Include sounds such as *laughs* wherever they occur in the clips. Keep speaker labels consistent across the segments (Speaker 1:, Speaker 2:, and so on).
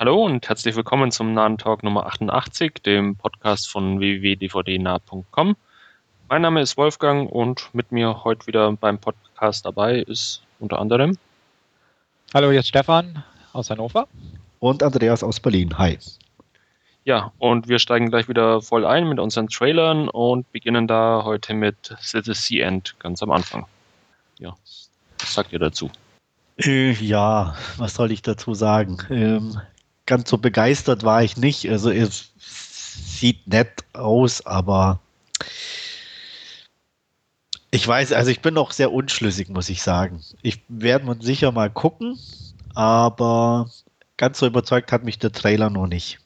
Speaker 1: Hallo und herzlich willkommen zum Nahen Talk Nummer 88, dem Podcast von www.dvdnah.com. Mein Name ist Wolfgang und mit mir heute wieder beim Podcast dabei ist unter anderem.
Speaker 2: Hallo, hier ist Stefan aus Hannover.
Speaker 3: Und Andreas aus Berlin. Hi.
Speaker 1: Ja, und wir steigen gleich wieder voll ein mit unseren Trailern und beginnen da heute mit The Sea End ganz am Anfang. Ja, was sagt ihr dazu?
Speaker 3: Äh, ja, was soll ich dazu sagen? Ähm, ganz so begeistert war ich nicht. Also es sieht nett aus, aber ich weiß, also ich bin noch sehr unschlüssig, muss ich sagen. Ich werde man sicher mal gucken, aber ganz so überzeugt hat mich der Trailer noch nicht.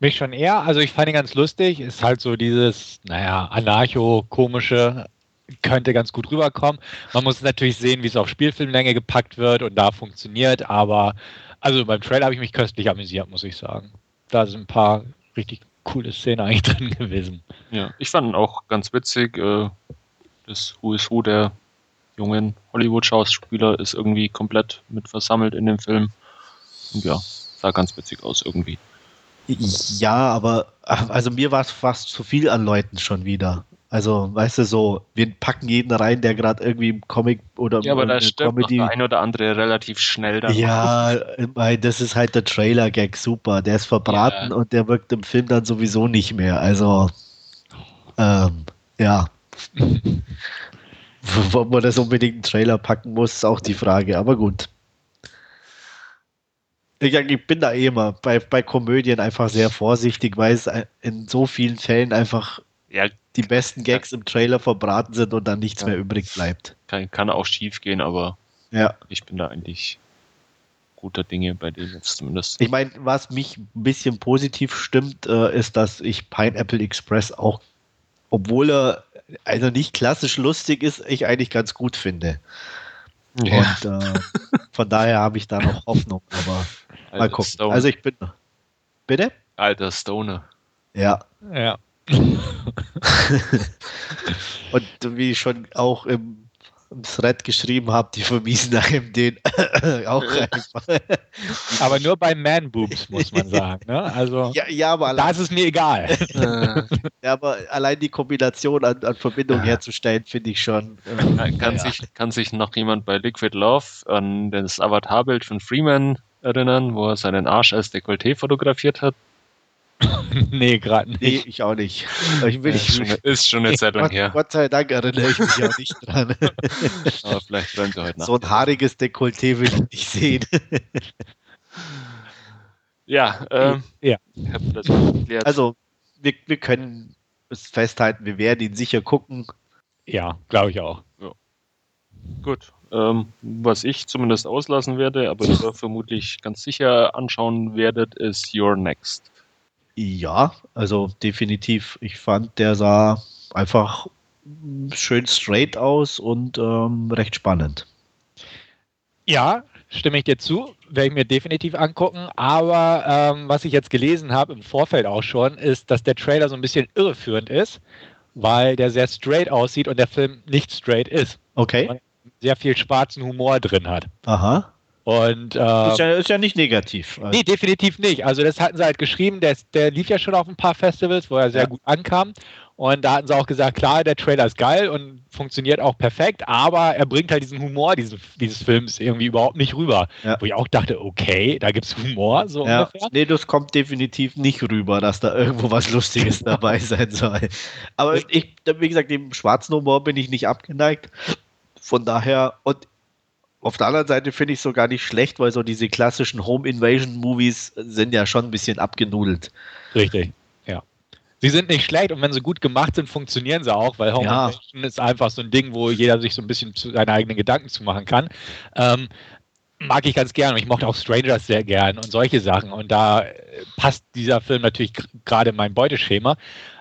Speaker 2: Mich schon eher, also ich fand ihn ganz lustig, ist halt so dieses, naja, anarcho-komische, könnte ganz gut rüberkommen. Man muss natürlich sehen, wie es auf Spielfilmlänge gepackt wird und da funktioniert, aber also beim Trailer habe ich mich köstlich amüsiert, muss ich sagen. Da sind ein paar richtig coole Szenen eigentlich *laughs* drin gewesen.
Speaker 1: Ja, ich fand auch ganz witzig, äh, das Who is Who der jungen Hollywood-Schauspieler ist irgendwie komplett mit versammelt in dem Film. Und ja, sah ganz witzig aus irgendwie.
Speaker 3: Ja, aber also mir war es fast zu viel an Leuten schon wieder. Also, weißt du, so, wir packen jeden rein, der gerade irgendwie im Comic oder
Speaker 1: Ja, aber da stirbt Comedy. der ein oder andere relativ schnell
Speaker 3: dann. Ja, das ist halt der Trailer-Gag, super. Der ist verbraten ja. und der wirkt im Film dann sowieso nicht mehr. Also, ähm, ja. *laughs* Ob man das unbedingt einen Trailer packen muss, ist auch die Frage, aber gut. Ich, ich bin da eh immer bei, bei Komödien einfach sehr vorsichtig, weil es in so vielen Fällen einfach ja, die besten Gags im Trailer verbraten sind und dann nichts ja. mehr übrig bleibt.
Speaker 1: Kann, kann auch schief gehen, aber
Speaker 3: ja.
Speaker 1: ich bin da eigentlich guter Dinge bei dem jetzt zumindest.
Speaker 3: Ich meine, was mich ein bisschen positiv stimmt, äh, ist, dass ich Pineapple Express auch, obwohl er also nicht klassisch lustig ist, ich eigentlich ganz gut finde. Ja. Und äh, *laughs* von daher habe ich da noch Hoffnung, aber Alter mal gucken. Stone. Also ich bin. Bitte?
Speaker 1: Alter Stoner.
Speaker 3: Ja.
Speaker 2: Ja. *laughs*
Speaker 3: und wie ich schon auch im, im Thread geschrieben habe, die vermiesen einem den *laughs* auch einfach.
Speaker 2: aber nur bei Man-Boobs, muss man sagen. Ne? Also,
Speaker 3: ja, ja, aber
Speaker 2: da ist es mir egal. *laughs*
Speaker 3: ja, aber allein die Kombination an, an Verbindung herzustellen, finde ich schon.
Speaker 1: Äh, kann, ja. sich, kann sich noch jemand bei Liquid Love an das Avatarbild von Freeman erinnern, wo er seinen Arsch als Dekolleté fotografiert hat? *laughs*
Speaker 2: nee, gerade nicht. Nee,
Speaker 3: ich auch nicht. Ich will
Speaker 1: ist, schon, ist schon eine Zeit lang her.
Speaker 3: Gott sei Dank erinnere ich mich auch nicht *laughs* dran.
Speaker 1: Aber vielleicht werden sie heute
Speaker 3: So ein haariges Dekolleté will ich nicht sehen. *laughs*
Speaker 1: ja, ähm,
Speaker 2: ja.
Speaker 3: also wir, wir können es festhalten, wir werden ihn sicher gucken.
Speaker 2: Ja, glaube ich auch. Ja.
Speaker 1: Gut. Ähm, was ich zumindest auslassen werde, aber ihr vermutlich ganz sicher anschauen werdet, ist Your Next.
Speaker 3: Ja, also definitiv. Ich fand, der sah einfach schön straight aus und ähm, recht spannend.
Speaker 2: Ja, stimme ich dir zu, werde ich mir definitiv angucken. Aber ähm, was ich jetzt gelesen habe, im Vorfeld auch schon, ist, dass der Trailer so ein bisschen irreführend ist, weil der sehr straight aussieht und der Film nicht straight ist.
Speaker 3: Okay.
Speaker 2: sehr viel schwarzen Humor drin hat.
Speaker 3: Aha.
Speaker 2: Und,
Speaker 3: äh, ist, ja, ist, ja, nicht negativ.
Speaker 2: Nee, definitiv nicht. Also das hatten sie halt geschrieben, der, der lief ja schon auf ein paar Festivals, wo er sehr ja. gut ankam. Und da hatten sie auch gesagt, klar, der Trailer ist geil und funktioniert auch perfekt, aber er bringt halt diesen Humor dieses, dieses Films irgendwie überhaupt nicht rüber. Ja. Wo ich auch dachte, okay, da gibt es Humor, so
Speaker 3: ja. ungefähr. Nee, das kommt definitiv nicht rüber, dass da irgendwo was Lustiges *laughs* dabei sein soll. Aber ich, wie gesagt, dem schwarzen Humor bin ich nicht abgeneigt. Von daher, und auf der anderen Seite finde ich es sogar nicht schlecht, weil so diese klassischen Home Invasion Movies sind ja schon ein bisschen abgenudelt.
Speaker 2: Richtig, ja. Sie sind nicht schlecht und wenn sie gut gemacht sind, funktionieren sie auch, weil Home ja. Invasion ist einfach so ein Ding, wo jeder sich so ein bisschen zu seine eigenen Gedanken zu machen kann. Ähm, mag ich ganz gern und ich mochte auch Strangers sehr gern und solche Sachen. Und da äh, passt dieser Film natürlich gerade in mein Beuteschema.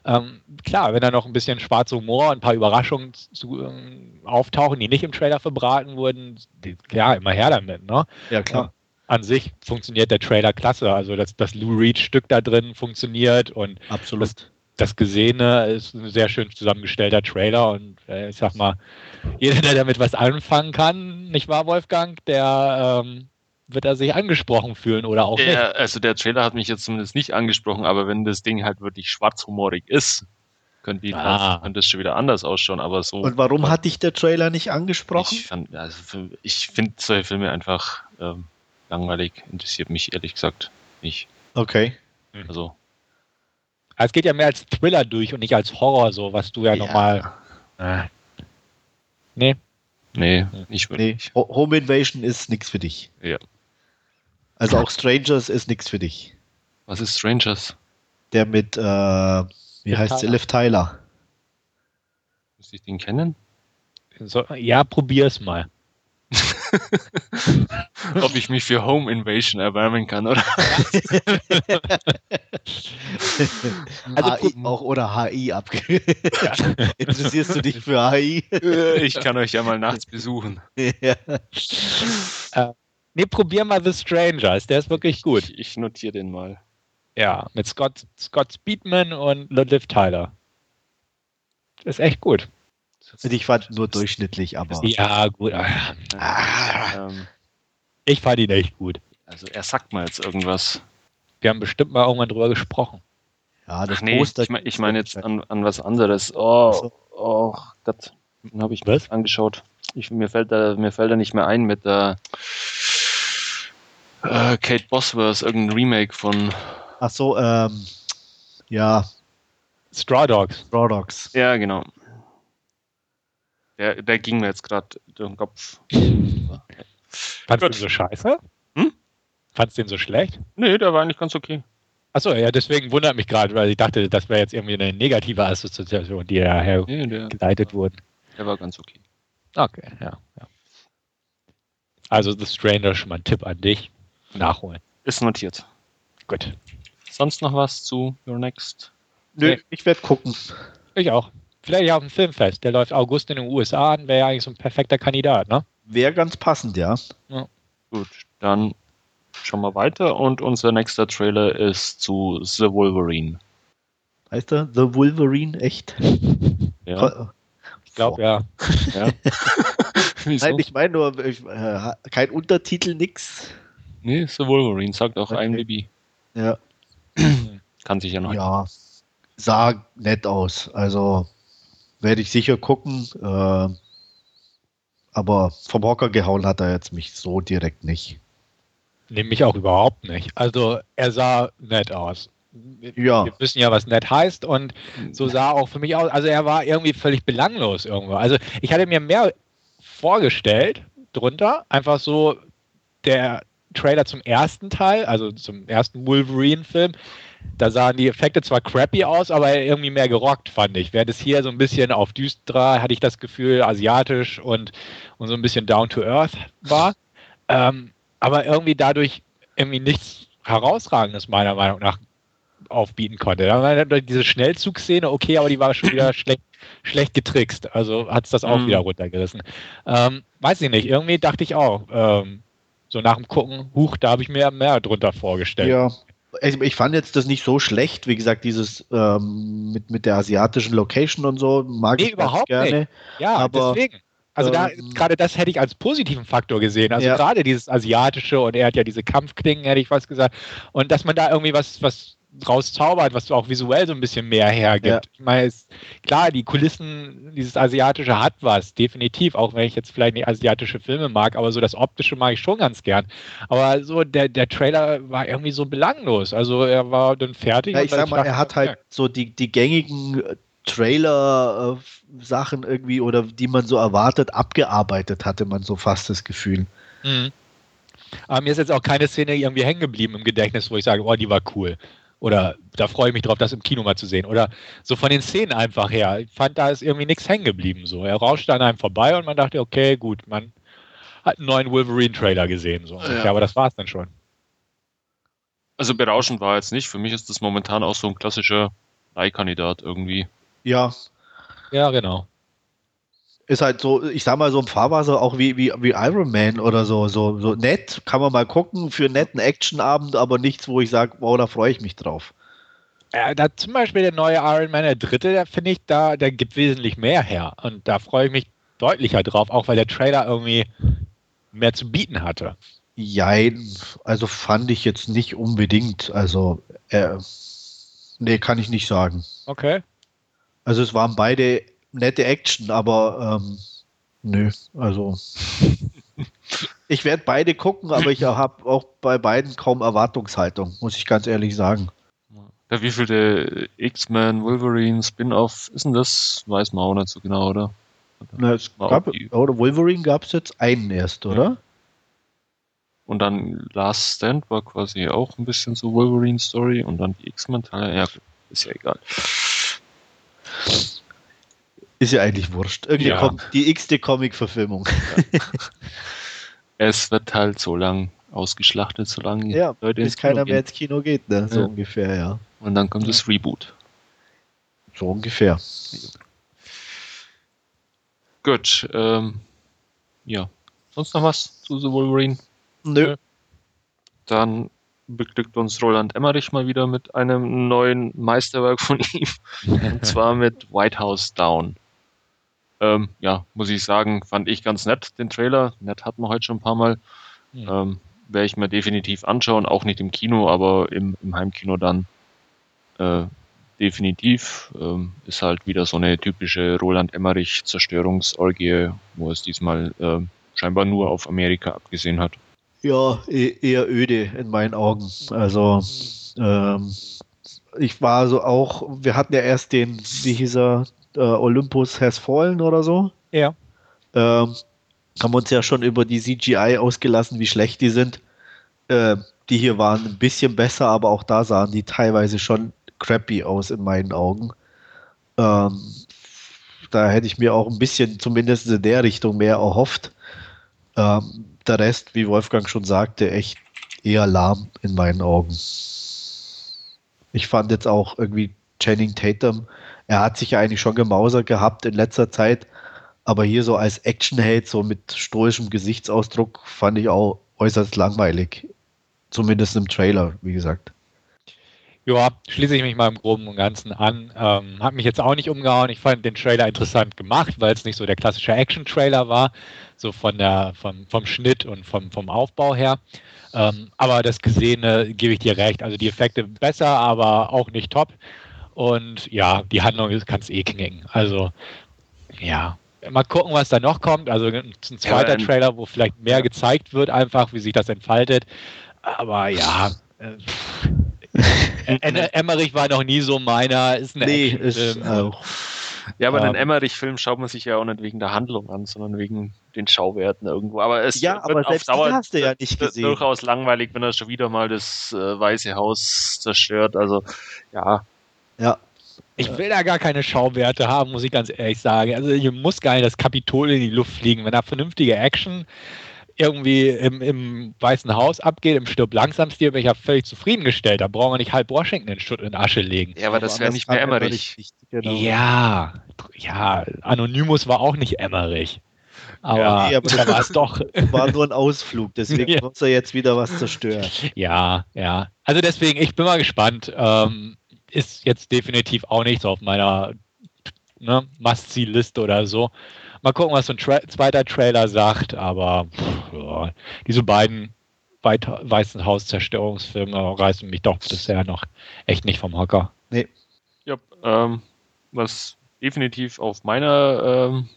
Speaker 2: Ähm, klar, wenn da noch ein bisschen schwarzer Humor und ein paar Überraschungen zu, ähm, auftauchen, die nicht im Trailer verbraten wurden, ja, immer her damit. Ne?
Speaker 3: Ja, klar. Und
Speaker 2: an sich funktioniert der Trailer klasse. Also das, das Lou Reed-Stück da drin funktioniert und
Speaker 3: Absolut.
Speaker 2: Das, das Gesehene ist ein sehr schön zusammengestellter Trailer und äh, ich sag mal, jeder, der damit was anfangen kann, nicht wahr, Wolfgang, der ähm, wird er sich angesprochen fühlen oder auch
Speaker 1: Ja,
Speaker 2: nicht.
Speaker 1: also der Trailer hat mich jetzt zumindest nicht angesprochen, aber wenn das Ding halt wirklich schwarzhumorig ist, könnte,
Speaker 2: Ah.
Speaker 1: könnte das schon wieder anders ausschauen, aber so.
Speaker 3: Und warum hat dich der Trailer nicht angesprochen?
Speaker 1: Ich, fand- also ich finde solche Filme einfach ähm, langweilig, interessiert mich ehrlich gesagt nicht.
Speaker 3: Okay.
Speaker 1: Also,
Speaker 2: Es geht ja mehr als Thriller durch und nicht als Horror, so was du ja,
Speaker 3: Ja.
Speaker 2: normal. Äh. Nee,
Speaker 1: nee, nicht
Speaker 3: Nee,
Speaker 1: wirklich.
Speaker 3: Ho- Home Invasion ist nichts für dich.
Speaker 1: Ja.
Speaker 3: Also auch Strangers ist nichts für dich.
Speaker 1: Was ist Strangers?
Speaker 3: Der mit, äh, wie
Speaker 2: Liv
Speaker 3: heißt
Speaker 2: Tyler.
Speaker 3: Liv Tyler.
Speaker 1: Muss ich den kennen?
Speaker 2: so, ja, probier's mal. *laughs*
Speaker 1: Ob ich mich für Home Invasion erwärmen kann, oder? *laughs*
Speaker 2: Also
Speaker 3: HI auch oder HI ab. *laughs* Interessierst du dich für HI?
Speaker 1: ich kann euch ja mal nachts besuchen.
Speaker 3: ja.
Speaker 2: Nee, probier mal The Strangers, der ist wirklich gut.
Speaker 1: Ich, ich notiere den mal.
Speaker 2: Ja, mit Scott, Scott Speedman und Liv Tyler. Ist echt gut.
Speaker 3: Ich fand nur durchschnittlich, aber
Speaker 2: Ja, gut.
Speaker 3: Ah.
Speaker 1: Ähm,
Speaker 2: Ich fand ihn echt gut.
Speaker 1: also er sagt mal jetzt irgendwas.
Speaker 2: Wir haben bestimmt mal irgendwann drüber gesprochen.
Speaker 3: ja, das
Speaker 1: Ach nee,
Speaker 3: Poster.
Speaker 1: ich meine ich mein jetzt an, an was anderes. Oh,
Speaker 3: so.
Speaker 1: oh Gott, den habe ich mir
Speaker 2: Was?
Speaker 1: angeschaut. Ich, mir, fällt da, mir fällt da nicht mehr ein mit der äh, Kate Bosworth, irgendein Remake von.
Speaker 3: Ach so, ähm, ja,
Speaker 2: Straw Dogs.
Speaker 3: Raw Dogs.
Speaker 1: Ja, genau. Der, der ging mir jetzt gerade durch den Kopf.
Speaker 2: Fandst du den so scheiße?
Speaker 1: Hm?
Speaker 2: Fandst du den so schlecht?
Speaker 1: Nee, der war eigentlich ganz okay.
Speaker 2: Achso, ja, deswegen wundert mich gerade, weil ich dachte, das wäre jetzt irgendwie eine negative Assoziation, die daher
Speaker 1: Nee, der,
Speaker 2: geleitet wurden.
Speaker 1: der war ganz okay.
Speaker 2: Okay, ja, ja. Also The Stranger schon mal ein Tipp an dich. Nachholen.
Speaker 1: Ist notiert.
Speaker 2: Gut.
Speaker 1: Sonst noch was zu Your Next?
Speaker 3: Nö,
Speaker 2: Nee.
Speaker 3: ich werde gucken.
Speaker 2: Ich auch. Vielleicht ja auf dem Filmfest. Der läuft August in den USA an, wäre ja eigentlich so ein perfekter Kandidat, ne?
Speaker 3: Wäre ganz passend, ja.
Speaker 1: Gut, dann schauen wir weiter und unser nächster Trailer ist zu The Wolverine.
Speaker 3: Heißt er The Wolverine? Echt?
Speaker 1: Ja,
Speaker 2: Ich glaube, ja.
Speaker 1: ja. *laughs* Wieso?
Speaker 3: Nein, ich meine nur, ich, äh, kein Untertitel, nix.
Speaker 1: Nee, The Wolverine, sagt auch
Speaker 3: Okay.
Speaker 1: IMDb.
Speaker 3: Ja.
Speaker 1: Kann sich ja noch.
Speaker 3: ja, sah nett aus. Also werde ich sicher gucken. Äh, aber vom Hocker gehauen hat er jetzt mich so direkt nicht.
Speaker 2: Nehme ich auch überhaupt nicht. Also, er sah nett aus.
Speaker 3: Ja.
Speaker 2: Wir wissen ja, was nett heißt und so sah er auch für mich aus. Also, er war irgendwie völlig belanglos irgendwo. Also, ich hatte mir mehr vorgestellt drunter. Einfach so der Trailer zum ersten Teil, also zum ersten Wolverine-Film. Da sahen die Effekte zwar crappy aus, aber irgendwie mehr gerockt, fand ich. Während es hier so ein bisschen auf düsterer, hatte ich das Gefühl, asiatisch und, und so ein bisschen down to earth war. *laughs* Ähm, aber irgendwie dadurch irgendwie nichts Herausragendes meiner Meinung nach aufbieten konnte. Da war dann diese Schnellzugszene, okay, aber die war schon wieder *clears throat* schlecht, schlecht getrickst. Also hat es das auch
Speaker 1: Mhm.
Speaker 2: wieder runtergerissen. Ähm, weiß ich nicht, irgendwie dachte ich auch, ähm, so nach dem Gucken, huch, da habe ich mir mehr drunter vorgestellt.
Speaker 3: Ja. Ich, ich fand jetzt das nicht so schlecht. Wie gesagt, dieses ähm, mit, mit der asiatischen Location und so mag
Speaker 2: Nee,
Speaker 3: ich ganz
Speaker 2: überhaupt
Speaker 3: gerne.
Speaker 2: Ja,
Speaker 3: Aber,
Speaker 2: deswegen. Also da
Speaker 3: ähm,
Speaker 2: gerade das hätte ich als positiven Faktor gesehen. Also
Speaker 3: Ja.
Speaker 2: gerade dieses asiatische und er hat ja diese Kampfklingen, hätte ich was gesagt. Und dass man da irgendwie was, was draus zaubert, was auch visuell so ein bisschen mehr hergibt.
Speaker 3: Ja.
Speaker 2: Ich meine, es, klar, die Kulissen, dieses asiatische hat was, definitiv, auch wenn ich jetzt vielleicht nicht asiatische Filme mag, aber so das optische mag ich schon ganz gern. Aber so der, der Trailer war irgendwie so belanglos. Also er war dann fertig.
Speaker 3: Ja, ich sag mal, er hat halt so die, die gängigen äh, Trailer-Sachen irgendwie oder die man so erwartet, abgearbeitet, hatte man so fast das Gefühl.
Speaker 2: Mhm. Aber mir ist jetzt auch keine Szene irgendwie hängen geblieben im Gedächtnis, wo ich sage, oh, die war cool. Oder da freue ich mich drauf, das im Kino mal zu sehen. Oder so von den Szenen einfach her. Ich fand, da ist irgendwie nichts hängen geblieben. So. Er rauschte an einem vorbei und man dachte, okay, gut, man hat einen neuen Wolverine-Trailer gesehen. So.
Speaker 1: Ja.
Speaker 2: Ja, aber das war es dann schon.
Speaker 1: Also berauschend war jetzt nicht. Für mich ist das momentan auch so ein klassischer Leihkandidat irgendwie.
Speaker 3: Ja,
Speaker 2: Ja, genau.
Speaker 3: Ist halt so, ich sag mal, so ein Fahrwasser auch wie, wie, wie Iron Man oder so, so, so nett, kann man mal gucken für einen netten Actionabend, aber nichts, wo ich sage, wow, da freue ich mich drauf.
Speaker 2: Äh, da zum Beispiel der neue Iron Man, der dritte, der finde ich, da, der gibt wesentlich mehr her. Und da freue ich mich deutlicher drauf, auch weil der Trailer irgendwie mehr zu bieten hatte.
Speaker 3: Jein, also fand ich jetzt nicht unbedingt. Also, äh, nee, kann ich nicht sagen.
Speaker 2: Okay.
Speaker 3: Also es waren beide nette Action, aber ähm, nö, also *laughs* ich werde beide gucken, aber ich habe auch bei beiden kaum Erwartungshaltung, muss ich ganz ehrlich sagen.
Speaker 1: Ja, wie viele X-Men, Wolverine, Spin-off ist denn das? Weiß man auch nicht so genau, oder?
Speaker 3: Na, es gab, oder Wolverine gab es jetzt einen erst, oder? Ja.
Speaker 1: Und dann Last Stand war quasi auch ein bisschen so Wolverine-Story und dann die X-Men-Teile. Ja, ist ja egal.
Speaker 3: Ist ja eigentlich wurscht. Irgendwie ja. kommt die x-te Comic-Verfilmung. Ja. *laughs*
Speaker 1: es wird halt so lang ausgeschlachtet, solange
Speaker 3: ja, Leute bis keiner mehr ins Kino geht, ne? So ja. ungefähr, ja.
Speaker 1: Und dann kommt das Reboot.
Speaker 3: So ungefähr.
Speaker 1: Gut, ähm, ja. Sonst noch was zu The Wolverine?
Speaker 3: Nö.
Speaker 1: Dann beglückt uns Roland Emmerich mal wieder mit einem neuen Meisterwerk von ihm. *laughs* und zwar mit White House Down. Ähm, ja, muss ich sagen, fand ich ganz nett, den Trailer. Nett hatten wir heute schon ein paar Mal. Ja. Ähm, Werde ich mir definitiv anschauen, auch nicht im Kino, aber im, im Heimkino dann äh, definitiv. Ähm, ist halt wieder so eine typische Roland Emmerich Zerstörungsorgie, wo es diesmal äh, scheinbar nur auf Amerika abgesehen hat.
Speaker 3: Ja, e-, eher öde in meinen Augen. Also ähm, ich war so auch, wir hatten ja erst den, wie hieß er, äh, Olympus Has Fallen oder so.
Speaker 2: Ja.
Speaker 3: Ähm, haben uns ja schon über die CGI ausgelassen, wie schlecht die sind. Äh, die hier waren ein bisschen besser, aber auch da sahen die teilweise schon crappy aus in meinen Augen. Ähm, da hätte ich mir auch ein bisschen, zumindest in der Richtung, mehr erhofft. Ähm, der Rest, wie Wolfgang schon sagte, echt eher lahm in meinen Augen. Ich fand jetzt auch irgendwie Channing Tatum, er hat sich ja eigentlich schon gemausert gehabt in letzter Zeit, aber hier so als Actionheld, so mit stoischem Gesichtsausdruck, fand ich auch äußerst langweilig. Zumindest im Trailer, wie gesagt.
Speaker 2: Ja, schließe ich mich mal im Groben und Ganzen an. Ähm, hat mich jetzt auch nicht umgehauen. Ich fand den Trailer interessant gemacht, weil es nicht so der klassische Action-Trailer war, so von der, vom, vom Schnitt und vom, vom Aufbau her. Ähm, aber das Gesehene gebe ich dir recht. Also die Effekte besser, aber auch nicht top. Und ja, die Handlung kann es eh knicken. Also ja, mal gucken, was da noch kommt. Also ein zweiter ja, Trailer, wo vielleicht mehr ja. gezeigt wird, einfach, wie sich das entfaltet. Aber ja. Äh, *laughs* Emmerich war noch nie so meiner. Ist
Speaker 3: eine nee, ist auch.
Speaker 1: Ja, aber ähm, den Emmerich-Film schaut man sich ja auch nicht wegen der Handlung an, sondern wegen den Schauwerten irgendwo. Aber es
Speaker 3: ja, aber selbst Dauer hast du ja nicht gesehen.
Speaker 1: durchaus langweilig, wenn er schon wieder mal das äh, Weiße Haus zerstört. Also, ja.
Speaker 3: Ja.
Speaker 2: Ich will da gar keine Schauwerte haben, muss ich ganz ehrlich sagen. Also, hier muss gar nicht das Kapitol in die Luft fliegen. Wenn da vernünftige Action irgendwie im, im Weißen Haus abgeht, im Stirb langsam Stil, bin ich ja völlig zufriedengestellt. Da brauchen wir nicht halb Washington in Schutt in Asche legen.
Speaker 1: Ja, aber das wäre nicht mehr Emmerich.
Speaker 2: Genau. Ja, ja, Anonymous war auch nicht Emmerich. Aber, ja, nee, aber da war es *laughs* doch.
Speaker 3: War nur ein Ausflug, deswegen ja. muss er jetzt wieder was zerstören.
Speaker 2: Ja, ja. Also deswegen, ich bin mal gespannt. Ähm, ist jetzt definitiv auch nicht so auf meiner ne, Must-See-Liste oder so. Mal gucken, was so ein Tra zweiter Trailer sagt, aber pff, ja, diese beiden Weißen Haus-Zerstörungsfilme reißen mich doch bisher noch echt nicht vom Hocker.
Speaker 1: Nee. Ja, ähm, was definitiv auf meiner ähm,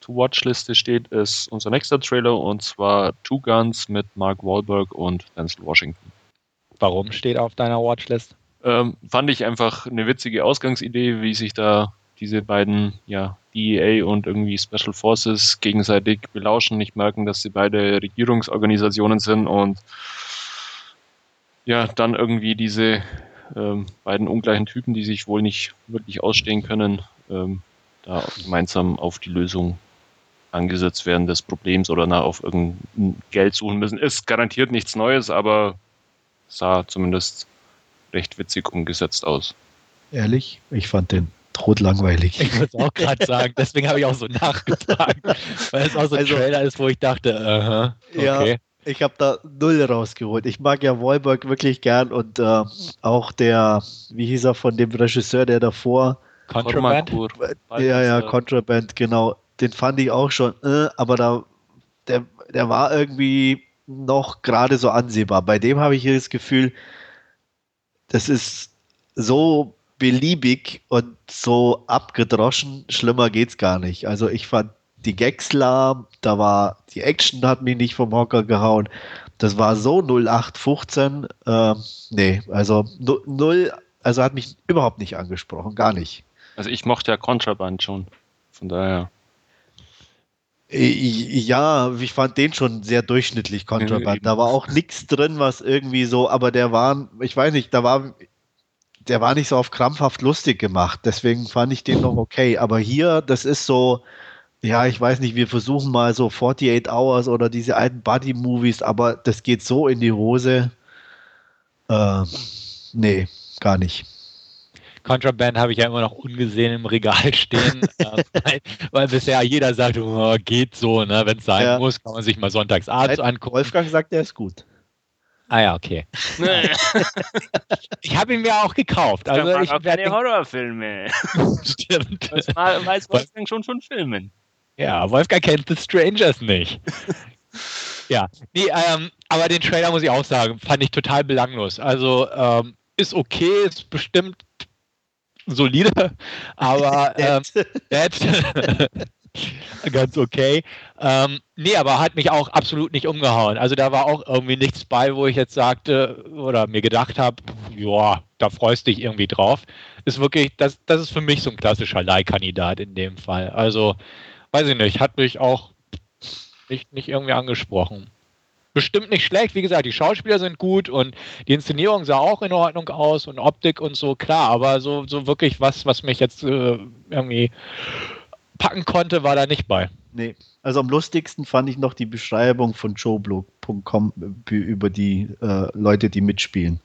Speaker 1: To-Watch-Liste steht, ist unser nächster Trailer und zwar Two Guns mit Mark Wahlberg und Denzel Washington.
Speaker 2: Warum steht auf deiner Watchlist?
Speaker 1: Ähm, fand ich einfach eine witzige Ausgangsidee, wie sich da diese beiden, ja, DEA und irgendwie Special Forces gegenseitig belauschen, nicht merken, dass sie beide Regierungsorganisationen sind und ja, dann irgendwie diese ähm, beiden ungleichen Typen, die sich wohl nicht wirklich ausstehen können, ähm, da gemeinsam auf die Lösung angesetzt werden des Problems oder nach auf irgendein Geld suchen müssen. Ist garantiert nichts Neues, aber sah zumindest recht witzig umgesetzt aus.
Speaker 3: Ehrlich, ich fand den totlangweilig.
Speaker 2: Ich würde es auch gerade sagen, deswegen habe ich auch so nachgetragen, weil es auch so ein also, Trailer ist, wo ich dachte, uh
Speaker 3: okay. Ja, ich habe da null rausgeholt. Ich mag ja Wahlberg wirklich gern und äh, auch der, wie hieß er von dem Regisseur, der davor
Speaker 2: Contraband?
Speaker 3: Ja, ja, Contraband, genau. Den fand ich auch schon, äh, aber da, der, der war irgendwie noch gerade so ansehbar. Bei dem habe ich hier das Gefühl, das ist so beliebig und so abgedroschen, schlimmer geht's gar nicht. Also ich fand die Gags lahm, da war, die Action hat mich nicht vom Hocker gehauen. Das war so 0815, äh, nee, also null, also hat mich überhaupt nicht angesprochen, gar nicht.
Speaker 1: Also ich mochte ja Contraband schon, von daher.
Speaker 3: Ja, ich fand den schon sehr durchschnittlich, Contraband. Da war auch nichts drin, was irgendwie so, aber der war, ich weiß nicht, da war, der war nicht so auf krampfhaft lustig gemacht. Deswegen fand ich den noch okay. Aber hier, das ist so, ja, ich weiß nicht, wir versuchen mal so 48 Hours oder diese alten Buddy-Movies, aber das geht so in die Hose. Äh, nee, gar nicht.
Speaker 2: Contraband habe ich ja immer noch ungesehen im Regal stehen, *laughs* äh, weil, weil, bisher jeder sagt, oh, geht so, ne? wenn es sein ja. muss, kann man sich mal sonntags abends angucken.
Speaker 3: Wolfgang sagt, der ist gut.
Speaker 2: Ah ja, okay. *laughs* ich habe ihn mir auch gekauft. Also ich
Speaker 1: werde Horrorfilme. *laughs* Stimmt. Das weiß Wolfgang schon von Filmen.
Speaker 2: Ja, Wolfgang kennt The Strangers nicht. ja, nee, ähm, aber den Trailer muss ich auch sagen, fand ich total belanglos. Also ähm, ist okay, ist bestimmt solide, aber *laughs* ähm, *laughs* ganz okay. Ähm, nee, aber hat mich auch absolut nicht umgehauen. Also da war auch irgendwie nichts bei, wo ich jetzt sagte oder mir gedacht habe, ja, da freust dich irgendwie drauf. Ist wirklich, das, das ist für mich so ein klassischer Leihkandidat in dem Fall. Also weiß ich nicht, hat mich auch nicht, nicht irgendwie angesprochen. Bestimmt nicht schlecht, wie gesagt, die Schauspieler sind gut und die Inszenierung sah auch in Ordnung aus und Optik und so, klar, aber so, so wirklich was, was mich jetzt äh, irgendwie packen konnte, war da nicht bei.
Speaker 3: Nee, also am lustigsten fand ich noch die Beschreibung von joeblog.com über die äh, Leute, die mitspielen.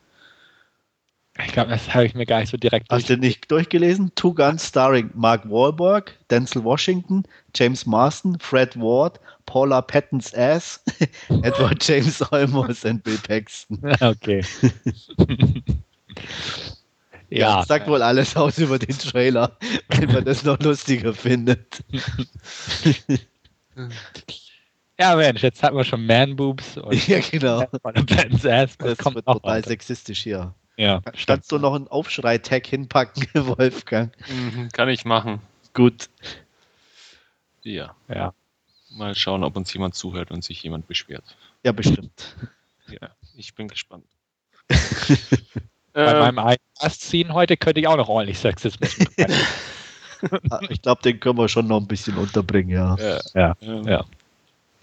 Speaker 2: Ich glaube, das habe ich mir gar nicht so direkt
Speaker 3: Hast du nicht durchgelesen? Two Guns starring Mark Wahlberg, Denzel Washington, James Marston, Fred Ward, Paula Patton's Ass, *laughs* Edward James Olmos und Bill Paxton. *laughs*
Speaker 2: Okay. *laughs*
Speaker 3: ja, das sagt wohl alles aus über den Trailer, wenn man das noch lustiger findet.
Speaker 2: Ja, Mensch, jetzt hatten wir schon Man-Boobs
Speaker 3: und ja, genau.
Speaker 2: Patton's Ass.
Speaker 3: Das, das wird total sexistisch hier.
Speaker 2: Ja.
Speaker 3: Kannst du noch einen Aufschrei-Tag hinpacken, *laughs* Wolfgang?
Speaker 1: Mhm, kann ich machen.
Speaker 3: Gut.
Speaker 1: Ja.
Speaker 2: Ja.
Speaker 1: Mal schauen, ob uns jemand zuhört und sich jemand beschwert.
Speaker 3: Ja, bestimmt.
Speaker 1: Ja, ich bin gespannt. *laughs*
Speaker 2: Bei ähm, meinem eigenen heute könnte ich auch noch ordentlich Sexismus *laughs*
Speaker 3: ah, Ich glaube, den können wir schon noch ein bisschen unterbringen, ja.
Speaker 2: Ja, ja. Ähm, ja.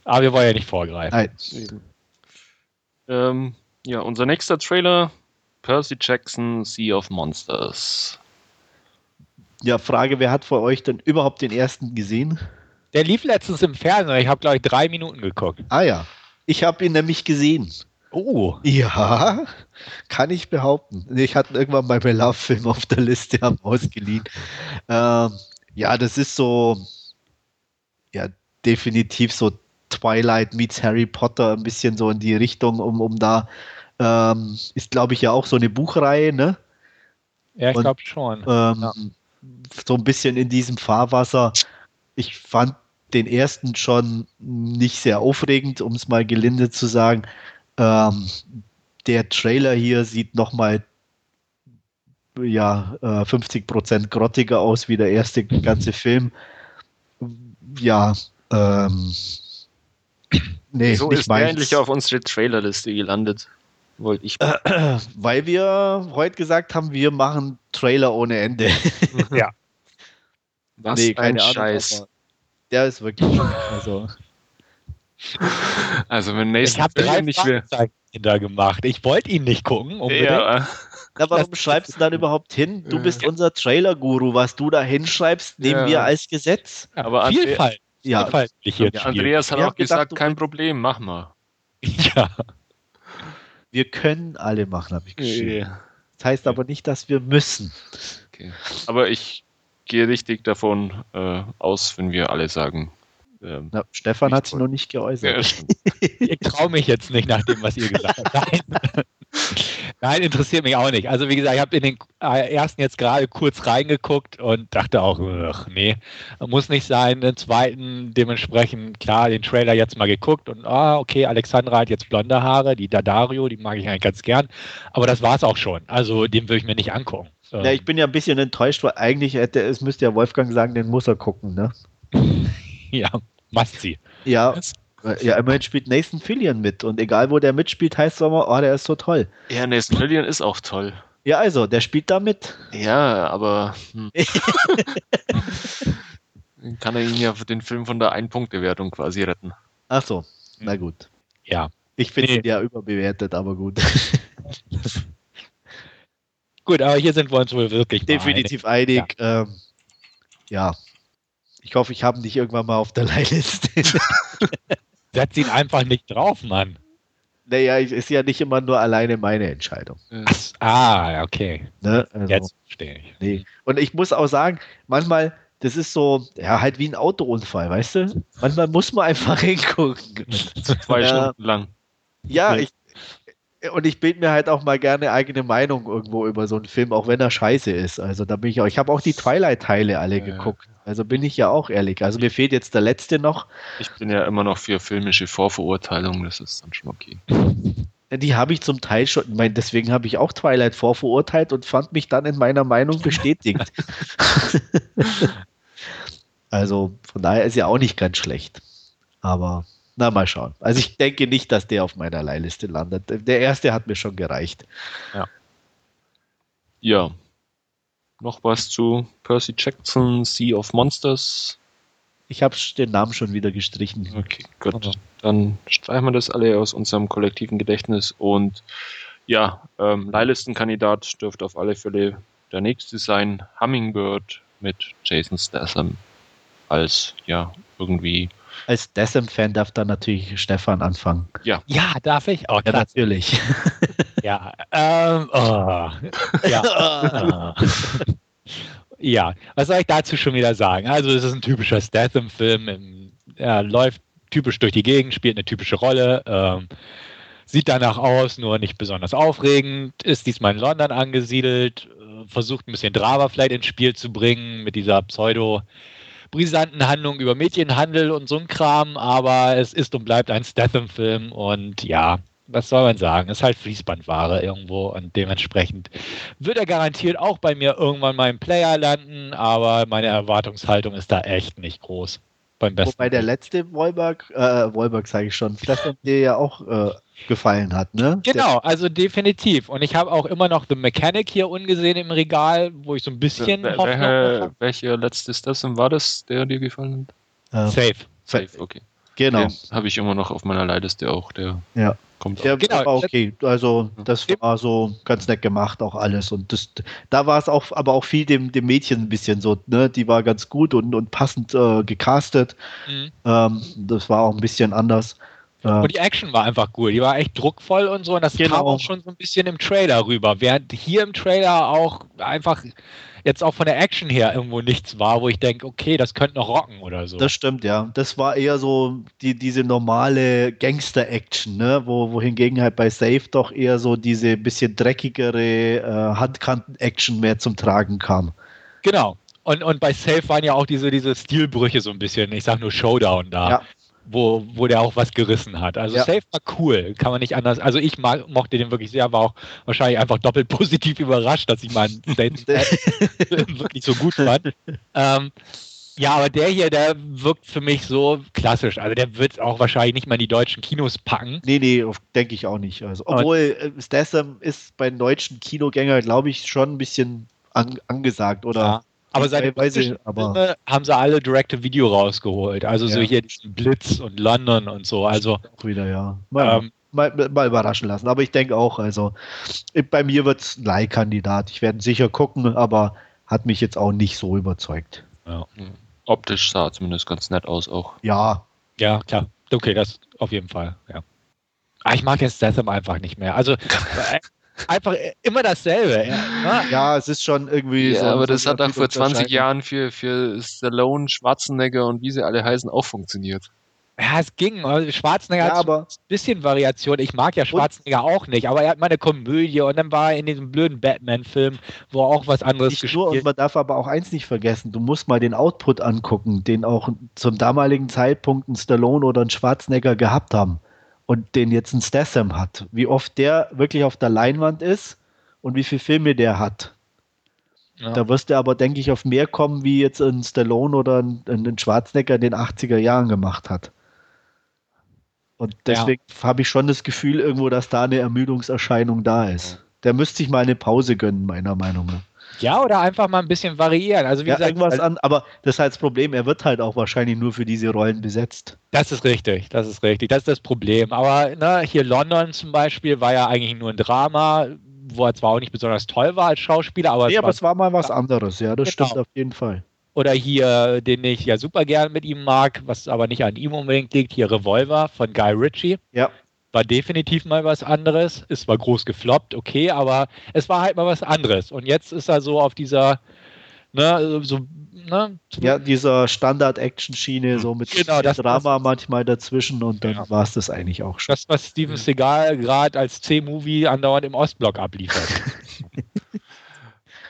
Speaker 2: Aber wir wollen ja nicht vorgreifen. Nein.
Speaker 1: Ähm, ja, unser nächster Trailer Percy Jackson, Sea of Monsters.
Speaker 3: Ja, Frage, wer hat vor euch denn überhaupt den ersten gesehen?
Speaker 2: Der lief letztens im Fernsehen. Ich habe, glaube ich, drei Minuten geguckt.
Speaker 3: Ah ja. Ich habe ihn nämlich gesehen.
Speaker 2: Oh.
Speaker 3: Ja, kann ich behaupten. Ich hatte irgendwann mal bei Love Film auf der Liste ausgeliehen. Ähm, ja, das ist so, ja, definitiv so Twilight meets Harry Potter, ein bisschen so in die Richtung, um, um da ähm, ist, glaube ich, ja auch so eine Buchreihe, ne?
Speaker 2: Ja, ich glaube schon.
Speaker 3: Ähm, ja. So ein bisschen in diesem Fahrwasser. Ich fand den ersten schon nicht sehr aufregend, um es mal gelinde zu sagen. Ähm, der Trailer hier sieht nochmal ja, äh, 50% grottiger aus wie der erste ganze Film. Ja, ähm, *clears throat*
Speaker 1: nee, so ist er endlich auf unsere Trailerliste gelandet wollte ich.
Speaker 3: Äh, *clears throat* weil wir heute gesagt haben, wir machen Trailer ohne Ende. *laughs*
Speaker 2: ja.
Speaker 1: Was nee, ein Ahnung, Scheiß.
Speaker 3: Der ist wirklich. Also, *laughs*
Speaker 1: also wenn nächsten
Speaker 2: ich habe drei nicht mehr da gemacht. Ich wollte ihn nicht gucken. Unbedingt. Ja.
Speaker 3: Na, warum schreibst du dann überhaupt hin? Du bist unser Trailer-Guru. Was du da hinschreibst, nehmen ja. wir als Gesetz.
Speaker 2: Aber Vielfalt.
Speaker 3: Ja.
Speaker 2: Vielfalt
Speaker 1: ja, Andreas hat auch gesagt, gedacht, kein Problem, mach mal. *laughs*
Speaker 2: Ja.
Speaker 3: Wir können alle machen, habe ich geschrieben. Ja. Das heißt aber nicht, dass wir müssen.
Speaker 1: Okay. Aber ich gehe richtig davon äh, aus, wenn wir alle sagen.
Speaker 3: Ähm, Na, Stefan hat sich noch nicht geäußert.
Speaker 2: Ja, *laughs* ich traue mich jetzt nicht nach dem, was ihr gesagt habt. Nein. *laughs* Nein, interessiert mich auch nicht. Also wie gesagt, ich habe in den äh, ersten jetzt gerade kurz reingeguckt und dachte auch, ach, nee, muss nicht sein. Den zweiten dementsprechend, klar, den Trailer jetzt mal geguckt und ah, okay, Alexandra hat jetzt blonde Haare, die Dadario, die mag ich eigentlich ganz gern. Aber das war es auch schon. Also den würde ich mir nicht angucken.
Speaker 3: Ja, ich bin ja ein bisschen enttäuscht, weil eigentlich hätte es müsste ja Wolfgang sagen, den muss er gucken, ne? *laughs*
Speaker 2: ja, must sie.
Speaker 3: Ja. Ja, immerhin spielt Nathan Fillion mit und egal wo der mitspielt, heißt es immer, oh, der ist so toll.
Speaker 1: Ja, Nathan Fillion ist auch toll.
Speaker 3: Ja, also, der spielt da mit.
Speaker 1: Ja, aber hm. *laughs* kann er ihn ja für den Film von der Ein-Punkte-Wertung quasi retten.
Speaker 3: Ach so, na gut.
Speaker 2: Ja.
Speaker 3: Ich finde nee. ihn ja überbewertet, aber gut. *laughs*
Speaker 2: gut, aber hier sind wir uns wohl wirklich
Speaker 3: definitiv einig. einig. Ja. Ähm, ja. Ich hoffe, ich habe dich irgendwann mal auf der Leihliste. *laughs*
Speaker 2: Setz ihn einfach nicht drauf, Mann.
Speaker 3: Naja, ist ja nicht immer nur alleine meine Entscheidung.
Speaker 2: Ach, ah, okay.
Speaker 3: Ne? Also,
Speaker 2: Jetzt verstehe ich.
Speaker 3: Nee. Und ich muss auch sagen, manchmal, das ist so, ja, halt wie ein Autounfall, weißt du? Manchmal muss man einfach *laughs* hingucken.
Speaker 1: Zwei ja. Stunden lang.
Speaker 3: Ja, ich, und ich bilde mir halt auch mal gerne eigene Meinung irgendwo über so einen Film, auch wenn er scheiße ist. Also da bin ich auch. Ich habe auch die Twilight-Teile alle ja, geguckt. Also bin ich ja auch ehrlich. Also mir fehlt jetzt der letzte noch.
Speaker 1: Ich bin ja immer noch für filmische Vorverurteilung, das ist dann schon okay.
Speaker 3: Die habe ich zum Teil schon, mein, deswegen habe ich auch Twilight vorverurteilt und fand mich dann in meiner Meinung bestätigt. *laughs* *laughs* also von daher ist ja auch nicht ganz schlecht. Aber na, mal schauen. Also ich denke nicht, dass der auf meiner Leihliste landet. Der erste hat mir schon gereicht.
Speaker 1: Ja. Ja. Noch was zu Percy Jackson, Sea of Monsters?
Speaker 3: Ich habe den Namen schon wieder gestrichen.
Speaker 1: Okay, gut. Dann streichen wir das alle aus unserem kollektiven Gedächtnis. Und ja, ähm, Leihlistenkandidat dürfte auf alle Fälle der nächste sein. Hummingbird mit Jason Statham als ja irgendwie
Speaker 3: als Decem-Fan darf dann natürlich Stefan anfangen.
Speaker 2: Ja. Ja, darf ich?
Speaker 3: Oh, ja, natürlich. *laughs*
Speaker 2: ja, ähm, oh. ja. *laughs* ja, was soll ich dazu schon wieder sagen? Also, es ist ein typischer Statham-Film. Er läuft typisch durch die Gegend, spielt eine typische Rolle. Ähm, sieht danach aus, nur nicht besonders aufregend, ist diesmal in London angesiedelt, äh, versucht ein bisschen Drama vielleicht ins Spiel zu bringen mit dieser Pseudo- brisanten Handlungen über Mädchenhandel und so ein Kram, aber es ist und bleibt ein Statham-Film und ja, was soll man sagen? Ist halt Fließbandware irgendwo und dementsprechend wird er garantiert auch bei mir irgendwann mal im Player landen, aber meine Erwartungshaltung ist da echt nicht groß.
Speaker 3: Beim besten. Wobei der letzte Wolberg, äh, Wolberg sage ich schon, Statham dir ja auch äh, gefallen hat, ne?
Speaker 2: Genau, also definitiv. Und ich habe auch immer noch The Mechanic hier ungesehen im Regal, wo ich so ein bisschen.
Speaker 1: Wel welche, welche letzte Station war das, der dir gefallen
Speaker 2: hat? Uh, Safe.
Speaker 1: Safe, okay.
Speaker 3: Genau.
Speaker 1: Habe ich immer noch auf meiner Leihliste auch, der
Speaker 3: ja.
Speaker 1: kommt
Speaker 3: ja, genau. war okay. Also das war so ganz nett gemacht, auch alles. Und das, da war es auch, aber auch viel dem, dem Mädchen ein bisschen so, ne? Die war ganz gut und, und passend äh, gecastet. Mhm. Ähm, das war auch ein bisschen anders.
Speaker 2: Ja. Und die Action war einfach cool. Die war echt druckvoll und so. Und das genau. kam auch schon so ein bisschen im Trailer rüber. Während hier im Trailer auch einfach jetzt auch von der Action her irgendwo nichts war, wo ich denke, okay, das könnte noch rocken oder so.
Speaker 3: Das stimmt, ja. Das war eher so die, diese normale Gangster-Action, ne? Wo, wohingegen halt bei Safe doch eher so diese bisschen dreckigere äh, Handkanten-Action mehr zum Tragen kam.
Speaker 2: Genau. Und, und bei Safe waren ja auch diese, diese Stilbrüche so ein bisschen, ich sag nur Showdown da. Ja wo, wo der auch was gerissen hat. Also ja. Safe war cool, kann man nicht anders. Also ich mag, mochte den wirklich sehr, war auch wahrscheinlich einfach doppelt *laughs* positiv überrascht, dass ich meinen *laughs* *laughs* wirklich so gut fand. Ähm, ja, aber der hier, der wirkt für mich so klassisch. Also der wird auch wahrscheinlich nicht mal in die deutschen Kinos packen.
Speaker 3: Nee, nee, denke ich auch nicht. Also, obwohl äh, Statham ist bei den deutschen Kinogängern, glaube ich, schon ein bisschen an, angesagt, oder? Ja.
Speaker 2: Aber seine Weise, aber haben sie alle Directive-Video rausgeholt. Also ja. so hier diesen Blitz und London und so. Also
Speaker 3: auch wieder, ja. Mal, ähm, mal, mal, überraschen lassen. Aber ich denke auch, also bei mir wird es ein Leihkandidat. Ich werde sicher gucken, aber hat mich jetzt auch nicht so überzeugt.
Speaker 1: Ja. Optisch sah zumindest ganz nett aus auch.
Speaker 3: Ja.
Speaker 2: Ja, klar. Okay, das auf jeden Fall, ja. Ah, ich mag jetzt Statham einfach nicht mehr. Also *laughs* einfach immer dasselbe.
Speaker 3: Ja, ja es ist schon irgendwie
Speaker 1: ja,
Speaker 3: so.
Speaker 1: Aber das hat auch vor 20 Jahren für, für Stallone, Schwarzenegger und wie sie alle heißen auch funktioniert.
Speaker 2: Ja, es ging. Also Schwarzenegger
Speaker 3: ja,
Speaker 2: hat
Speaker 3: aber
Speaker 2: ein bisschen Variation. Ich mag ja Schwarzenegger auch nicht, aber er hat mal eine Komödie und dann war er in diesem blöden Batman-Film, wo er auch was anderes
Speaker 3: nicht
Speaker 2: gespielt
Speaker 3: nur, und man darf aber auch eins nicht vergessen, du musst mal den Output angucken, den auch zum damaligen Zeitpunkt ein Stallone oder ein Schwarzenegger gehabt haben und den jetzt ein Statham hat. Wie oft der wirklich auf der Leinwand ist und wie viele Filme der hat.
Speaker 2: Ja.
Speaker 3: Da wirst du aber, denke ich, auf mehr kommen, wie jetzt ein Stallone oder ein, ein Schwarzenegger in den 80er Jahren gemacht hat. Und deswegen habe ich schon das Gefühl irgendwo, dass da eine Ermüdungserscheinung da ist. Der müsste sich mal eine Pause gönnen, meiner Meinung nach.
Speaker 2: Ja, oder einfach mal ein bisschen variieren. Also wie
Speaker 3: Ja,
Speaker 2: gesagt,
Speaker 3: irgendwas
Speaker 2: also-
Speaker 3: an, aber das ist halt das Problem, er wird halt auch wahrscheinlich nur für diese Rollen besetzt.
Speaker 2: Das ist richtig, das ist richtig, das ist das Problem. Aber ne, hier London zum Beispiel war ja eigentlich nur ein Drama, wo er zwar auch nicht besonders toll war als Schauspieler, aber,
Speaker 3: Nee,
Speaker 2: es
Speaker 3: aber
Speaker 2: war,
Speaker 3: es war mal was anderes, ja, das
Speaker 2: Genau.
Speaker 3: stimmt auf jeden Fall.
Speaker 2: oder hier, den ich ja super gern mit ihm mag, was aber nicht an ihm unbedingt liegt, hier Revolver von Guy Ritchie.
Speaker 3: Ja.
Speaker 2: War definitiv mal was anderes. Es war groß gefloppt, okay, aber es war halt mal was anderes. Und jetzt ist er so auf dieser, ne, so, ne,
Speaker 3: Ja, dieser Standard-Action-Schiene, so mit
Speaker 2: Genau, das-
Speaker 3: Drama manchmal dazwischen und dann
Speaker 2: Ja.
Speaker 3: war es das eigentlich auch schon.
Speaker 2: das, was Steven Seagal gerade als C-Movie andauernd im Ostblock abliefert.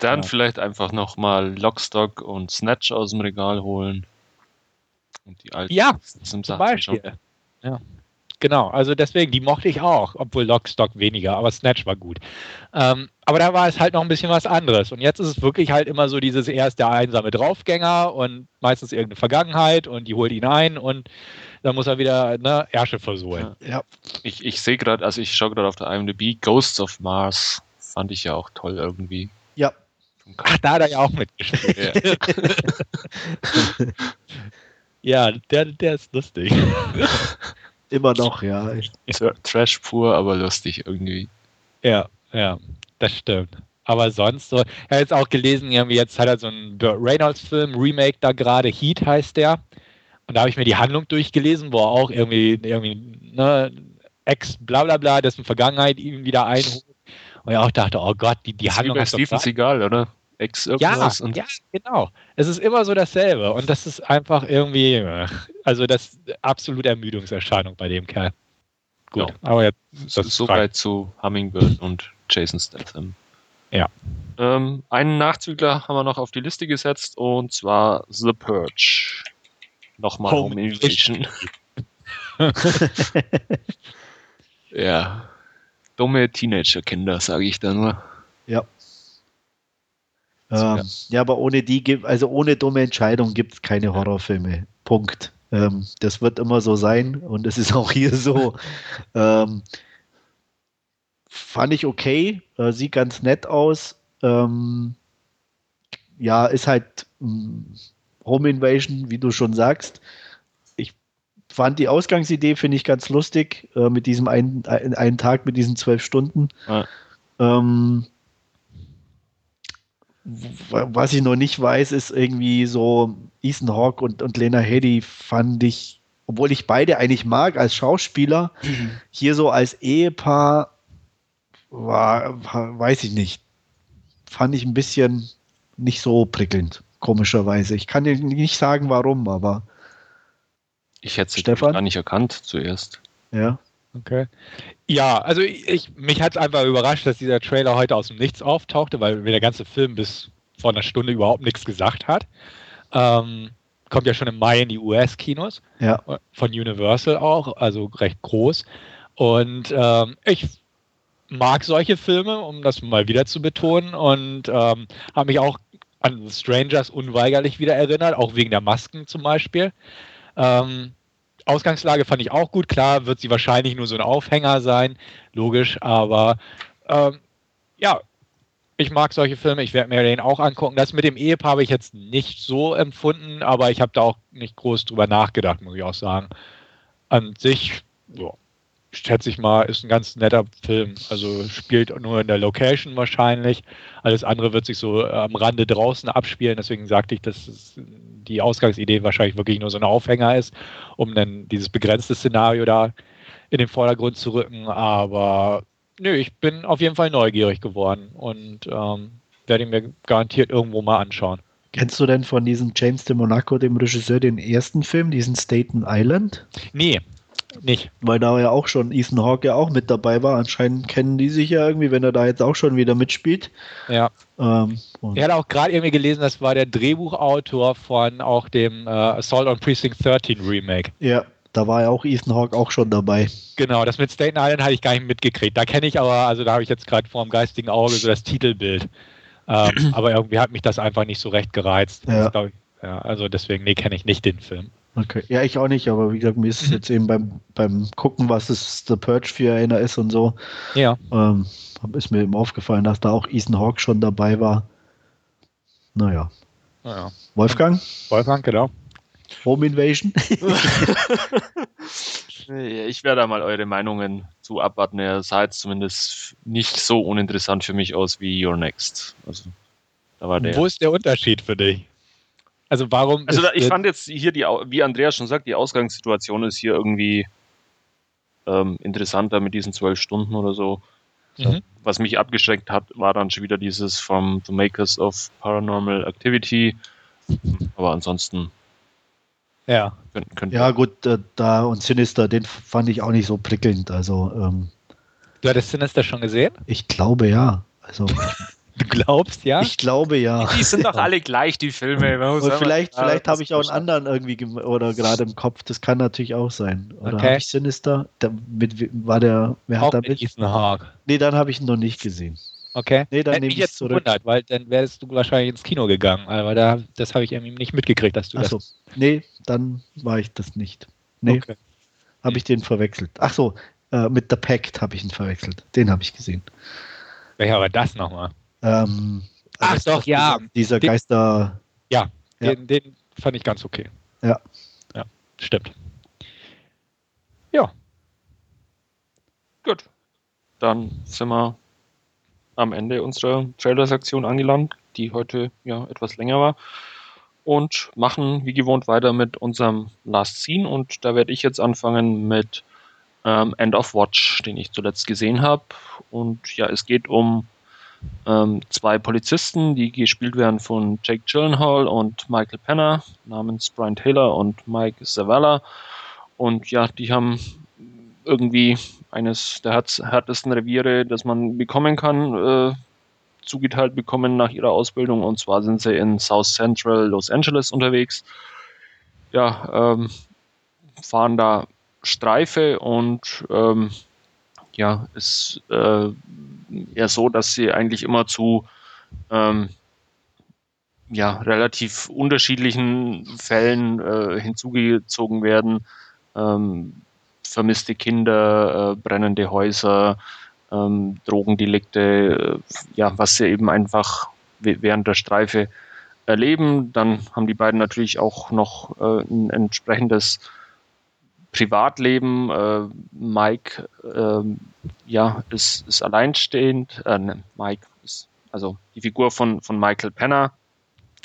Speaker 1: Dann
Speaker 2: Ja.
Speaker 1: vielleicht einfach nochmal Lockstock und Snatch aus dem Regal holen. Und die alten
Speaker 2: Ja,
Speaker 1: zum
Speaker 2: Beispiel. Ja. Genau, also deswegen, die mochte ich auch, obwohl Lockstock weniger, aber Snatch war gut. Ähm, aber da war es halt noch ein bisschen was anderes. Und jetzt ist es wirklich halt immer so dieses, er ist der einsame Draufgänger und meistens irgendeine Vergangenheit und die holt ihn ein und dann muss er wieder ne, Ärsche versohlen.
Speaker 1: Ja.
Speaker 3: Ja,
Speaker 1: Ich, ich sehe gerade, also ich schaue gerade auf der IMDb, Ghosts of Mars fand ich ja auch toll irgendwie.
Speaker 3: ja.
Speaker 2: Ach, da hat er ja auch mitgespielt.
Speaker 1: Ja. *laughs*
Speaker 2: ja, der, der ist lustig. *laughs*
Speaker 3: immer noch, ja.
Speaker 1: Tra- Trash pur, aber lustig irgendwie.
Speaker 2: Ja, ja, das stimmt. Aber sonst so, ich habe jetzt auch gelesen, irgendwie jetzt hat er so einen Burt Reynolds-Film, Remake da gerade, Heat heißt der. Und da habe ich mir die Handlung durchgelesen, wo er auch irgendwie, irgendwie, ne, Ex, bla bla bla, dessen Vergangenheit ihn wieder einholt. Und ich auch dachte, oh Gott, die, die
Speaker 1: Das ist wie
Speaker 2: Handlung
Speaker 1: bei Steven. Seagal, oder? Ex
Speaker 2: Ja,
Speaker 1: irgendwas und
Speaker 2: ja, genau. Es ist immer so dasselbe. Und das ist einfach irgendwie, also das ist absolute Ermüdungserscheinung bei dem Kerl. Gut,
Speaker 1: Ja.
Speaker 2: aber jetzt,
Speaker 1: das ist soweit zu Hummingbird und Jason Statham.
Speaker 2: Ja.
Speaker 1: Ähm, einen Nachzügler haben wir noch auf die Liste gesetzt und zwar The Purge. Nochmal
Speaker 2: Home
Speaker 1: Home Invasion. *laughs* *laughs* ja. Dumme Teenagerkinder, sage ich da nur.
Speaker 3: Ja. Ähm, ja, aber ohne die gibt, also ohne dumme Entscheidung gibt es keine Horrorfilme. Punkt. Ähm, das wird immer so sein und es ist *laughs* auch hier so. Ähm, fand ich okay, äh, sieht ganz nett aus. Ähm, ja, ist halt mh, Home Invasion, wie du schon sagst. Ich fand die Ausgangsidee, finde ich ganz lustig, äh, mit diesem einen, ein, einen Tag, mit diesen zwölf Stunden.
Speaker 1: Ja.
Speaker 3: Ähm, was ich noch nicht weiß, ist irgendwie so Ethan Hawke und, und Lena Headey fand ich, obwohl ich beide eigentlich mag als Schauspieler, hier so als Ehepaar war, war, weiß ich nicht, fand ich ein bisschen nicht so prickelnd, komischerweise. Ich kann dir nicht sagen, warum, aber
Speaker 1: Ich hätte es
Speaker 3: Stefan?
Speaker 1: gar nicht erkannt zuerst.
Speaker 3: ja.
Speaker 2: Okay. Ja, also ich, mich hat es einfach überrascht, dass dieser Trailer heute aus dem Nichts auftauchte, weil mir der ganze Film bis vor einer Stunde überhaupt nichts gesagt hat. Ähm, kommt ja schon im Mai in die US-Kinos,
Speaker 3: Ja.
Speaker 2: von Universal auch, also recht groß. Und ähm, ich mag solche Filme, um das mal wieder zu betonen, und ähm, habe mich auch an Strangers unweigerlich wieder erinnert, auch wegen der Masken zum Beispiel. Ähm, Ausgangslage fand ich auch gut. Klar wird sie wahrscheinlich nur so ein Aufhänger sein, logisch, aber ähm, ja, ich mag solche Filme. Ich werde mir den auch angucken. Das mit dem Ehepaar habe ich jetzt nicht so empfunden, aber ich habe da auch nicht groß drüber nachgedacht, muss ich auch sagen. An sich, ja, schätze ich mal, ist ein ganz netter Film. Also spielt nur in der Location wahrscheinlich. Alles andere wird sich so am Rande draußen abspielen. Deswegen sagte ich, dass die Ausgangsidee wahrscheinlich wirklich nur so ein Aufhänger ist, um dann dieses begrenzte Szenario da in den Vordergrund zu rücken. Aber nö, ich bin auf jeden Fall neugierig geworden und ähm, werde ihn mir garantiert irgendwo mal anschauen.
Speaker 3: Kennst du denn von diesem James de Monaco, dem Regisseur, den ersten Film, diesen Staten Island?
Speaker 2: Nee, nicht.
Speaker 3: Weil da ja auch schon Ethan Hawke ja auch mit dabei war. Anscheinend kennen die sich ja irgendwie, wenn er da jetzt auch schon wieder mitspielt.
Speaker 2: Ja. Ähm, ich hatte auch gerade irgendwie gelesen, das war der Drehbuchautor von auch dem äh, Assault on Precinct 13 Remake.
Speaker 3: Ja, da war ja auch Ethan Hawke auch schon dabei.
Speaker 2: Genau, das mit Staten Island hatte ich gar nicht mitgekriegt. Da kenne ich aber, also da habe ich jetzt gerade vor dem geistigen Auge so das Titelbild. Ähm, *clears throat* aber irgendwie hat mich das einfach nicht so recht gereizt.
Speaker 3: Ja.
Speaker 2: Ich, ja also deswegen, nee, kenne ich nicht den Film.
Speaker 3: Okay. Ja, ich auch nicht, aber wie gesagt, mir ist es jetzt eben beim, beim Gucken, was es The Purge für einer ist und so,
Speaker 2: ja.
Speaker 3: ähm, ist mir eben aufgefallen, dass da auch Ethan Hawke schon dabei war. Naja.
Speaker 2: Ja.
Speaker 3: Wolfgang?
Speaker 2: Wolfgang, genau.
Speaker 3: Home Invasion? *laughs*
Speaker 1: ich werde da mal eure Meinungen zu abwarten. Er sah jetzt zumindest nicht so uninteressant für mich aus wie Your Next. Also,
Speaker 2: da war der. Wo ist der Unterschied für dich? Also warum?
Speaker 1: Also ich fand jetzt hier die, wie Andreas schon sagt, die Ausgangssituation ist hier irgendwie ähm, interessanter mit diesen zwölf Stunden oder so. Mhm. Was mich abgeschreckt hat, war dann schon wieder dieses vom The Makers of Paranormal Activity. Aber ansonsten
Speaker 3: ja. Könnten, könnten ja, gut, äh, da und Sinister, den fand ich auch nicht so prickelnd. Also, ähm,
Speaker 2: du hattest Sinister schon gesehen?
Speaker 3: Ich glaube ja. Also, *laughs*
Speaker 2: du glaubst ja?
Speaker 3: Ich glaube ja.
Speaker 1: Die sind doch *laughs* alle gleich, die Filme.
Speaker 3: Und vielleicht vielleicht habe ich auch einen anderen irgendwie oder gerade im Kopf. Das kann natürlich auch sein. Oder okay. habe ich Sinister? Der, mit, war der, wer hat da mit?
Speaker 2: Ethan Hawke.
Speaker 3: Nee, dann habe ich ihn noch nicht gesehen.
Speaker 2: Okay. Nee, dann Hätte mich jetzt zurück. gewundert, weil dann wärst du wahrscheinlich ins Kino gegangen. Aber da, das habe ich irgendwie nicht mitgekriegt, dass du
Speaker 3: Ach so. das. Nee, dann war ich das nicht. Nee. Okay. Habe ich den verwechselt. Ach so, äh, mit The Pact habe ich ihn verwechselt. Den habe ich gesehen.
Speaker 2: Welcher war das nochmal?
Speaker 3: Ähm,
Speaker 2: Ach also doch, ja.
Speaker 3: Dieser, dieser Geister.
Speaker 2: Ja, ja. Den, den fand ich ganz okay.
Speaker 3: Ja.
Speaker 2: Ja, stimmt. Ja.
Speaker 1: Gut. Dann sind wir am Ende unserer Trailer-Sektion angelangt, die heute ja etwas länger war. Und machen wie gewohnt weiter mit unserem Last Scene. Und da werde ich jetzt anfangen mit ähm, End of Watch, den ich zuletzt gesehen habe. Und ja, es geht um ähm, zwei Polizisten, die gespielt werden von Jake Gyllenhaal und Michael Penner, namens Brian Taylor und Mike Zavala. Und ja, die haben irgendwie eines der härtesten Reviere, das man bekommen kann, äh, zugeteilt bekommen nach ihrer Ausbildung. Und zwar sind sie in South Central Los Angeles unterwegs. Ja, ähm, fahren da Streife und ähm, ja, ist äh, eher so, dass sie eigentlich immer zu ähm, ja, relativ unterschiedlichen Fällen äh, hinzugezogen werden. Ähm, vermisste Kinder, äh, brennende Häuser, ähm, Drogendelikte, äh, ja, was sie eben einfach während der Streife erleben. Dann haben die beiden natürlich auch noch äh, ein entsprechendes Privatleben. Äh, Mike ähm, ja, ist, ist alleinstehend. Äh, ne, Mike ist, also die Figur von, von Michael Penner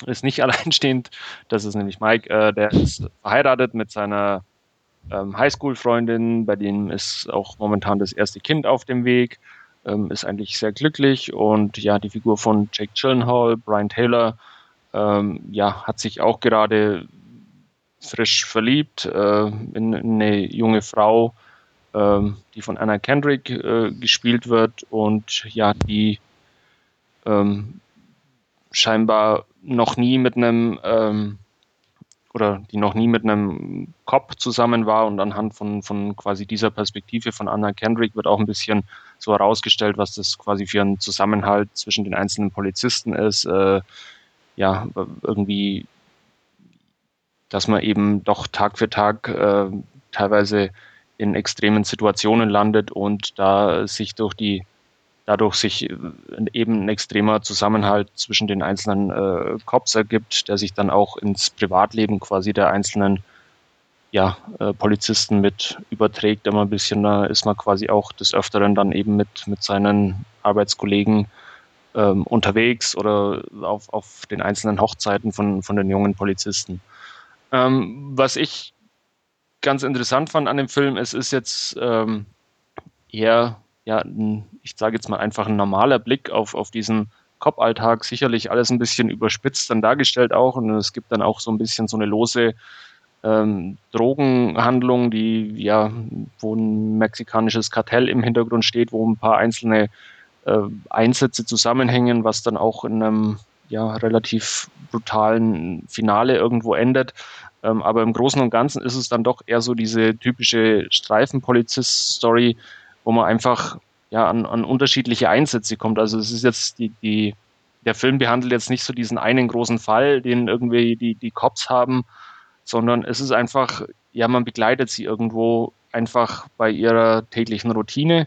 Speaker 1: ist nicht *laughs* alleinstehend. Das ist nämlich Mike, äh, der ist verheiratet mit seiner ähm, Highschool-Freundin, bei denen ist auch momentan das erste Kind auf dem Weg, ähm, ist eigentlich sehr glücklich und ja, die Figur von Jake Gyllenhaal, Brian Taylor, ähm, ja, hat sich auch gerade frisch verliebt äh, in, in, eine junge Frau, äh, die von Anna Kendrick äh, gespielt wird und ja, die ähm, scheinbar noch nie mit einem ähm, oder die noch nie mit einem Cop zusammen war und anhand von, von quasi dieser Perspektive von Anna Kendrick wird auch ein bisschen so herausgestellt, was das quasi für ein Zusammenhalt zwischen den einzelnen Polizisten ist. Äh, ja, irgendwie, dass man eben doch Tag für Tag äh, teilweise in extremen Situationen landet und da sich durch die dadurch sich äh, eben ein extremer Zusammenhalt zwischen den einzelnen äh, Cops ergibt, der sich dann auch ins Privatleben quasi der einzelnen ja, äh, Polizisten mit überträgt. Immer ein bisschen, da ist man quasi auch des Öfteren dann eben mit, mit seinen Arbeitskollegen ähm, unterwegs oder auf, auf den einzelnen Hochzeiten von, von den jungen Polizisten. Ähm, was ich ganz interessant fand an dem Film, es ist jetzt ähm, eher ja, ich sage jetzt mal einfach ein normaler Blick auf, auf diesen Cop-Alltag. Sicherlich alles ein bisschen überspitzt dann dargestellt auch und es gibt dann auch so ein bisschen so eine lose ähm, Drogenhandlung, die ja, wo ein mexikanisches Kartell im Hintergrund steht, wo ein paar einzelne äh, Einsätze zusammenhängen, was dann auch in einem ja, relativ brutalen Finale irgendwo endet. Ähm, aber im Großen und Ganzen ist es dann doch eher so diese typische Streifenpolizist-Story, wo man einfach ja, an, an unterschiedliche Einsätze kommt. Also es ist jetzt die, die, der Film behandelt jetzt nicht so diesen einen großen Fall, den irgendwie die, die Cops haben, sondern es ist einfach, ja, man begleitet sie irgendwo einfach bei ihrer täglichen Routine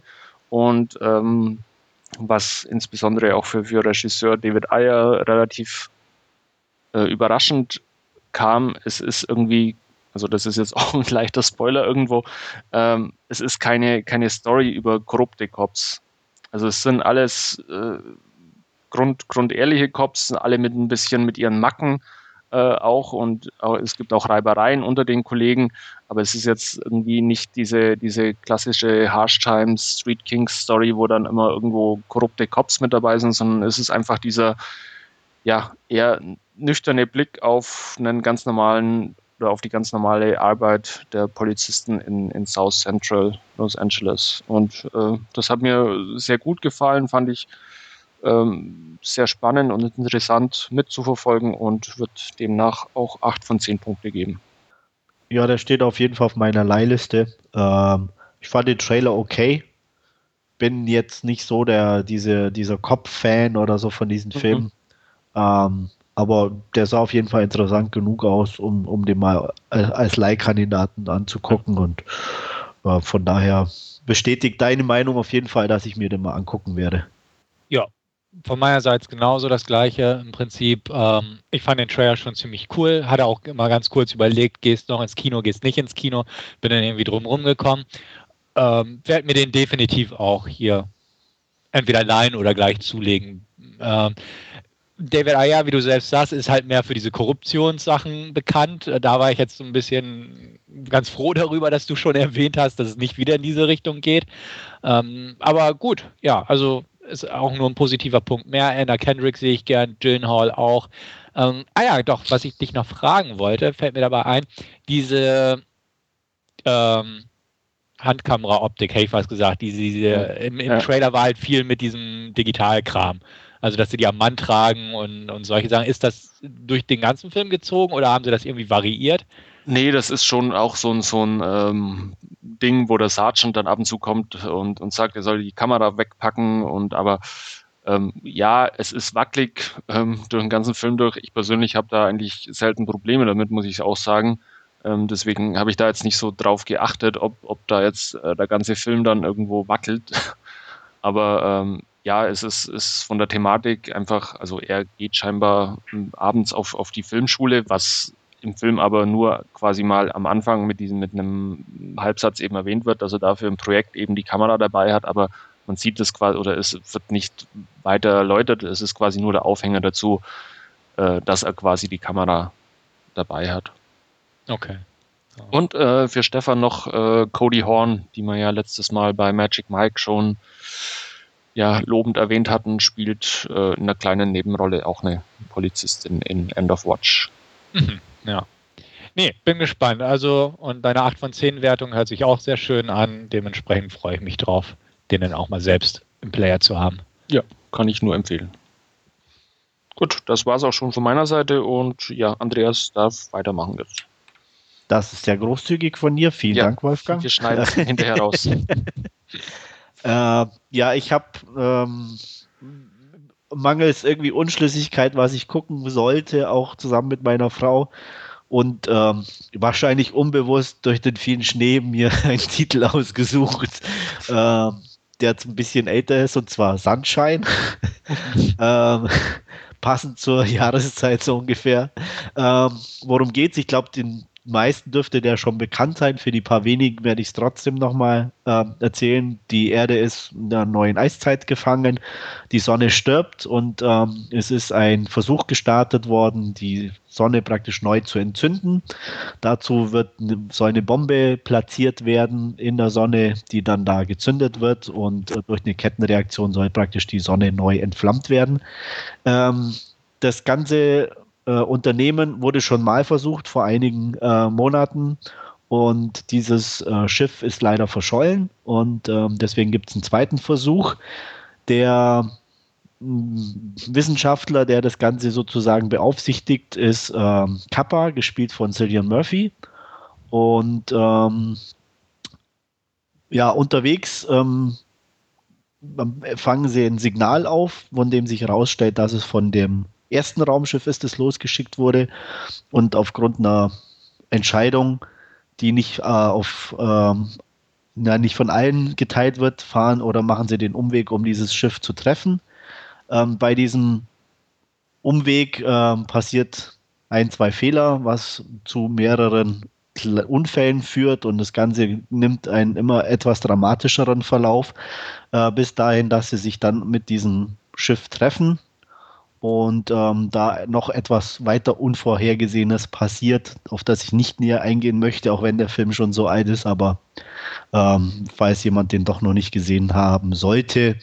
Speaker 1: und ähm, was insbesondere auch für, für Regisseur David Ayer relativ äh, überraschend kam, es ist irgendwie, also das ist jetzt *laughs* auch ein leichter Spoiler irgendwo, ähm, es ist keine, keine Story über korrupte Cops. Also es sind alles äh, grund, grundehrliche Cops, alle mit ein bisschen mit ihren Macken äh, auch und auch, es gibt auch Reibereien unter den Kollegen, aber es ist jetzt irgendwie nicht diese, diese klassische Harsh Times Street Kings Story, wo dann immer irgendwo korrupte Cops mit dabei sind, sondern es ist einfach dieser ja, eher nüchterne Blick auf einen ganz normalen oder auf die ganz normale Arbeit der Polizisten in, in South Central Los Angeles. Und äh, das hat mir sehr gut gefallen, fand ich ähm, sehr spannend und interessant mitzuverfolgen und wird demnach auch 8 von 10 Punkte geben.
Speaker 3: Ja, der steht auf jeden Fall auf meiner Leihliste. Ähm, ich fand den Trailer okay. Bin jetzt nicht so der, diese, dieser Cop-Fan oder so von diesen mhm. Filmen. Ähm, aber der sah auf jeden Fall interessant genug aus, um, um den mal als Leihkandidaten anzugucken. Und äh, von daher bestätigt deine Meinung auf jeden Fall, dass ich mir den mal angucken werde.
Speaker 2: Von meiner Seite genauso das gleiche. Im Prinzip, ähm, ich fand den Trailer schon ziemlich cool. Hatte auch immer ganz kurz überlegt, gehst du noch ins Kino, gehst nicht ins Kino. Bin dann irgendwie drum rumgekommen. Ähm, Werde mir den definitiv auch hier entweder leihen oder gleich zulegen. Ähm, David Ayer, wie du selbst sagst, ist halt mehr für diese Korruptionssachen bekannt. Da war ich jetzt so ein bisschen ganz froh darüber, dass du schon erwähnt hast, dass es nicht wieder in diese Richtung geht. Ähm, aber gut, ja, also ist auch nur ein positiver Punkt mehr. Anna Kendrick sehe ich gern, Hall auch. Ähm, ah ja, doch, was ich dich noch fragen wollte, fällt mir dabei ein, diese ähm, Handkamera-Optik, hätte ich fast gesagt, diese, diese im, im ja. Trailer war halt viel mit diesem Digitalkram. Also, dass sie die am Mann tragen und, und solche Sachen. Ist das durch den ganzen Film gezogen oder haben sie das irgendwie variiert?
Speaker 1: Nee, das ist schon auch so ein, so ein ähm, Ding, wo der Sergeant dann ab und zu kommt und, und sagt, er soll die Kamera wegpacken und aber ähm, ja, es ist wackelig ähm, durch den ganzen Film durch. Ich persönlich habe da eigentlich selten Probleme damit, muss ich auch sagen. Ähm, deswegen habe ich da jetzt nicht so drauf geachtet, ob, ob da jetzt äh, der ganze Film dann irgendwo wackelt. *laughs* Aber ähm, ja, es ist, ist von der Thematik einfach, also er geht scheinbar abends auf, auf die Filmschule, was im Film aber nur quasi mal am Anfang mit diesem, mit einem Halbsatz eben erwähnt wird, dass er dafür im Projekt eben die Kamera dabei hat, aber man sieht es quasi, oder es wird nicht weiter erläutert, es ist quasi nur der Aufhänger dazu, äh, dass er quasi die Kamera dabei hat.
Speaker 2: Okay.
Speaker 1: Und äh, für Stefan noch äh, Cody Horn, die man ja letztes Mal bei Magic Mike schon ja lobend erwähnt hatten, spielt äh, in einer kleinen Nebenrolle auch eine Polizistin in End of Watch.
Speaker 2: Mhm, ja. Nee, bin gespannt. Also, und deine 8 von 10 Wertung hört sich auch sehr schön an. Dementsprechend freue ich mich drauf, den dann auch mal selbst im Player zu haben.
Speaker 1: Ja, kann ich nur empfehlen. Gut, das war es auch schon von meiner Seite und ja, Andreas darf weitermachen jetzt.
Speaker 3: Das ist sehr großzügig von dir. Vielen ja, Dank, Wolfgang.
Speaker 1: Wir schneiden hinterher raus. *laughs*
Speaker 3: Äh, ja, ich habe ähm, mangels irgendwie Unschlüssigkeit, was ich gucken sollte, auch zusammen mit meiner Frau und ähm, wahrscheinlich unbewusst durch den vielen Schnee mir *laughs* einen Titel ausgesucht, äh, der jetzt ein bisschen älter ist, und zwar Sunshine. *laughs* ähm, passend zur Jahreszeit so ungefähr. Ähm, worum geht's? Ich glaube, den meisten dürfte der schon bekannt sein. Für die paar wenigen werde ich es trotzdem nochmal äh, erzählen. Die Erde ist in der neuen Eiszeit gefangen. Die Sonne stirbt und ähm, es ist ein Versuch gestartet worden, die Sonne praktisch neu zu entzünden. Dazu wird soll eine Bombe platziert werden in der Sonne, die dann da gezündet wird und äh, durch eine Kettenreaktion soll praktisch die Sonne neu entflammt werden. Ähm, das Ganze äh, Unternehmen wurde schon mal versucht vor einigen äh, Monaten und dieses äh, Schiff ist leider verschollen und ähm, deswegen gibt es einen zweiten Versuch. Der mm, Wissenschaftler, der das Ganze sozusagen beaufsichtigt, ist ähm, Kappa, gespielt von Cillian Murphy. Und ähm, ja, unterwegs ähm, fangen sie ein Signal auf, von dem sich herausstellt, dass es von dem ersten Raumschiff ist, das losgeschickt wurde. Und aufgrund einer Entscheidung, die nicht äh, auf ähm, na, nicht von allen geteilt wird, fahren oder machen sie den Umweg, um dieses Schiff zu treffen. Ähm, bei diesem Umweg ähm, passiert ein, zwei Fehler, was zu mehreren Unfällen führt und das Ganze nimmt einen immer etwas dramatischeren Verlauf, äh, bis dahin, dass sie sich dann mit diesem Schiff treffen und ähm, da noch etwas weiter Unvorhergesehenes passiert, auf das ich nicht näher eingehen möchte, auch wenn der Film schon so alt ist, aber ähm, falls jemand den doch noch nicht gesehen haben sollte,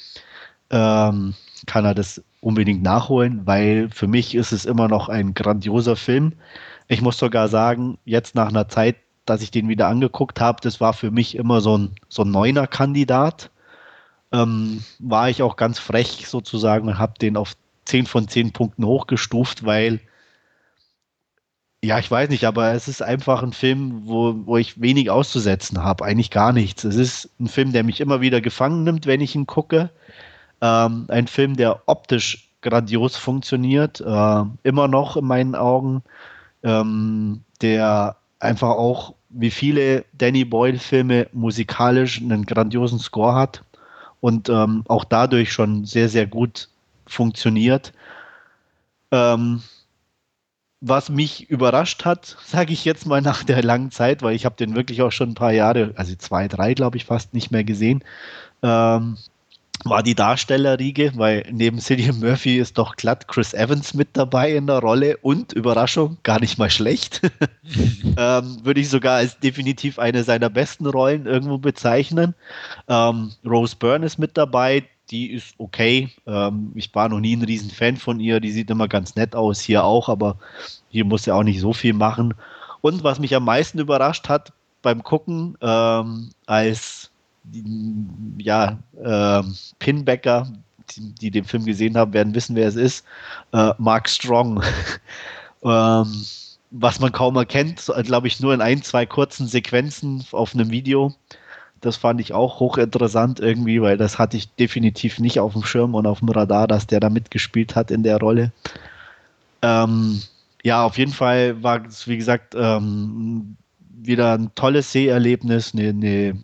Speaker 3: ähm, kann er das unbedingt nachholen, weil für mich ist es immer noch ein grandioser Film. Ich muss sogar sagen, jetzt nach einer Zeit, dass ich den wieder angeguckt habe, das war für mich immer so ein, so ein Neuner-Kandidat. Ähm, war ich auch ganz frech sozusagen und habe den auf 10 von 10 Punkten hochgestuft, weil, ja, ich weiß nicht, aber es ist einfach ein Film, wo, wo ich wenig auszusetzen habe, eigentlich gar nichts. Es ist ein Film, der mich immer wieder gefangen nimmt, wenn ich ihn gucke. Ähm, ein Film, der optisch grandios funktioniert, äh, immer noch in meinen Augen, ähm, der einfach auch wie viele Danny Boyle-Filme musikalisch einen grandiosen Score hat und ähm, auch dadurch schon sehr, sehr gut funktioniert. Ähm, was mich überrascht hat, *laughs* sage ich jetzt mal nach der langen Zeit, weil ich habe den wirklich auch schon ein paar Jahre, also zwei, drei glaube ich fast nicht mehr gesehen, ähm, war die Darstellerriege, weil neben Cillian Murphy ist doch glatt Chris Evans mit dabei in der Rolle und Überraschung, gar nicht mal schlecht. *laughs* ähm, Würde ich sogar als definitiv eine seiner besten Rollen irgendwo bezeichnen. Ähm, Rose Byrne ist mit dabei, die ist okay. Ähm, ich war noch nie ein Riesenfan von ihr. Die sieht immer ganz nett aus, hier auch, aber hier muss sie auch nicht so viel machen. Und was mich am meisten überrascht hat beim Gucken, ähm, als ja, äh, Pinbacker, die, die, den Film gesehen haben, werden wissen, wer es ist, äh, Mark Strong. *laughs* ähm, was man kaum erkennt, glaube ich, nur in ein, zwei kurzen Sequenzen auf einem Video. Das fand ich auch hochinteressant irgendwie, weil das hatte ich definitiv nicht auf dem Schirm und auf dem Radar, dass der da mitgespielt hat in der Rolle. Ähm, ja, auf jeden Fall war es, wie gesagt, ähm, wieder ein tolles Seherlebnis, eine, eine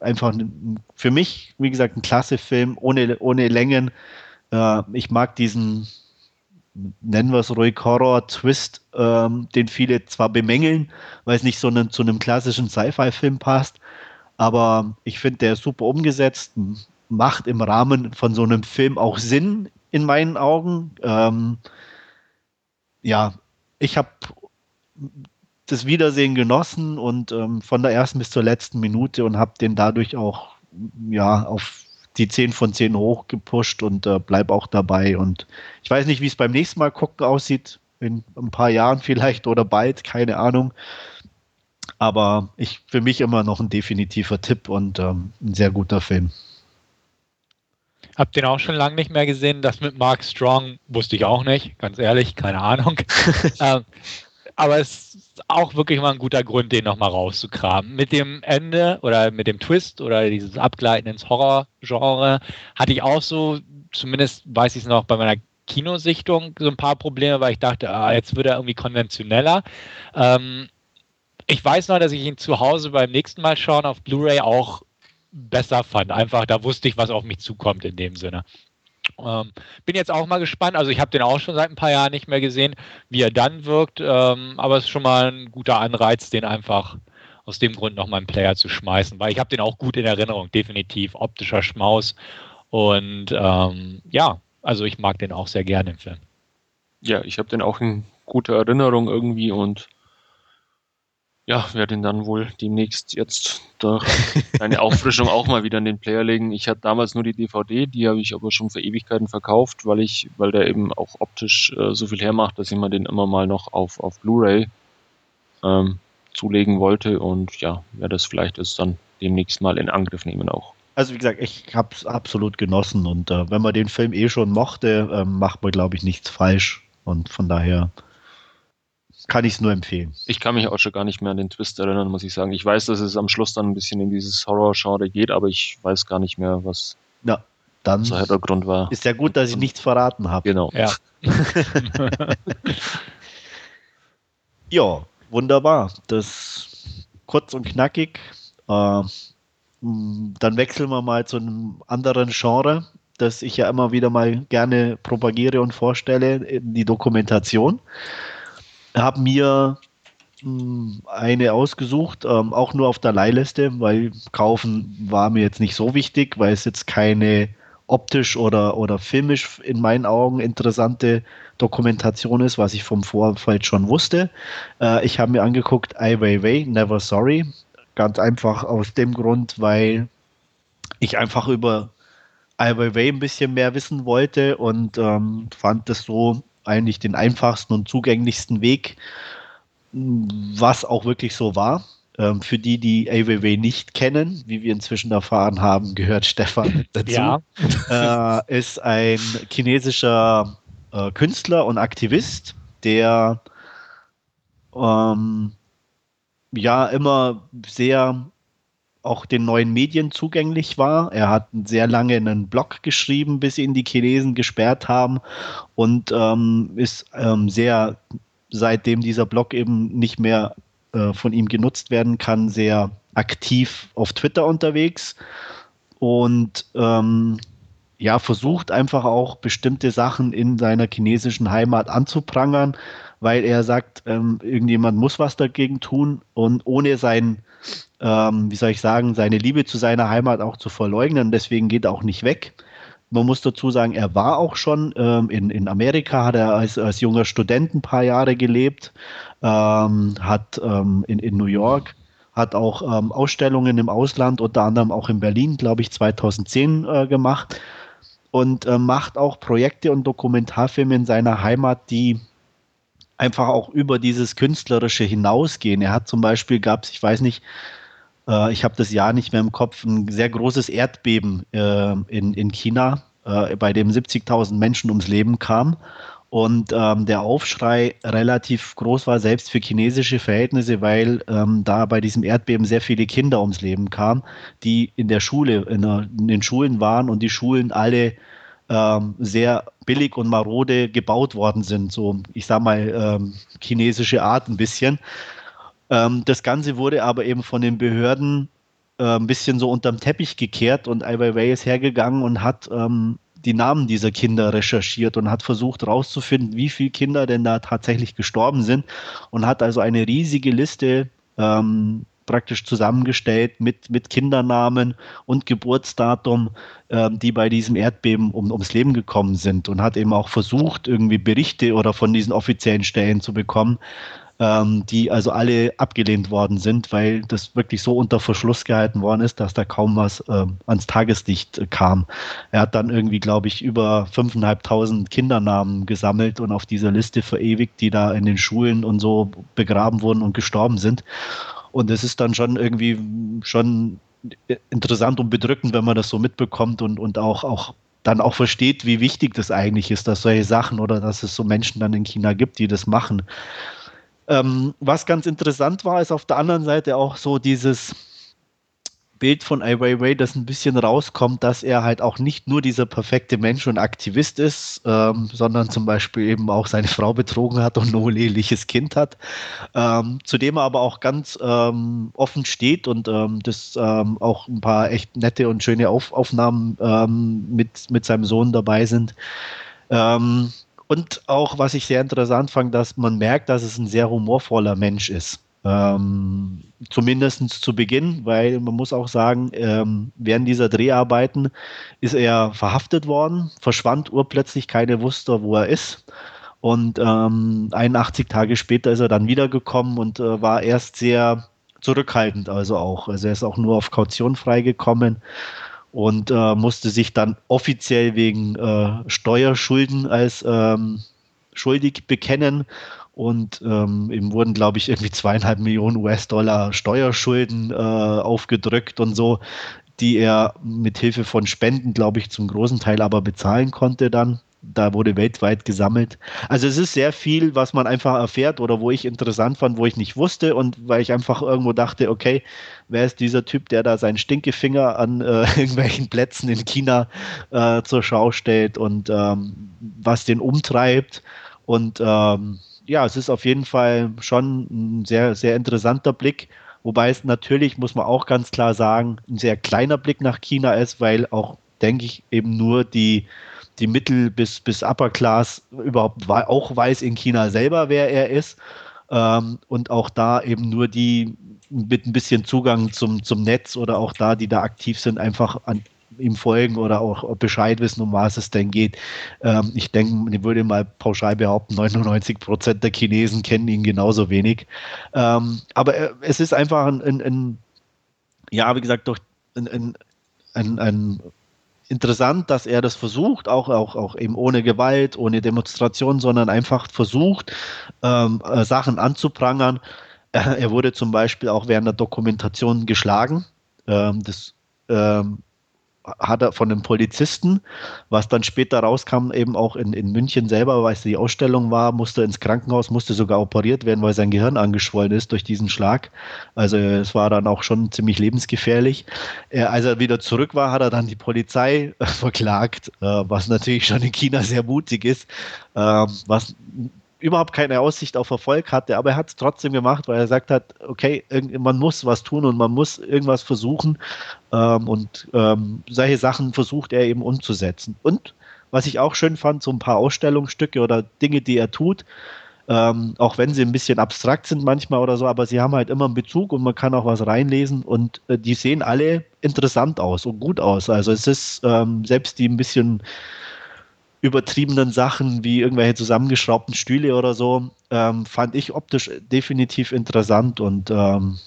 Speaker 3: einfach für mich, wie gesagt, ein klasse Film, ohne, ohne Längen. Äh, ich mag diesen, nennen wir es ruhig, Horror-Twist, ähm, den viele zwar bemängeln, weil es nicht so einen, zu einem klassischen Sci-Fi-Film passt, aber ich finde, der ist super umgesetzt, macht im Rahmen von so einem Film auch Sinn in meinen Augen. Ähm, ja, ich habe das Wiedersehen genossen und ähm, von der ersten bis zur letzten Minute und habe den dadurch auch ja auf die 10 von 10 hochgepusht und äh, bleib auch dabei. Und ich weiß nicht, wie es beim nächsten Mal gucken aussieht, in ein paar Jahren vielleicht oder bald, keine Ahnung. Aber ich für mich immer noch ein definitiver Tipp und ähm, ein sehr guter Film.
Speaker 2: Hab den auch schon lange nicht mehr gesehen. Das mit Mark Strong wusste ich auch nicht, ganz ehrlich, keine Ahnung. *laughs* ähm, aber es ist auch wirklich mal ein guter Grund, den nochmal rauszukramen. Mit dem Ende oder mit dem Twist oder dieses Abgleiten ins Horror-Genre hatte ich auch so, zumindest weiß ich es noch bei meiner Kinosichtung, so ein paar Probleme, weil ich dachte, ah, jetzt wird er irgendwie konventioneller. Ähm, ich weiß noch, dass ich ihn zu Hause beim nächsten Mal schauen auf Blu-ray auch besser fand. Einfach, da wusste ich, was auf mich zukommt in dem Sinne. Ähm, bin jetzt auch mal gespannt. Also ich habe den auch schon seit ein paar Jahren nicht mehr gesehen, wie er dann wirkt. Ähm, aber es ist schon mal ein guter Anreiz, den einfach aus dem Grund noch mal einen Player zu schmeißen, weil ich habe den auch gut in Erinnerung, definitiv optischer Schmaus. Und ähm, ja, also ich mag den auch sehr gerne im Film.
Speaker 1: Ja, ich habe den auch in guter Erinnerung irgendwie und ja, werde ihn dann wohl demnächst jetzt durch eine Auffrischung auch mal wieder in den Player legen. Ich hatte damals nur die DVD, die habe ich aber schon für Ewigkeiten verkauft, weil ich, weil der eben auch optisch äh, so viel hermacht, dass ich mir den immer mal noch auf, auf Blu-ray ähm, zulegen wollte und ja, werde das vielleicht jetzt dann demnächst mal in Angriff nehmen auch.
Speaker 3: Also wie gesagt, ich habe es absolut genossen und äh, wenn man den Film eh schon mochte, äh, macht man glaube ich nichts falsch und von daher kann ich es nur empfehlen.
Speaker 1: Ich kann mich auch schon gar nicht mehr an den Twist erinnern, muss ich sagen. Ich weiß, dass es am Schluss dann ein bisschen in dieses Horror-Genre geht, aber ich weiß gar nicht mehr, was
Speaker 3: ja, dann
Speaker 1: der Hintergrund war.
Speaker 3: Ist ja gut, dass ich nichts verraten habe.
Speaker 1: Genau.
Speaker 2: Ja. *laughs*
Speaker 3: ja, wunderbar. Das kurz und knackig. Äh, dann wechseln wir mal zu einem anderen Genre, das ich ja immer wieder mal gerne propagiere und vorstelle, die Dokumentation habe mir hm, eine ausgesucht, ähm, auch nur auf der Leihliste, weil kaufen war mir jetzt nicht so wichtig, weil es jetzt keine optisch oder, oder filmisch in meinen Augen interessante Dokumentation ist, was ich vom Vorfeld schon wusste. Äh, ich habe mir angeguckt Ai Weiwei, Never Sorry. Ganz einfach aus dem Grund, weil ich einfach über Ai Weiwei ein bisschen mehr wissen wollte und ähm, fand das so eigentlich den einfachsten und zugänglichsten Weg, was auch wirklich so war. Ähm, für die, die AWW nicht kennen, wie wir inzwischen erfahren haben, gehört Stefan *laughs* dazu. Ja. Äh, ist ein chinesischer äh, Künstler und Aktivist, der ähm, ja immer sehr auch den neuen Medien zugänglich war. Er hat sehr lange einen Blog geschrieben, bis ihn die Chinesen gesperrt haben und ähm, ist ähm, sehr, seitdem dieser Blog eben nicht mehr äh, von ihm genutzt werden kann, sehr aktiv auf Twitter unterwegs und ähm, ja, versucht einfach auch bestimmte Sachen in seiner chinesischen Heimat anzuprangern, weil er sagt, ähm, irgendjemand muss was dagegen tun und ohne sein ähm, wie soll ich sagen, seine Liebe zu seiner Heimat auch zu verleugnen. Deswegen geht er auch nicht weg. Man muss dazu sagen, er war auch schon ähm, in, in Amerika, hat er als, als junger Student ein paar Jahre gelebt, ähm, hat ähm, in, in New York, hat auch ähm, Ausstellungen im Ausland, unter anderem auch in Berlin, glaube ich, 2010 äh, gemacht und äh, macht auch Projekte und Dokumentarfilme in seiner Heimat, die einfach auch über dieses Künstlerische hinausgehen. Er hat zum Beispiel, gab es, ich weiß nicht, äh, ich habe das Jahr nicht mehr im Kopf, ein sehr großes Erdbeben äh, in, in China, äh, bei dem 70.000 Menschen ums Leben kamen. Und ähm, der Aufschrei relativ groß war, selbst für chinesische Verhältnisse, weil ähm, da bei diesem Erdbeben sehr viele Kinder ums Leben kamen, die in der Schule, in, der, in den Schulen waren und die Schulen alle ähm, sehr billig und marode gebaut worden sind. So, ich sag mal, ähm, chinesische Art ein bisschen. Ähm, das Ganze wurde aber eben von den Behörden äh, ein bisschen so unterm Teppich gekehrt und Ai Weiwei ist hergegangen und hat ähm, die Namen dieser Kinder recherchiert und hat versucht herauszufinden, wie viele Kinder denn da tatsächlich gestorben sind und hat also eine riesige Liste ähm, praktisch zusammengestellt mit, mit Kindernamen und Geburtsdatum, ähm, die bei diesem Erdbeben um, ums Leben gekommen sind und hat eben auch versucht, irgendwie Berichte oder von diesen offiziellen Stellen zu bekommen, ähm, die also alle abgelehnt worden sind, weil das wirklich so unter Verschluss gehalten worden ist, dass da kaum was äh, ans Tageslicht äh, kam. Er hat dann irgendwie, glaube ich, über 5.500 Kindernamen gesammelt und auf dieser Liste verewigt, die da in den Schulen und so begraben wurden und gestorben sind. Und es ist dann schon irgendwie schon interessant und bedrückend, wenn man das so mitbekommt und, und auch, auch dann auch versteht, wie wichtig das eigentlich ist, dass solche Sachen oder dass es so Menschen dann in China gibt, die das machen. Ähm, was ganz interessant war, ist auf der anderen Seite auch so dieses Bild von Ai Weiwei, das ein bisschen rauskommt, dass er halt auch nicht nur dieser perfekte Mensch und Aktivist ist, ähm, sondern zum Beispiel eben auch seine Frau betrogen hat und ein uneheliches Kind hat, ähm, zu dem er aber auch ganz ähm, offen steht und ähm, das ähm, auch ein paar echt nette und schöne Auf Aufnahmen ähm, mit, mit seinem Sohn dabei sind. Und auch, was ich sehr interessant fand, dass man merkt, dass es ein sehr humorvoller Mensch ist. Ähm, zumindest zu Beginn, weil man muss auch sagen, ähm, während dieser Dreharbeiten ist er verhaftet worden, verschwand urplötzlich, keine wusste, wo er ist. Und ähm, 81 Tage später ist er dann wiedergekommen und äh, war erst sehr zurückhaltend, also auch. Also er ist auch nur auf Kaution freigekommen und äh, musste sich dann offiziell wegen äh, Steuerschulden als ähm, schuldig bekennen und ähm, ihm wurden, glaube ich, irgendwie zweieinhalb Millionen US-Dollar Steuerschulden äh, aufgedrückt und so, die er mit Hilfe von Spenden, glaube ich, zum großen Teil aber bezahlen konnte dann. Da wurde weltweit gesammelt. Also es ist sehr viel, was man einfach erfährt oder wo ich interessant fand, wo ich nicht wusste und weil ich einfach irgendwo dachte, okay, wer ist dieser Typ, der da seinen Stinkefinger an äh, *laughs* irgendwelchen Plätzen in China äh, zur Schau stellt und ähm, was den umtreibt und ähm, ja, es ist auf jeden Fall schon ein sehr, sehr interessanter Blick. Wobei es natürlich, muss man auch ganz klar sagen, ein sehr kleiner Blick nach China ist, weil auch, denke ich, eben nur die, die Mittel- bis, bis Upper Class überhaupt auch weiß in China selber, wer er ist. Ähm, und auch da eben nur die mit ein bisschen Zugang zum, zum Netz oder auch da, die da aktiv sind, einfach an, ihm folgen oder auch Bescheid wissen, um was es denn geht. Ähm, ich denke, ich würde mal pauschal behaupten, 99 Prozent der Chinesen kennen ihn genauso wenig. Ähm, aber äh, es ist einfach ein, ein, ein ja, wie gesagt, doch ein, ein, ein interessant, dass er das versucht, auch, auch, auch eben ohne Gewalt, ohne Demonstration, sondern einfach versucht, ähm, äh, Sachen anzuprangern. Äh, er wurde zum Beispiel auch während der Dokumentation geschlagen. Ähm, das ähm, hat er von einem Polizisten, was dann später rauskam, eben auch in, in München selber, weil es die Ausstellung war, musste ins Krankenhaus, musste sogar operiert werden, weil sein Gehirn angeschwollen ist durch diesen Schlag. Also es war dann auch schon ziemlich lebensgefährlich. Er, als er wieder zurück war, hat er dann die Polizei äh, verklagt, äh, was natürlich schon in China sehr mutig ist, äh, was überhaupt keine Aussicht auf Erfolg hatte, aber er hat es trotzdem gemacht, weil er gesagt hat, okay, man muss was tun und man muss irgendwas versuchen ähm, und ähm, solche Sachen versucht er eben umzusetzen. Und was ich auch schön fand, so ein paar Ausstellungsstücke oder Dinge, die er tut, ähm, auch wenn sie ein bisschen abstrakt sind manchmal oder so, aber sie haben halt immer einen Bezug und man kann auch was reinlesen und äh, die sehen alle interessant aus und gut aus. Also es ist ähm, selbst die ein bisschen übertriebenen Sachen wie irgendwelche zusammengeschraubten Stühle oder so, ähm, fand ich optisch definitiv interessant und ähm,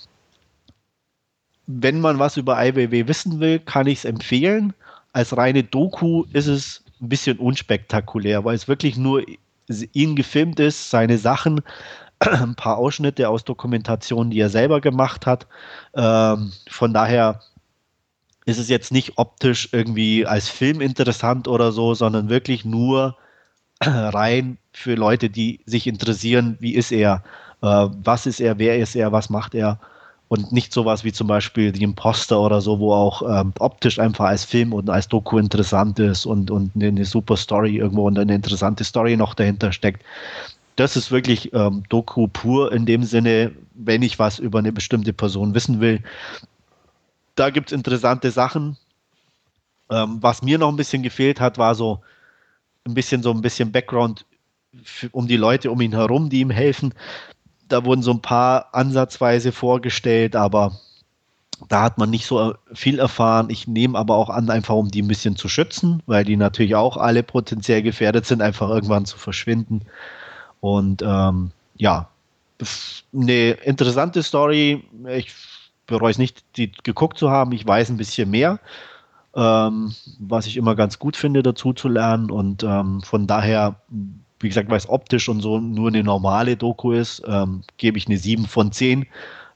Speaker 3: wenn man was über IWW wissen will, kann ich es empfehlen. Als reine Doku ist es ein bisschen unspektakulär, weil es wirklich nur ihn gefilmt ist, seine Sachen, *clears throat* ein paar Ausschnitte aus Dokumentationen, die er selber gemacht hat. Ähm, von daher ist es jetzt nicht optisch irgendwie als Film interessant oder so, sondern wirklich nur *clears throat* rein für Leute, die sich interessieren, wie ist er, äh, was ist er, wer ist er, was macht er und nicht sowas wie zum Beispiel The Imposter oder so, wo auch ähm, optisch einfach als Film und als Doku interessant ist und, und eine super Story irgendwo und eine interessante Story noch dahinter steckt. Das ist wirklich ähm, Doku pur in dem Sinne, wenn ich was über eine bestimmte Person wissen will, da gibt es interessante Sachen. Ähm, was mir noch ein bisschen gefehlt hat, war so ein bisschen so ein bisschen Background für, um die Leute um ihn herum, die ihm helfen. Da wurden so ein paar ansatzweise vorgestellt, aber da hat man nicht so viel erfahren. Ich nehme aber auch an, einfach um die ein bisschen zu schützen, weil die natürlich auch alle potenziell gefährdet sind, einfach irgendwann zu verschwinden. Und ähm, ja, eine interessante Story. Ich bereue es nicht, die geguckt zu haben. Ich weiß ein bisschen mehr, ähm, was ich immer ganz gut finde, dazu zu lernen. Und ähm, von daher, wie gesagt, weil es optisch und so nur eine normale Doku ist, ähm, gebe ich eine 7 von 10.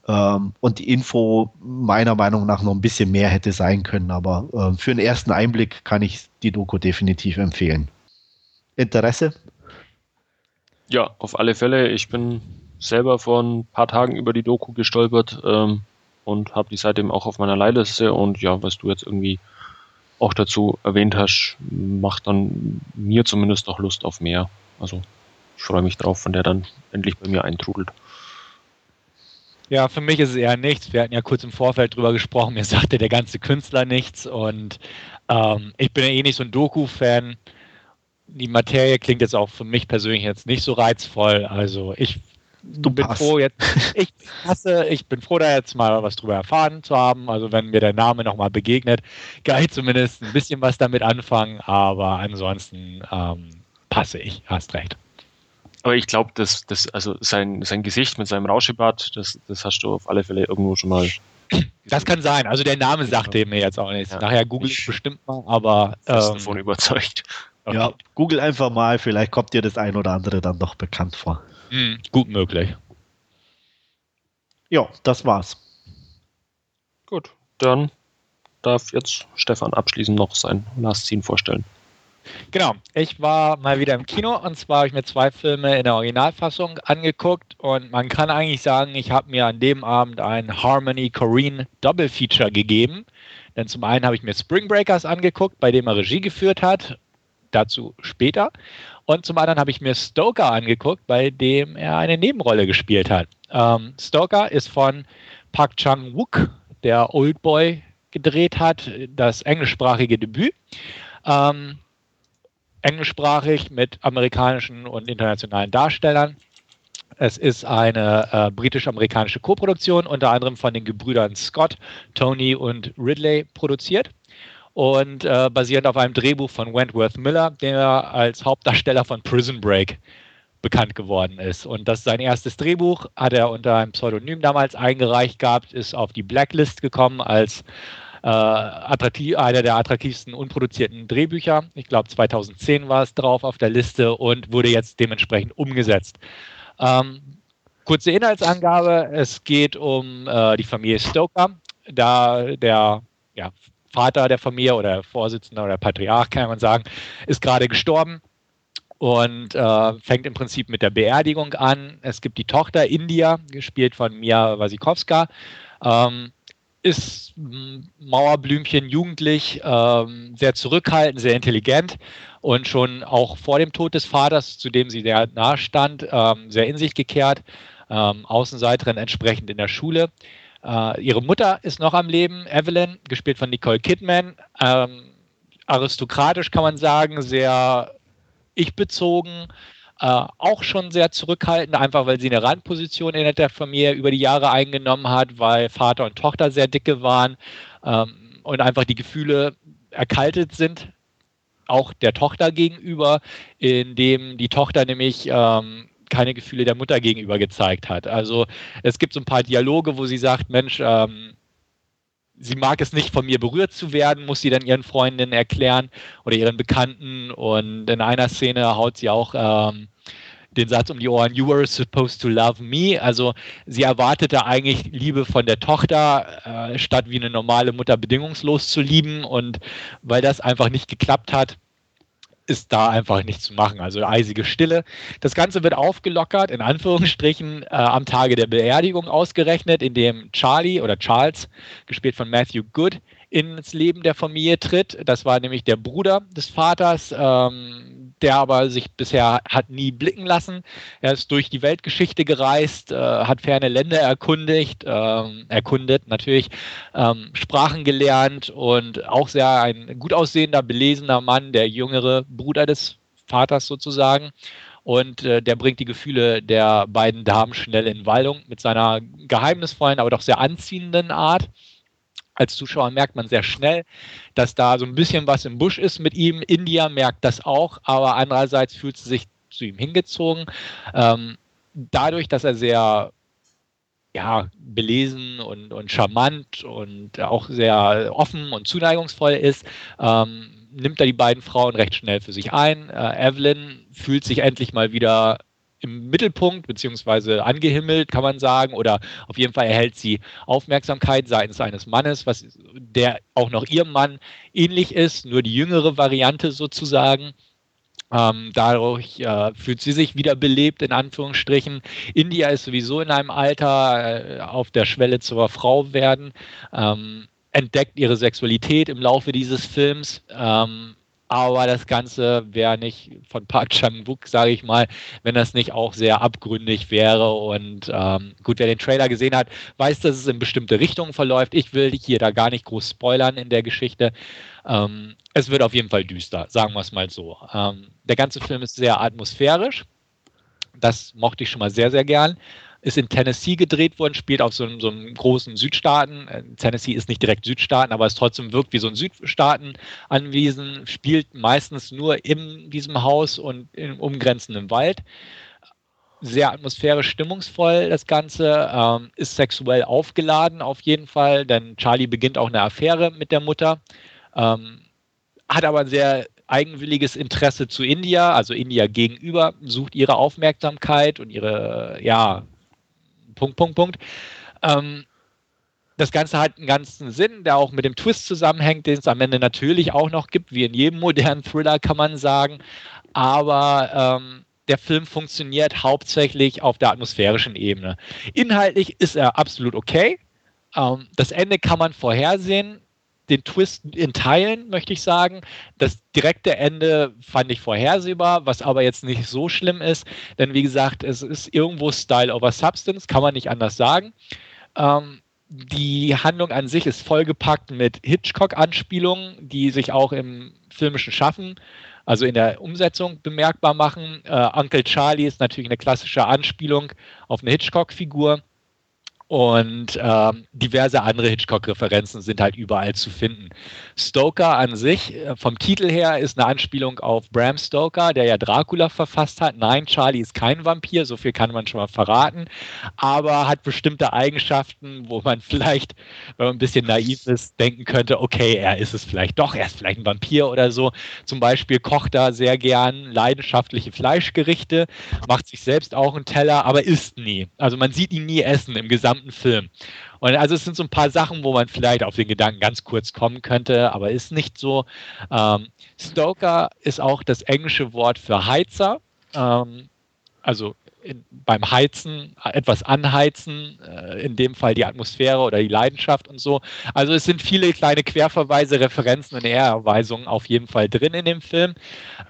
Speaker 3: Ähm, und die Info meiner Meinung nach noch ein bisschen mehr hätte sein können. Aber äh, für einen ersten Einblick kann ich die Doku definitiv empfehlen. Interesse?
Speaker 1: Ja, auf alle Fälle. Ich bin selber vor ein paar Tagen über die Doku gestolpert. Ähm, und habe die seitdem auch auf meiner Leihliste und ja, was du jetzt irgendwie auch dazu erwähnt hast, macht dann mir zumindest auch Lust auf mehr. Also ich freue mich drauf, wenn der dann endlich bei mir eintrudelt.
Speaker 2: Ja, für mich ist es eher nichts. Wir hatten ja kurz im Vorfeld drüber gesprochen. Mir sagte der ganze Künstler nichts und ähm, ich bin ja eh nicht so ein Doku-Fan. Die Materie klingt jetzt auch für mich persönlich jetzt nicht so reizvoll. Also ich du bin passt. froh jetzt. Ich hasse, ich bin froh, da jetzt mal was drüber erfahren zu haben. Also wenn mir der Name nochmal begegnet, kann ich zumindest ein bisschen was damit anfangen. Aber ansonsten ähm, passe ich. Hast recht.
Speaker 1: Aber ich glaube, dass das, also sein, sein Gesicht mit seinem Rauschebart, das, das hast du auf alle Fälle irgendwo schon mal.
Speaker 2: Das kann sein. Also der Name sagte ja. mir jetzt auch nichts. Ja. Nachher google ich bestimmt mal, aber.
Speaker 1: Ähm, davon überzeugt.
Speaker 3: Okay. Ja, google einfach mal, vielleicht kommt dir das ein oder andere dann doch bekannt vor.
Speaker 2: Mhm, gut möglich.
Speaker 3: Ja, das war's.
Speaker 1: Gut, dann darf jetzt Stefan abschließend noch sein Last Scene vorstellen.
Speaker 2: Genau, ich war mal wieder im Kino und zwar habe ich mir zwei Filme in der Originalfassung angeguckt und man kann eigentlich sagen, ich habe mir an dem Abend ein Harmony Corrine Double Feature gegeben. Denn zum einen habe ich mir Spring Breakers angeguckt, bei dem er Regie geführt hat, dazu später. Und zum anderen habe ich mir Stoker angeguckt, bei dem er eine Nebenrolle gespielt hat. Ähm, Stoker ist von Park Chang-wook, der Old Boy gedreht hat, das englischsprachige Debüt. Ähm, englischsprachig mit amerikanischen und internationalen Darstellern. Es ist eine äh, britisch-amerikanische Koproduktion, unter anderem von den Gebrüdern Scott, Tony und Ridley produziert und äh, basierend auf einem Drehbuch von Wentworth Miller, der als Hauptdarsteller von Prison Break bekannt geworden ist. Und das ist sein erstes Drehbuch, hat er unter einem Pseudonym damals eingereicht gehabt, ist auf die Blacklist gekommen als äh, einer der attraktivsten unproduzierten Drehbücher. Ich glaube 2010 war es drauf auf der Liste und wurde jetzt dementsprechend umgesetzt. Ähm, kurze Inhaltsangabe, es geht um äh, die Familie Stoker, da der ja, Vater der Familie oder Vorsitzender oder Patriarch, kann man sagen, ist gerade gestorben und äh, fängt im Prinzip mit der Beerdigung an. Es gibt die Tochter India, gespielt von Mia Wasikowska. Ähm, ist Mauerblümchen jugendlich, ähm, sehr zurückhaltend, sehr intelligent und schon auch vor dem Tod des Vaters, zu dem sie sehr nahe stand, ähm, sehr in sich gekehrt, ähm, Außenseiterin entsprechend in der Schule. Äh, ihre Mutter ist noch am Leben, Evelyn, gespielt von Nicole Kidman. Ähm, aristokratisch kann man sagen, sehr ich-bezogen, äh, auch schon sehr zurückhaltend, einfach weil sie eine Randposition in der Familie über die Jahre eingenommen hat, weil Vater und Tochter sehr dicke waren ähm, und einfach die Gefühle erkaltet sind, auch der Tochter gegenüber, indem die Tochter nämlich ähm, keine Gefühle der Mutter gegenüber gezeigt hat. Also es gibt so ein paar Dialoge, wo sie sagt, Mensch, ähm, sie mag es nicht, von mir berührt zu werden, muss sie dann ihren Freundinnen erklären oder ihren Bekannten. Und in einer Szene haut sie auch ähm, den Satz um die Ohren, You were supposed to love me. Also sie erwartete eigentlich Liebe von der Tochter, äh, statt wie eine normale Mutter bedingungslos zu lieben. Und weil das einfach nicht geklappt hat, ist da einfach nichts zu machen. Also eisige Stille. Das Ganze wird aufgelockert, in Anführungsstrichen, äh, am Tage der Beerdigung ausgerechnet, in dem Charlie oder Charles, gespielt von Matthew Good, ins Leben der Familie tritt. Das war nämlich der Bruder des Vaters, ähm, der aber sich bisher hat nie blicken lassen. Er ist durch die Weltgeschichte gereist, äh, hat ferne Länder erkundigt, äh, erkundet natürlich, ähm, Sprachen gelernt und auch sehr ein gut aussehender, belesener Mann, der jüngere Bruder des Vaters sozusagen. Und äh, der bringt die Gefühle der beiden Damen schnell in Wallung mit seiner geheimnisvollen, aber doch sehr anziehenden Art als Zuschauer merkt man sehr schnell, dass da so ein bisschen was im Busch ist mit ihm. India merkt das auch, aber andererseits fühlt sie sich zu ihm hingezogen. Ähm, dadurch, dass er sehr ja, belesen und, und charmant und auch sehr offen und zuneigungsvoll ist, ähm, nimmt er die beiden Frauen recht schnell für sich ein. Äh, Evelyn fühlt sich endlich mal wieder im Mittelpunkt, beziehungsweise angehimmelt, kann man sagen, oder auf jeden Fall erhält sie Aufmerksamkeit seitens eines Mannes, was der auch noch ihrem Mann ähnlich ist, nur die jüngere Variante sozusagen. Ähm, dadurch äh, fühlt sie sich wieder belebt, in Anführungsstrichen. India ist sowieso in einem Alter äh, auf der Schwelle zur Frau werden, ähm, entdeckt ihre Sexualität im Laufe dieses Films. Ähm, aber das Ganze wäre nicht von Park Chan-wook, sage ich mal, wenn das nicht auch sehr abgründig wäre. Und ähm, gut, wer den Trailer gesehen hat, weiß, dass es in bestimmte Richtungen verläuft. Ich will hier da gar nicht groß spoilern in der Geschichte. Ähm, es wird auf jeden Fall düster, sagen wir es mal so. Ähm, der ganze Film ist sehr atmosphärisch. Das mochte ich schon mal sehr, sehr gern ist in Tennessee gedreht worden, spielt auf so einem, so einem großen Südstaaten. Äh, Tennessee ist nicht direkt Südstaaten, aber es trotzdem wirkt wie so ein Südstaaten-Anwesen, spielt meistens nur in diesem Haus und im umgrenzenden Wald. Sehr atmosphärisch, stimmungsvoll das Ganze, ähm, ist sexuell aufgeladen auf jeden Fall, denn Charlie beginnt auch eine Affäre mit der Mutter, ähm, hat aber ein sehr eigenwilliges Interesse zu India, also India gegenüber, sucht ihre Aufmerksamkeit und ihre, ja, Punkt, Punkt, Punkt. Ähm, das Ganze hat einen ganzen Sinn, der auch mit dem Twist zusammenhängt, den es am Ende natürlich auch noch gibt, wie in jedem modernen Thriller, kann man sagen. Aber ähm, der Film funktioniert hauptsächlich auf der atmosphärischen Ebene. Inhaltlich ist er absolut okay. Ähm, das Ende kann man vorhersehen den Twist in Teilen, möchte ich sagen. Das direkte Ende fand ich vorhersehbar, was aber jetzt nicht so schlimm ist, denn wie gesagt, es ist irgendwo Style over Substance, kann man nicht anders sagen. Ähm, die Handlung an sich ist vollgepackt mit Hitchcock-Anspielungen, die sich auch im filmischen Schaffen, also in der Umsetzung bemerkbar machen. Äh, Uncle Charlie ist natürlich eine klassische Anspielung auf eine Hitchcock-Figur. Und ähm, diverse andere Hitchcock-Referenzen sind halt überall zu finden. Stoker an sich, äh, vom Titel her, ist eine Anspielung auf Bram Stoker, der ja Dracula verfasst hat. Nein, Charlie ist kein Vampir, so viel kann man schon mal verraten, aber hat bestimmte Eigenschaften, wo man *laughs* vielleicht, wenn man ein bisschen naiv ist, denken könnte, okay, er ist es vielleicht doch, er ist vielleicht ein Vampir oder so. Zum Beispiel kocht er sehr gern leidenschaftliche Fleischgerichte, macht sich selbst auch einen Teller, aber isst nie. Also man sieht ihn nie essen im gesamten gesamten Film. Und also es sind so ein paar Sachen, wo man vielleicht auf den Gedanken ganz kurz kommen könnte, aber ist nicht so. Ähm, Stoker ist auch das englische Wort für Heizer. Ähm, also in, beim Heizen etwas anheizen, äh, in dem Fall die Atmosphäre oder die Leidenschaft und so. Also es sind viele kleine Querverweise, Referenzen und Ehrerweisungen auf jeden Fall drin in dem Film.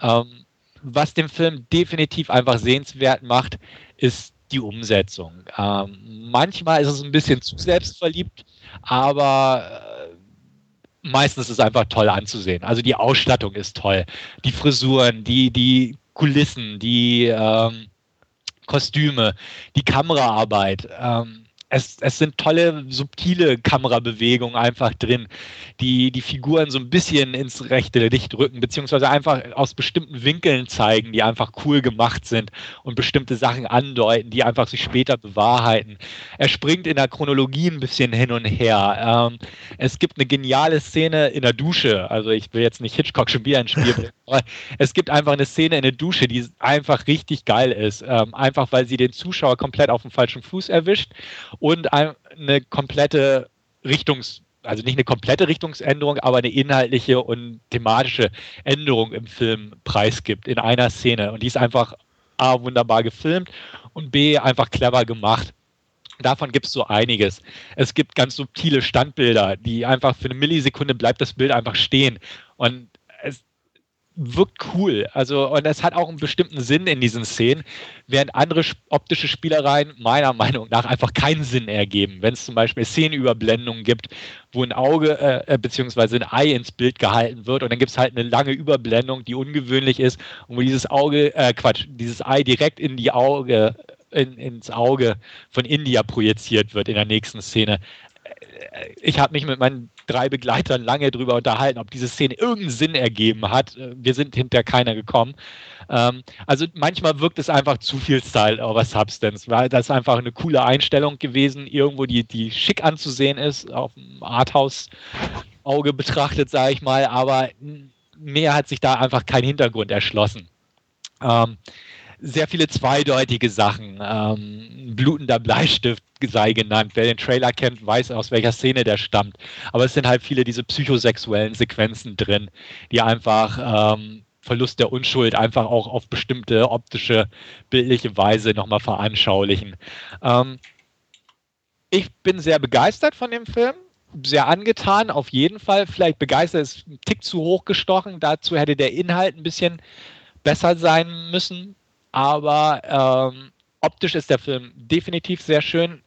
Speaker 2: Ähm, was den Film definitiv einfach sehenswert macht, ist die Umsetzung. Ähm, manchmal ist es ein bisschen zu selbstverliebt, aber äh, meistens ist es einfach toll anzusehen. Also die Ausstattung ist toll, die Frisuren, die, die Kulissen, die ähm, Kostüme, die Kameraarbeit. Ähm, es, es sind tolle, subtile Kamerabewegungen einfach drin, die die Figuren so ein bisschen ins rechte Licht rücken, beziehungsweise einfach aus bestimmten Winkeln zeigen, die einfach cool gemacht sind und bestimmte Sachen andeuten, die einfach sich später bewahrheiten. Er springt in der Chronologie ein bisschen hin und her. Ähm, es gibt eine geniale Szene in der Dusche, also ich will jetzt nicht Hitchcock schon wieder ins Spiel bringen, *laughs* aber es gibt einfach eine Szene in der Dusche, die einfach richtig geil ist, ähm, einfach weil sie den Zuschauer komplett auf dem falschen Fuß erwischt und eine komplette Richtungs- also nicht eine komplette Richtungsänderung, aber eine inhaltliche und thematische Änderung im Film preisgibt in einer Szene. Und die ist einfach A, wunderbar gefilmt und B, einfach clever gemacht. Davon gibt es so einiges. Es gibt ganz subtile Standbilder, die einfach für eine Millisekunde bleibt das Bild einfach stehen. Und wirkt cool. Also, und es hat auch einen bestimmten Sinn in diesen Szenen, während andere optische Spielereien meiner Meinung nach einfach keinen Sinn ergeben. Wenn es zum Beispiel Szenenüberblendungen gibt, wo ein Auge äh, äh beziehungsweise ein Ei ins Bild gehalten wird und dann gibt es halt eine lange Überblendung, die ungewöhnlich ist und wo dieses Auge, äh, Quatsch, dieses Ei direkt in die Auge, in, ins Auge von India projiziert wird in der nächsten Szene ich habe mich mit meinen drei Begleitern lange darüber unterhalten, ob diese Szene irgendeinen Sinn ergeben hat. Wir sind hinter keiner gekommen. Ähm, also manchmal wirkt es einfach zu viel Style over Substance, weil das einfach eine coole Einstellung gewesen, irgendwo die, die schick anzusehen ist, auf dem Arthouse-Auge betrachtet, sage ich mal, aber mehr hat sich da einfach kein Hintergrund erschlossen. Ähm, sehr viele zweideutige Sachen. Ähm, blutender Bleistift sei genannt. Wer den Trailer kennt, weiß, aus welcher Szene der stammt. Aber es sind halt viele diese psychosexuellen Sequenzen drin, die einfach ähm, Verlust der Unschuld einfach auch auf bestimmte optische, bildliche Weise nochmal veranschaulichen. Ähm, ich bin sehr begeistert von dem Film, sehr angetan, auf jeden Fall. Vielleicht begeistert ist ein Tick zu hoch gestochen. Dazu hätte der Inhalt ein bisschen besser sein müssen. Aber ähm, optisch ist der Film definitiv sehr schön.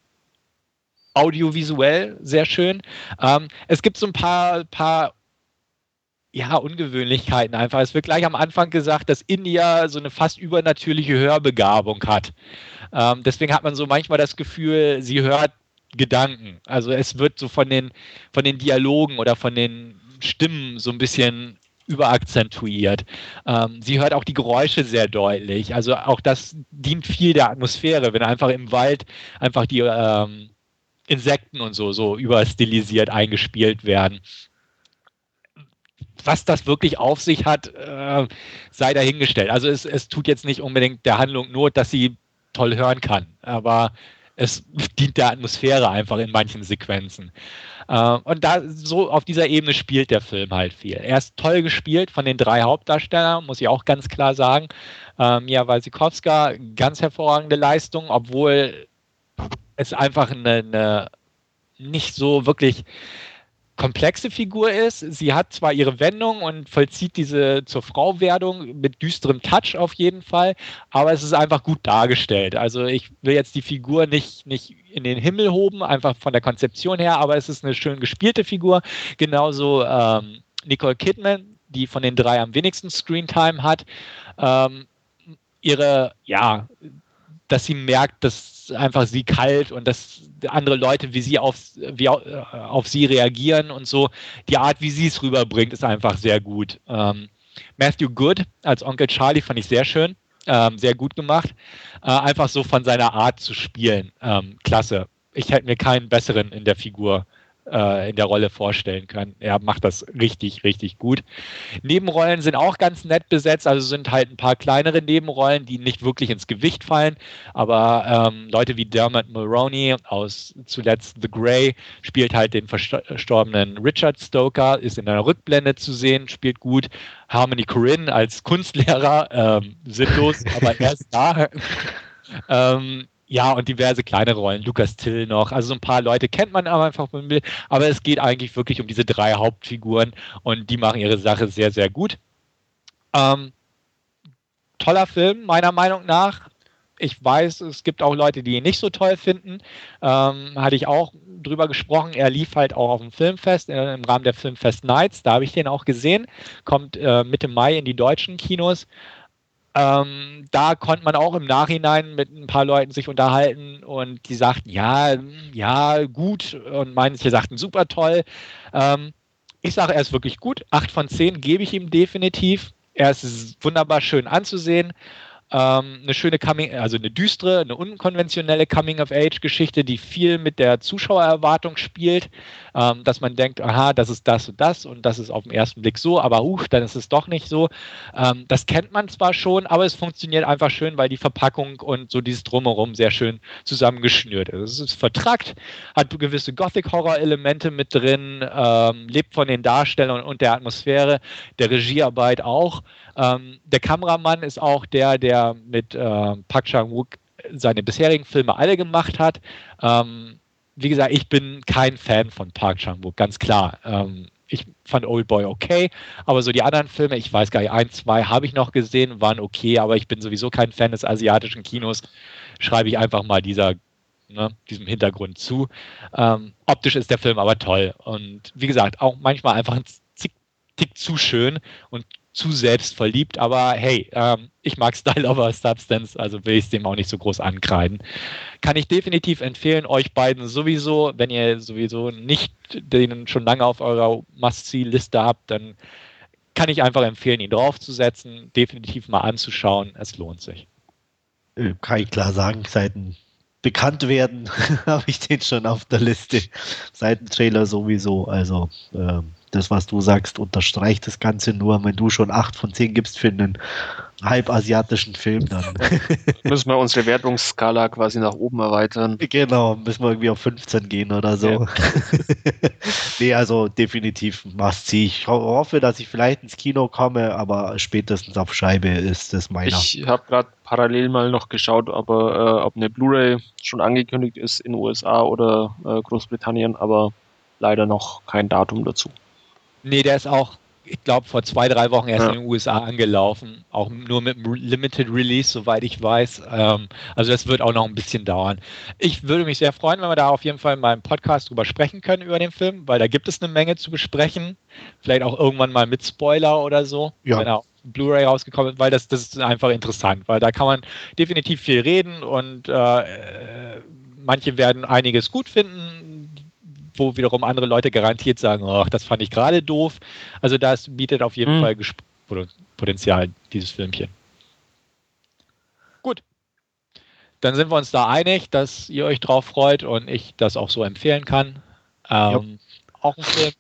Speaker 2: Audiovisuell sehr schön. Ähm, es gibt so ein paar, paar ja, Ungewöhnlichkeiten einfach. Es wird gleich am Anfang gesagt, dass India so eine fast übernatürliche Hörbegabung hat. Ähm, deswegen hat man so manchmal das Gefühl, sie hört Gedanken. Also es wird so von den, von den Dialogen oder von den Stimmen so ein bisschen überakzentuiert. Ähm, sie hört auch die Geräusche sehr deutlich. Also auch das dient viel der Atmosphäre, wenn einfach im Wald einfach die ähm, Insekten und so so überstilisiert eingespielt werden was das wirklich auf sich hat, äh, sei dahingestellt. Also es, es tut jetzt nicht unbedingt der Handlung Not, dass sie toll hören kann, aber es dient der Atmosphäre einfach in manchen Sequenzen. Äh, und da so auf dieser Ebene spielt der Film halt viel. Er ist toll gespielt von den drei Hauptdarstellern, muss ich auch ganz klar sagen. Ähm, ja, Walsikowska, ganz hervorragende Leistung, obwohl es einfach eine, eine nicht so wirklich komplexe Figur ist. Sie hat zwar ihre Wendung und vollzieht diese zur Frau-Werdung mit düsterem Touch auf jeden Fall, aber es ist einfach gut dargestellt. Also ich will jetzt die Figur nicht, nicht in den Himmel hoben, einfach von der Konzeption her, aber es ist eine schön gespielte Figur. Genauso ähm, Nicole Kidman, die von den drei am wenigsten Screentime hat. Ähm, ihre, ja, dass sie merkt, dass einfach sie kalt und dass andere Leute, wie sie auf, wie auf sie reagieren und so, die Art, wie sie es rüberbringt, ist einfach sehr gut. Ähm, Matthew Good als Onkel Charlie fand ich sehr schön, ähm, sehr gut gemacht. Äh, einfach so von seiner Art zu spielen, ähm, klasse. Ich hätte mir keinen besseren in der Figur äh, in der Rolle vorstellen können. Er macht das richtig, richtig gut. Nebenrollen sind auch ganz nett besetzt, also sind halt ein paar kleinere Nebenrollen, die nicht wirklich ins Gewicht fallen, aber ähm, Leute wie Dermot Mulroney aus zuletzt The Grey spielt halt den verstorbenen Richard Stoker, ist in einer Rückblende zu sehen, spielt gut. Harmony Corinne als Kunstlehrer, ähm, sinnlos, aber *laughs* er ist da. ähm, ja, und diverse kleine Rollen, Lukas Till noch. Also so ein paar Leute kennt man aber einfach, aber es geht eigentlich wirklich um diese drei Hauptfiguren und die machen ihre Sache sehr, sehr gut. Ähm, toller Film, meiner Meinung nach. Ich weiß, es gibt auch Leute, die ihn nicht so toll finden. Ähm, hatte ich auch drüber gesprochen. Er lief halt auch auf dem Filmfest, äh, im Rahmen der Filmfest Nights. Da habe ich den auch gesehen. Kommt äh, Mitte Mai in die deutschen Kinos. Ähm, da konnte man auch im Nachhinein mit ein paar Leuten sich unterhalten und die sagten, ja, ja, gut. Und manche sagten, super toll. Ähm, ich sage, er ist wirklich gut. Acht von zehn gebe ich ihm definitiv. Er ist wunderbar schön anzusehen. Ähm, eine schöne Coming, also eine düstere, eine unkonventionelle Coming-of-Age-Geschichte, die viel mit der Zuschauererwartung spielt, ähm, dass man denkt, aha, das ist das und das und das ist auf den ersten Blick so, aber uh, dann ist es doch nicht so. Ähm, das kennt man zwar schon, aber es funktioniert einfach schön, weil die Verpackung und so dieses Drumherum sehr schön zusammengeschnürt ist. Es ist vertrackt, hat gewisse Gothic-Horror-Elemente mit drin, ähm, lebt von den Darstellern und der Atmosphäre, der Regiearbeit auch. Ähm, der Kameramann ist auch der, der mit äh, Park Chan-wook seine bisherigen Filme alle gemacht hat. Ähm, wie gesagt, ich bin kein Fan von Park Chan-wook, ganz klar. Ähm, ich fand Old Boy okay, aber so die anderen Filme, ich weiß gar nicht, ein, zwei habe ich noch gesehen, waren okay, aber ich bin sowieso kein Fan des asiatischen Kinos. Schreibe ich einfach mal dieser, ne, diesem Hintergrund zu. Ähm, optisch ist der Film aber toll und wie gesagt, auch manchmal einfach ein Tick zu schön und zu selbstverliebt, aber hey, ähm, ich mag Style *laughs* over Substance, also will ich es dem auch nicht so groß ankreiden. Kann ich definitiv empfehlen, euch beiden sowieso, wenn ihr sowieso nicht den schon lange auf eurer Must-See-Liste habt, dann kann ich einfach empfehlen, ihn draufzusetzen, definitiv mal anzuschauen, es lohnt sich.
Speaker 3: Äh, kann ich klar sagen, seit ein bekannt werden, *laughs* habe ich den schon auf der Liste. Seit dem Trailer sowieso. Also ähm, das, was du sagst, unterstreicht das Ganze nur. Wenn du schon 8 von 10 gibst für einen halbasiatischen Film, dann *laughs*
Speaker 1: müssen wir unsere Wertungsskala quasi nach oben erweitern.
Speaker 3: Genau, müssen wir irgendwie auf 15 gehen oder so. Ja. *laughs* nee, also definitiv must see. Ich hoffe, dass ich vielleicht ins Kino komme, aber spätestens auf Scheibe ist das meiner.
Speaker 1: Ich habe gerade parallel mal noch geschaut, aber äh, ob eine Blu-ray schon angekündigt ist in den USA oder äh, Großbritannien, aber leider noch kein Datum dazu.
Speaker 2: Nee, der ist auch, ich glaube, vor zwei, drei Wochen erst ja. in den USA angelaufen. Auch nur mit einem Limited Release, soweit ich weiß. Ähm, also das wird auch noch ein bisschen dauern. Ich würde mich sehr freuen, wenn wir da auf jeden Fall mal im Podcast drüber sprechen können, über den Film, weil da gibt es eine Menge zu besprechen. Vielleicht auch irgendwann mal mit Spoiler oder so. Ja. Wenn er Blu-ray rausgekommen ist, weil das, das ist einfach interessant, weil da kann man definitiv viel reden und äh, äh manche werden einiges gut finden, wo wiederum andere Leute garantiert sagen, ach, das fand ich gerade doof. Also das bietet auf jeden mhm. Fall Potenzial, dieses Filmchen. Gut. Dann sind wir uns da einig, dass ihr euch drauf freut und ich das auch so empfehlen kann. Ähm, auch ein Film,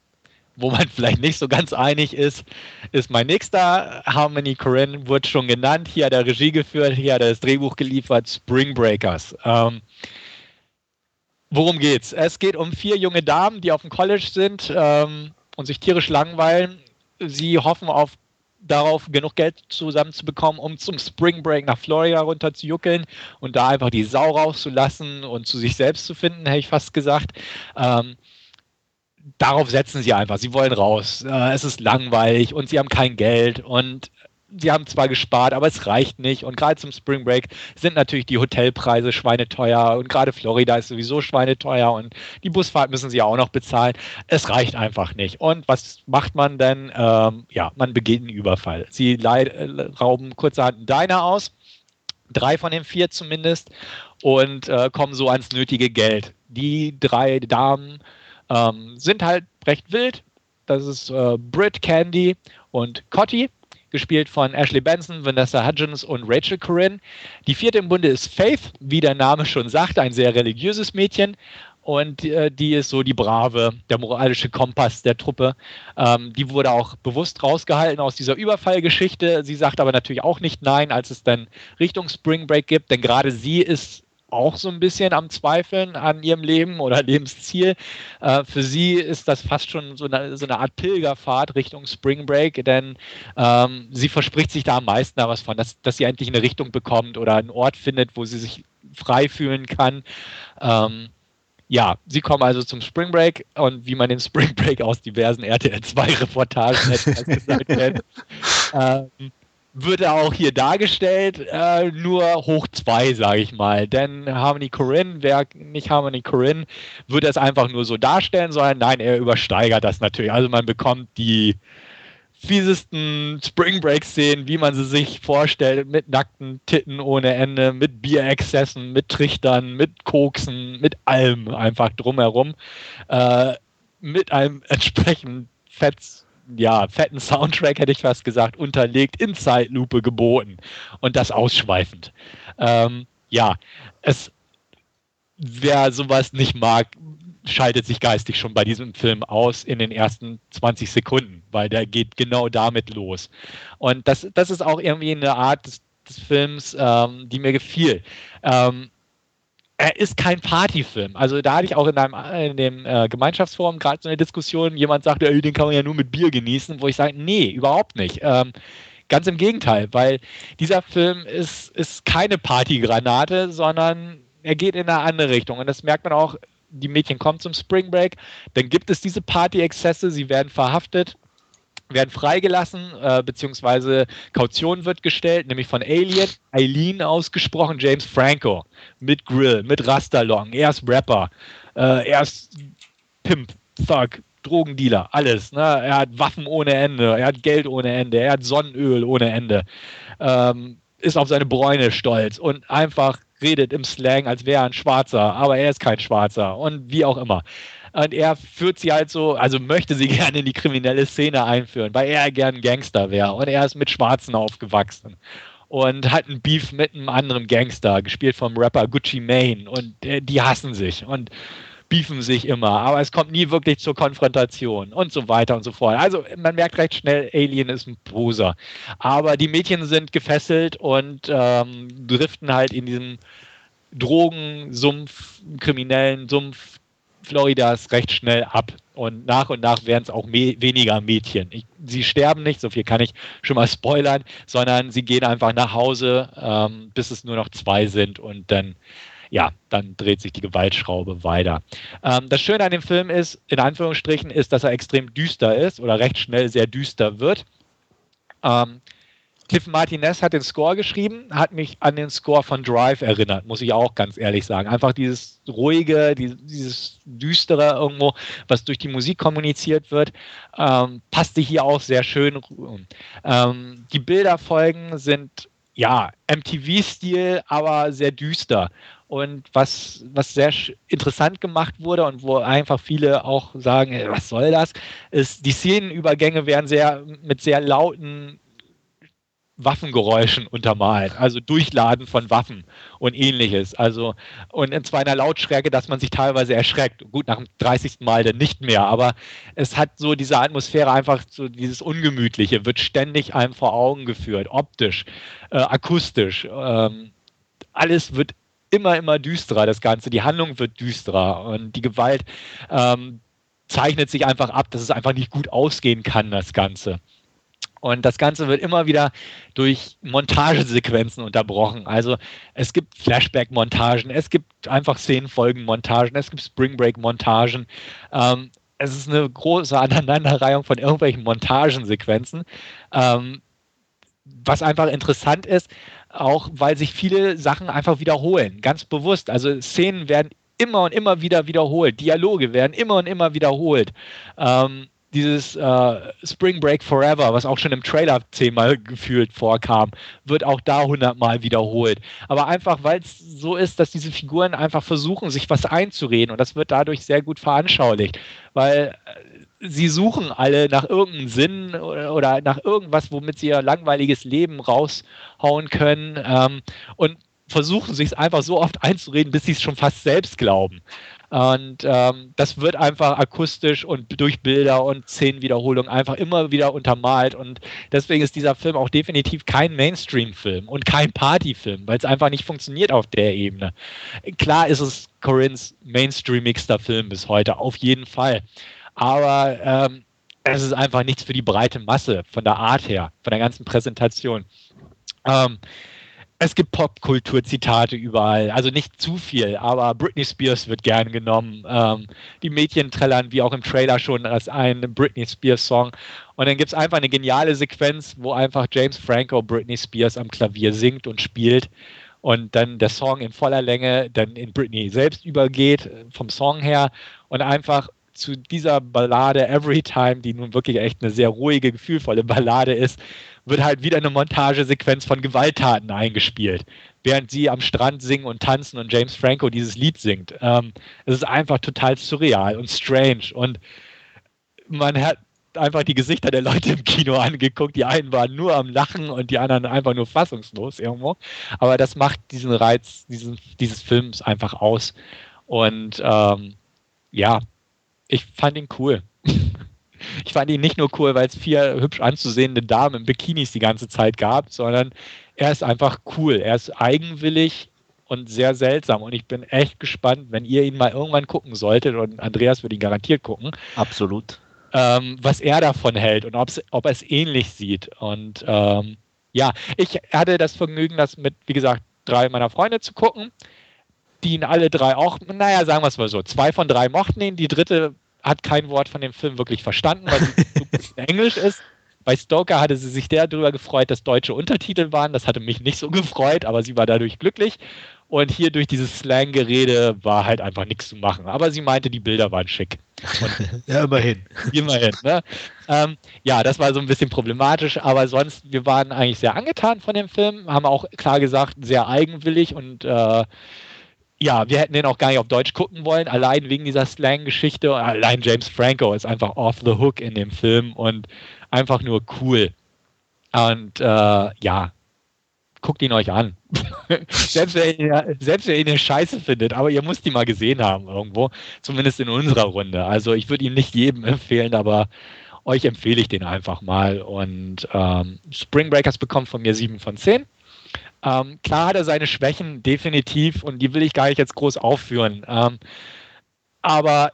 Speaker 2: wo man *laughs* vielleicht nicht so ganz einig ist, ist mein nächster. Harmony Corinne wurde schon genannt. Hier hat er Regie geführt, hier hat er das Drehbuch geliefert, Spring Breakers. Ähm, Worum geht's? Es geht um vier junge Damen, die auf dem College sind ähm, und sich tierisch langweilen. Sie hoffen auf darauf, genug Geld zusammenzubekommen, um zum Spring Break nach Florida runter zu juckeln und da einfach die Sau rauszulassen und zu sich selbst zu finden, hätte ich fast gesagt. Ähm, darauf setzen sie einfach. Sie wollen raus. Äh, es ist langweilig und sie haben kein Geld und sie haben zwar gespart, aber es reicht nicht. Und gerade zum Spring Break sind natürlich die Hotelpreise schweineteuer und gerade Florida ist sowieso schweineteuer und die Busfahrt müssen sie auch noch bezahlen. Es reicht einfach nicht. Und was macht man denn? Ähm, ja, man begeht einen Überfall. Sie äh, rauben kurzerhand einen Diner aus, drei von den vier zumindest, und äh, kommen so ans nötige Geld. Die drei Damen ähm, sind halt recht wild. Das ist äh, Britt, Candy und Cotty gespielt von Ashley Benson, Vanessa Hudgens und Rachel Corinne. Die vierte im Bunde ist Faith, wie der Name schon sagt, ein sehr religiöses Mädchen. Und äh, die ist so die Brave, der moralische Kompass der Truppe. Ähm, die wurde auch bewusst rausgehalten aus dieser Überfallgeschichte. Sie sagt aber natürlich auch nicht nein, als es dann Richtung Spring Break gibt, denn gerade sie ist auch so ein bisschen am Zweifeln an ihrem Leben oder *laughs* Lebensziel. Äh, für sie ist das fast schon so eine, so eine Art Pilgerfahrt Richtung Spring Break, denn ähm, sie verspricht sich da am meisten da was von, dass, dass sie endlich eine Richtung bekommt oder einen Ort findet, wo sie sich frei fühlen kann. Ähm, ja, sie kommen also zum Spring Break und wie man den Spring Break aus diversen *laughs* RTL 2 Reportagen hätte gesagt kennt, *laughs* ähm, wird er auch hier dargestellt, äh, nur hoch zwei, sage ich mal. Denn Harmony Corinne, wer nicht Harmony Corinne, wird es einfach nur so darstellen, sondern nein, er übersteigert das natürlich. Also man bekommt die fiesesten Spring Break-Szenen, wie man sie sich vorstellt, mit nackten Titten ohne Ende, mit Bierexzessen, mit Trichtern, mit Koksen, mit allem einfach drumherum, äh, mit einem *laughs* entsprechend fett ja, fetten Soundtrack, hätte ich fast gesagt, unterlegt, in Zeitlupe geboten und das ausschweifend. Ähm, ja, es, wer sowas nicht mag, schaltet sich geistig schon bei diesem Film aus in den ersten 20 Sekunden, weil der geht genau damit los. Und das, das ist auch irgendwie eine Art des, des Films, ähm, die mir gefiel. Ähm, er ist kein Partyfilm. Also da hatte ich auch in, einem, in dem äh, Gemeinschaftsforum gerade so eine Diskussion, jemand sagte, den kann man ja nur mit Bier genießen, wo ich sage, nee, überhaupt nicht. Ähm, ganz im Gegenteil, weil dieser Film ist, ist keine Partygranate, sondern er geht in eine andere Richtung. Und das merkt man auch, die Mädchen kommen zum Spring Break, dann gibt es diese Party-Exzesse, sie werden verhaftet werden freigelassen, äh, beziehungsweise Kaution wird gestellt, nämlich von Alien, Eileen ausgesprochen, James Franco, mit Grill, mit Rastalong, er ist Rapper, äh, er ist Pimp, Thug, Drogendealer, alles. Ne? Er hat Waffen ohne Ende, er hat Geld ohne Ende, er hat Sonnenöl ohne Ende, ähm, ist auf seine Bräune stolz und einfach redet im Slang, als wäre er ein Schwarzer, aber er ist kein Schwarzer und wie auch immer. Und er führt sie halt so, also möchte sie *laughs* gerne in die kriminelle Szene einführen, weil er gern Gangster wäre. Und er ist mit Schwarzen aufgewachsen. Und hat einen Beef mit einem anderen Gangster, gespielt vom Rapper Gucci Mane. Und äh, die hassen sich. Und beefen sich immer, aber es kommt nie wirklich zur Konfrontation und so weiter und so fort. Also man merkt recht schnell, Alien ist ein Poser. Aber die Mädchen sind gefesselt und ähm, driften halt in diesem Drogensumpf, kriminellen Sumpf Floridas recht schnell ab. Und nach und nach werden es auch weniger Mädchen. Ich, sie sterben nicht, so viel kann ich schon mal spoilern, sondern sie gehen einfach nach Hause, ähm, bis es nur noch zwei sind und dann ja, dann dreht sich die Gewaltschraube weiter. Ähm, das Schöne an dem Film ist, in Anführungsstrichen, ist, dass er extrem düster ist oder recht schnell sehr düster wird. Ähm, Cliff Martinez hat den Score geschrieben, hat mich an den Score von Drive erinnert, muss ich auch ganz ehrlich sagen. Einfach dieses ruhige, dieses düstere irgendwo, was durch die Musik kommuniziert wird, ähm, passte hier auch sehr schön. Ähm, die Bilderfolgen sind ja MTV-Stil, aber sehr düster. Und was, was sehr interessant gemacht wurde und wo einfach viele auch sagen, was soll das, ist, die Szenenübergänge werden sehr mit sehr lauten Waffengeräuschen untermalt, also Durchladen von Waffen und ähnliches. Also und in zwar einer Lautstärke, dass man sich teilweise erschreckt. Gut, nach dem 30. Mal dann nicht mehr, aber es hat so diese Atmosphäre einfach so dieses Ungemütliche, wird ständig einem vor Augen geführt, optisch, äh, akustisch. Ähm, alles wird immer, immer düsterer, das Ganze. Die Handlung wird düsterer und die Gewalt ähm, zeichnet sich einfach ab, dass es einfach nicht gut ausgehen kann, das Ganze. Und das Ganze wird immer wieder durch Montagesequenzen unterbrochen. Also es gibt Flashback-Montagen, es gibt einfach Szenenfolgen-Montagen, es gibt Spring Break-Montagen. Ähm, es ist eine große Aneinanderreihung von irgendwelchen Montagensequenzen. Ähm, was einfach interessant ist, auch weil sich viele Sachen einfach wiederholen, ganz bewusst. Also Szenen werden immer und immer wieder wiederholt, Dialoge werden immer und immer wiederholt. Ähm, dieses äh, Spring Break Forever, was auch schon im Trailer zehnmal gefühlt vorkam, wird auch da hundertmal wiederholt. Aber einfach, weil es so ist, dass diese Figuren einfach versuchen, sich was einzureden und das wird dadurch sehr gut veranschaulicht, weil äh, sie suchen alle nach irgendeinem Sinn oder, nach irgendwas, womit sie ihr langweiliges Leben raushauen können ähm, und versuchen sich einfach so oft einzureden, bis sie es schon fast selbst glauben. Und ähm, das wird einfach akustisch und durch Bilder und Szenenwiederholung einfach immer wieder untermalt. Und deswegen ist dieser Film auch definitiv kein Mainstream-Film und kein Party-Film, weil es einfach nicht funktioniert auf der Ebene. Klar ist es Corinnes mainstreamigster Film bis heute, auf jeden Fall. Aber ähm, es ist einfach nichts für die breite Masse, von der Art her, von der ganzen Präsentation. Ähm, es gibt Popkultur-Zitate überall, also nicht zu viel, aber Britney Spears wird gern genommen. Ähm, die Mädchen trällern, wie auch im Trailer schon, als ein Britney Spears-Song. Und dann gibt es einfach eine geniale Sequenz, wo einfach James Franco Britney Spears am Klavier singt und spielt und dann der Song in voller Länge dann in Britney selbst übergeht, vom Song her und einfach zu dieser Ballade Every Time, die nun wirklich echt eine sehr ruhige, gefühlvolle Ballade ist, wird halt wieder eine Montagesequenz von Gewalttaten eingespielt, während sie am Strand singen und tanzen und James Franco dieses Lied singt. Ähm, es ist einfach total surreal und strange und man hat einfach die Gesichter der Leute im Kino angeguckt. Die einen waren nur am Lachen und die anderen einfach nur fassungslos irgendwo. Aber das macht diesen Reiz diesen, dieses Films einfach aus. Und ähm, ja, ich fand ihn cool. Ich fand ihn nicht nur cool, weil es vier hübsch anzusehende Damen in Bikinis die ganze Zeit gab, sondern er ist einfach cool. Er ist eigenwillig und sehr seltsam. Und ich bin echt gespannt, wenn ihr ihn mal irgendwann gucken solltet, und Andreas wird ihn garantiert gucken.
Speaker 3: Absolut.
Speaker 2: Ähm, was er davon hält und ob er es ähnlich sieht. Und ähm, ja, ich hatte das Vergnügen, das mit, wie gesagt, drei meiner Freunde zu gucken die ihn alle drei auch, naja, sagen wir es mal so, zwei von drei mochten ihn, die dritte hat kein Wort von dem Film wirklich verstanden, weil sie *laughs* Englisch ist. Bei Stoker hatte sie sich darüber gefreut, dass deutsche Untertitel waren. Das hatte mich nicht so gefreut, aber sie war dadurch glücklich. Und hier durch dieses Slang-Gerede war halt einfach nichts zu machen. Aber sie meinte, die Bilder waren schick. *laughs*
Speaker 3: ja, immerhin.
Speaker 2: Immerhin, ne? Ähm, ja, das war so ein bisschen problematisch, aber sonst, wir waren eigentlich sehr angetan von dem Film, haben auch klar gesagt, sehr eigenwillig und äh, ja, wir hätten den auch gar nicht auf Deutsch gucken wollen, allein wegen dieser Slang-Geschichte. Allein James Franco ist einfach off the hook in dem Film und einfach nur cool. Und äh, ja, guckt ihn euch an. *laughs* selbst, wenn ihr, selbst wenn ihr ihn scheiße findet, aber ihr müsst ihn mal gesehen haben irgendwo, zumindest in unserer Runde. Also ich würde ihn nicht jedem empfehlen, aber euch empfehle ich den einfach mal. Und ähm, Spring Breakers bekommt von mir 7 von 10. Ähm, klar hat er seine Schwächen, definitiv, und die will ich gar nicht jetzt groß aufführen. Ähm, aber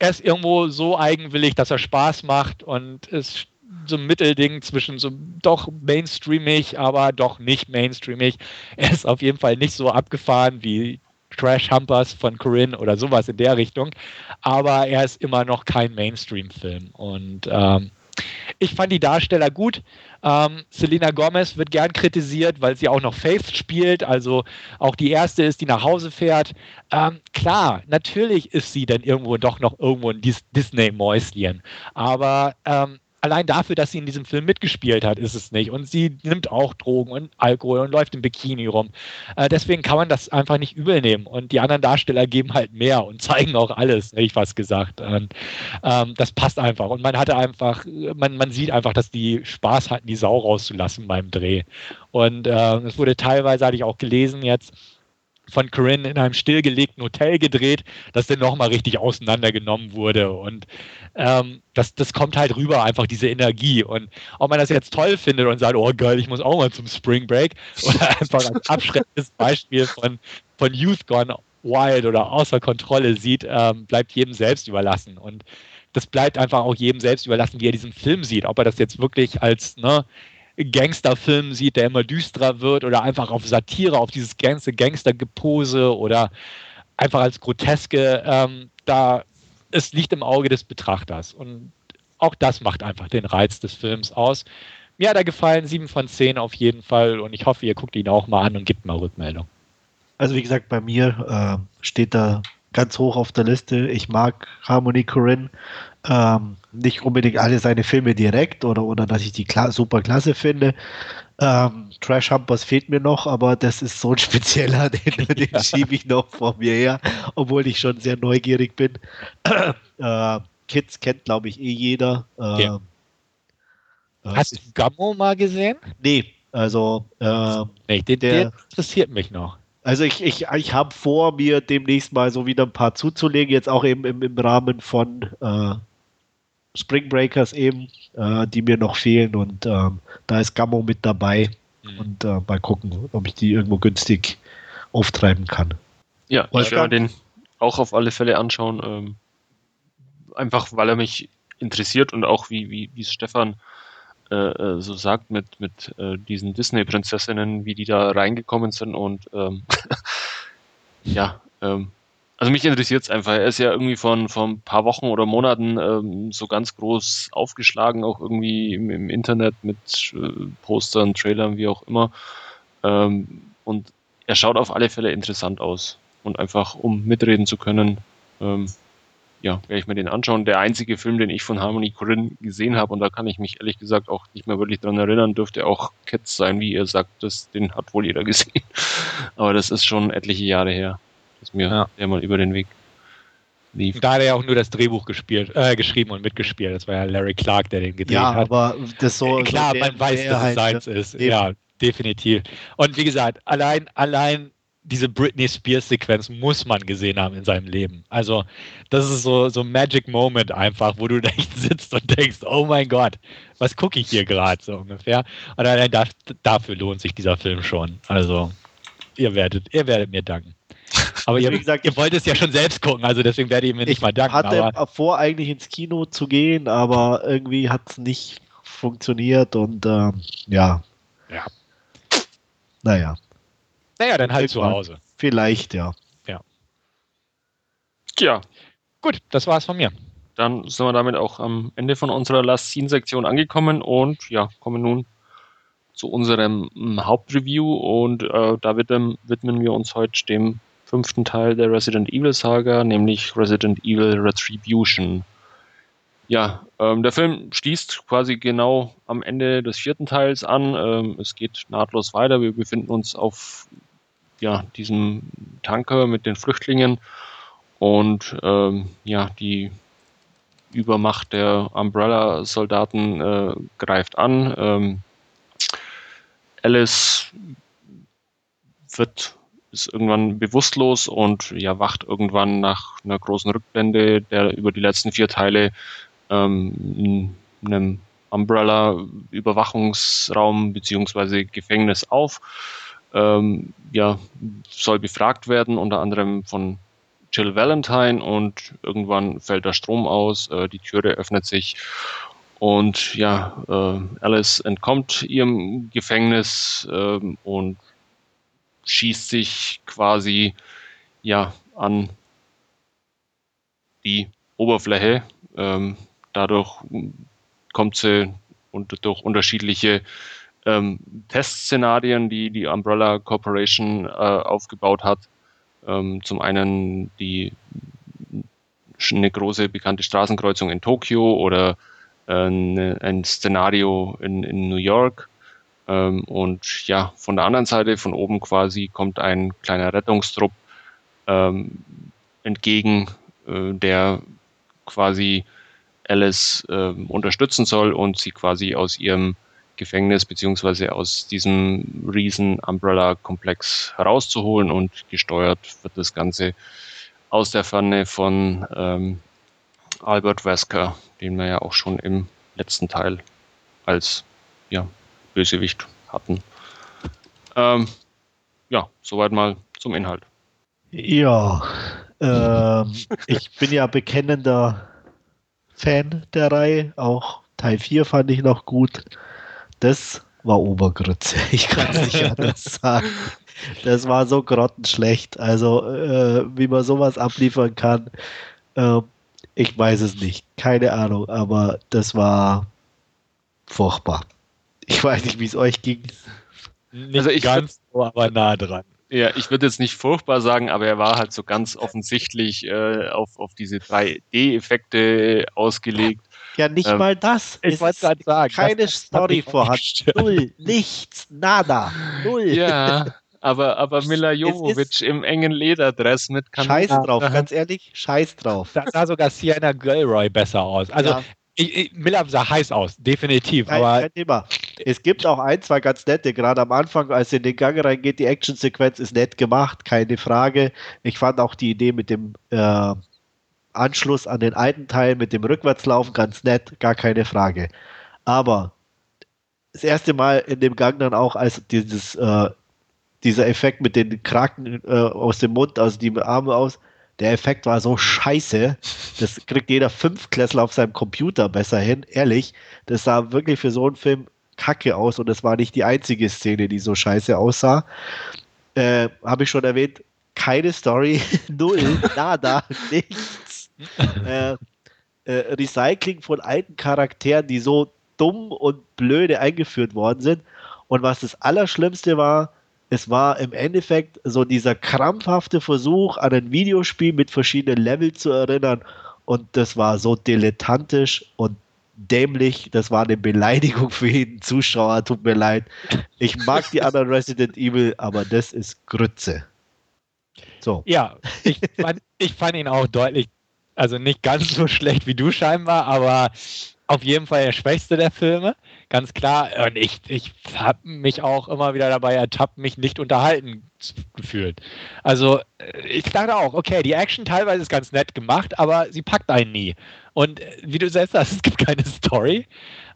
Speaker 2: er ist irgendwo so eigenwillig, dass er Spaß macht und ist so ein Mittelding zwischen so doch mainstreamig, aber doch nicht mainstreamig. Er ist auf jeden Fall nicht so abgefahren wie Trash Humpers von Corinne oder sowas in der Richtung, aber er ist immer noch kein Mainstream-Film und ähm, ich fand die Darsteller gut. Ähm, Selena Gomez wird gern kritisiert, weil sie auch noch Faith spielt, also auch die erste ist, die nach Hause fährt. Ähm, klar, natürlich ist sie dann irgendwo doch noch irgendwo ein Disney-Mäuschen, aber ähm, allein dafür, dass sie in diesem Film mitgespielt hat, ist es nicht. Und sie nimmt auch Drogen und Alkohol und läuft im Bikini rum. Äh, deswegen kann man das einfach nicht übel nehmen. Und die anderen Darsteller geben halt mehr und zeigen auch alles, hätte ich fast gesagt. Und, ähm, das passt einfach. Und man hatte einfach, man, man sieht einfach, dass die Spaß hatten, die Sau rauszulassen beim Dreh. Und äh, es wurde teilweise, hatte ich auch gelesen jetzt, von Corinne in einem stillgelegten Hotel gedreht, das dann nochmal richtig auseinandergenommen wurde. Und ähm, das, das kommt halt rüber, einfach diese Energie. Und ob man das jetzt toll findet und sagt, oh geil, ich muss auch mal zum Spring Break, *laughs* oder einfach als abschreckendes Beispiel von, von Youth Gone Wild oder außer Kontrolle sieht, ähm, bleibt jedem selbst überlassen. Und das bleibt einfach auch jedem selbst überlassen, wie er diesen Film sieht. Ob er das jetzt wirklich als ne, Gangsterfilm sieht, der immer düsterer wird oder einfach auf Satire, auf dieses ganze Gangstergepose oder einfach als Groteske, ähm, da es liegt im Auge des Betrachters. Und auch das macht einfach den Reiz des Films aus. Mir hat er gefallen, 7 von 10 auf jeden Fall und ich hoffe, ihr guckt ihn auch mal an und gebt mal Rückmeldung.
Speaker 3: Also wie gesagt, bei mir äh, steht da ganz hoch auf der Liste. Ich mag Harmony Corinne. Ähm, nicht unbedingt alle seine Filme direkt oder, oder dass ich die kla super klasse finde. Ähm, Trash Humpers fehlt mir noch, aber das ist so ein *laughs* spezieller, den, *laughs* den schiebe ich noch vor mir her, obwohl ich schon sehr neugierig bin. *clears throat* äh, Kids kennt, glaube ich, eh jeder. Äh,
Speaker 2: ja. Hast du Gammo mal gesehen?
Speaker 3: Nee, also äh,
Speaker 2: den, der, der interessiert mich noch.
Speaker 3: Also ich, ich, ich habe vor, mir demnächst mal so wieder ein paar zuzulegen, jetzt auch eben im, im Rahmen von äh, Spring Breakers eben, äh, die mir noch fehlen und ähm, da ist Gammo mit dabei mhm. und äh, mal gucken, ob ich die irgendwo günstig auftreiben kann.
Speaker 1: Ja, ich werde den auch auf alle Fälle anschauen, ähm, einfach weil er mich interessiert und auch wie, wie, wie es Stefan äh, äh, so sagt mit, mit äh, diesen Disney-Prinzessinnen, wie die da reingekommen sind und ähm, *laughs* ja, ähm, also mich interessiert es einfach. Er ist ja irgendwie von, von ein paar Wochen oder Monaten ähm, so ganz groß aufgeschlagen, auch irgendwie im, im Internet mit äh, Postern, Trailern, wie auch immer. Ähm, und er schaut auf alle Fälle interessant aus. Und einfach, um mitreden zu können, ähm, ja, werde ich mir den anschauen. Der einzige Film, den ich von Harmony Corinne gesehen habe, und da kann ich mich ehrlich gesagt auch nicht mehr wirklich dran erinnern, dürfte auch Cats sein, wie ihr sagt, das, den hat wohl jeder *laughs* gesehen. Aber das ist schon etliche Jahre her dass mir ja. der mal über den Weg lief.
Speaker 2: Da hat er ja auch nur das Drehbuch gespielt, äh, geschrieben und mitgespielt. Das war ja Larry Clark, der den gedreht ja, hat.
Speaker 3: aber das so.
Speaker 2: Äh, klar, so man weiß, dass es seins ist. Eben. Ja, definitiv. Und wie gesagt, allein, allein diese Britney Spears Sequenz muss man gesehen haben in seinem Leben. Also, das ist so so Magic Moment einfach, wo du *laughs* echt sitzt und denkst, oh mein Gott, was gucke ich hier gerade so ungefähr. Und allein dafür lohnt sich dieser Film schon. Also, ihr werdet, ihr werdet mir danken. *laughs* Aber also, ihr, gesagt, ihr wollt es ja schon selbst gucken, also deswegen werde ich mir nicht mal danken.
Speaker 3: Ich hatte vor, eigentlich ins Kino zu gehen, aber irgendwie hat es nicht funktioniert und ähm, ja.
Speaker 2: Ja.
Speaker 3: Naja.
Speaker 2: Naja, dann halt zu Hause.
Speaker 3: Vielleicht, ja.
Speaker 2: Ja.
Speaker 1: Tja.
Speaker 2: Gut, das war's von mir.
Speaker 1: Dann sind wir damit auch am Ende von unserer Last Scene-Sektion angekommen und ja, kommen nun zu unserem Hauptreview und äh, da widmen wir uns heute dem fünften Teil der Resident Evil Saga, nämlich Resident Evil Retribution. Ja, ähm, der Film schließt quasi genau am Ende des vierten Teils an. Ähm, es geht nahtlos weiter. Wir befinden uns auf ja, diesem Tanker mit den Flüchtlingen und ähm, ja, die Übermacht der Umbrella-Soldaten äh, greift an. Ähm, Alice wird ist irgendwann bewusstlos und ja, wacht irgendwann nach einer großen Rückblende, der über die letzten vier Teile ähm, in einem Umbrella-Überwachungsraum beziehungsweise Gefängnis auf. Ähm, ja, soll befragt werden, unter anderem von Jill Valentine und irgendwann fällt der Strom aus, äh, die Türe öffnet sich und ja, äh, Alice entkommt ihrem Gefängnis äh, und schießt sich quasi ja an die Oberfläche. Ähm, dadurch kommt sie und durch unterschiedliche ähm, Testszenarien, die die Umbrella Corporation äh, aufgebaut hat. Ähm, zum einen die eine große bekannte Straßenkreuzung in Tokio oder äh, ein Szenario in, in New York ähm, und ja, von der anderen Seite, von oben quasi, kommt ein kleiner Rettungstrupp ähm, entgegen, äh, der quasi Alice äh, unterstützen soll und sie quasi aus ihrem Gefängnis beziehungsweise aus diesem riesen Umbrella-Komplex herauszuholen und gesteuert wird das Ganze aus der Ferne von ähm, Albert Wesker, den wir ja auch schon im letzten Teil als ja, Bösewicht hatten. Ähm, ja, soweit mal zum Inhalt.
Speaker 3: Ja, ähm, ich bin ja bekennender Fan der Reihe. Auch Teil 4 fand ich noch gut. Das war Obergrütze. *laughs* Ich kann es nicht *laughs* anders sagen. Das war so grottenschlecht. Also, äh, wie man sowas abliefern kann, äh, ich weiß es nicht. Keine Ahnung, aber das war furchtbar. Ich weiß nicht, wie es euch ging.
Speaker 2: Nicht also ich ganz so, aber nah dran.
Speaker 1: Ja, ich würde jetzt nicht furchtbar sagen, aber er war halt so ganz offensichtlich äh, auf, auf diese 3D-Effekte ausgelegt.
Speaker 3: Ja, nicht ähm, mal das.
Speaker 2: Ich wollte gerade sagen.
Speaker 3: Keine Story vorhanden. Null, nichts, nada, null.
Speaker 1: Ja, aber, aber Mila Jovovich im engen Lederdress mit
Speaker 3: Kanada. Scheiß drauf, ganz ehrlich, scheiß drauf.
Speaker 2: Da sah sogar Sienna Gilroy besser aus. Also ja. Ich, ich, Miller sah heiß aus, definitiv. Kein, aber kein
Speaker 3: Thema. Es gibt auch ein, zwei ganz nette, gerade am Anfang, als er in den Gang reingeht, die Actionsequenz ist nett gemacht, keine Frage. Ich fand auch die Idee mit dem äh, Anschluss an den alten Teil, mit dem Rückwärtslaufen ganz nett, gar keine Frage. Aber das erste Mal in dem Gang dann auch, als dieses, äh, dieser Effekt mit den Kraken äh, aus dem Mund, also die Arme aus, der Effekt war so scheiße. Das kriegt jeder Fünftklässler auf seinem Computer besser hin. Ehrlich, das sah wirklich für so einen Film kacke aus und das war nicht die einzige Szene, die so scheiße aussah. Äh, Habe ich schon erwähnt, keine Story, *laughs* null, nada, *laughs* nichts. *laughs* Äh, äh, Recycling von alten Charakteren, die so dumm und blöde eingeführt worden sind. Und was das Allerschlimmste war, es war im Endeffekt so dieser krampfhafte Versuch, an ein Videospiel mit verschiedenen Leveln zu erinnern. Und das war so dilettantisch und dämlich. Das war eine Beleidigung für jeden Zuschauer. Tut mir leid. Ich mag die anderen *laughs* Resident Evil, aber das ist Grütze.
Speaker 2: So. Ja, ich fand, ich fand ihn auch deutlich, also nicht ganz so schlecht wie du scheinbar, aber auf jeden Fall der schwächste der Filme ganz klar. Und ich, ich habe mich auch immer wieder dabei ertappt, mich nicht unterhalten gefühlt. Also äh, ich dachte auch, okay, die Action teilweise ist ganz nett gemacht, aber sie packt einen nie. Und äh, wie du selbst sagst, *laughs* es gibt keine Story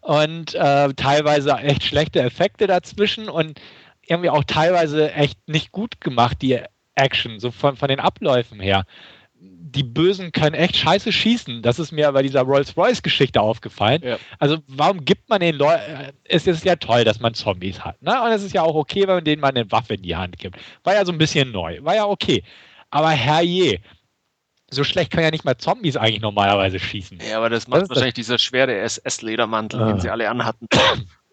Speaker 2: und äh, teilweise echt schlechte Effekte dazwischen und irgendwie auch teilweise echt nicht gut gemacht, die Action, so von, von den Abläufen her die Bösen können echt scheiße schießen. Das ist mir bei dieser Rolls-Royce-Geschichte aufgefallen. Ja. Also, warum gibt man den Leuten. Äh, es ist ja toll, dass man Zombies hat. Ne? Und es ist ja auch okay, wenn man denen mal eine Waffe in die Hand gibt. War ja so ein bisschen neu. War ja okay. Aber herrje, so schlecht können ja nicht mal Zombies eigentlich normalerweise schießen.
Speaker 1: Ja, aber das macht das wahrscheinlich das? dieser schwere SS-Ledermantel, ah. den sie alle anhatten. *coughs*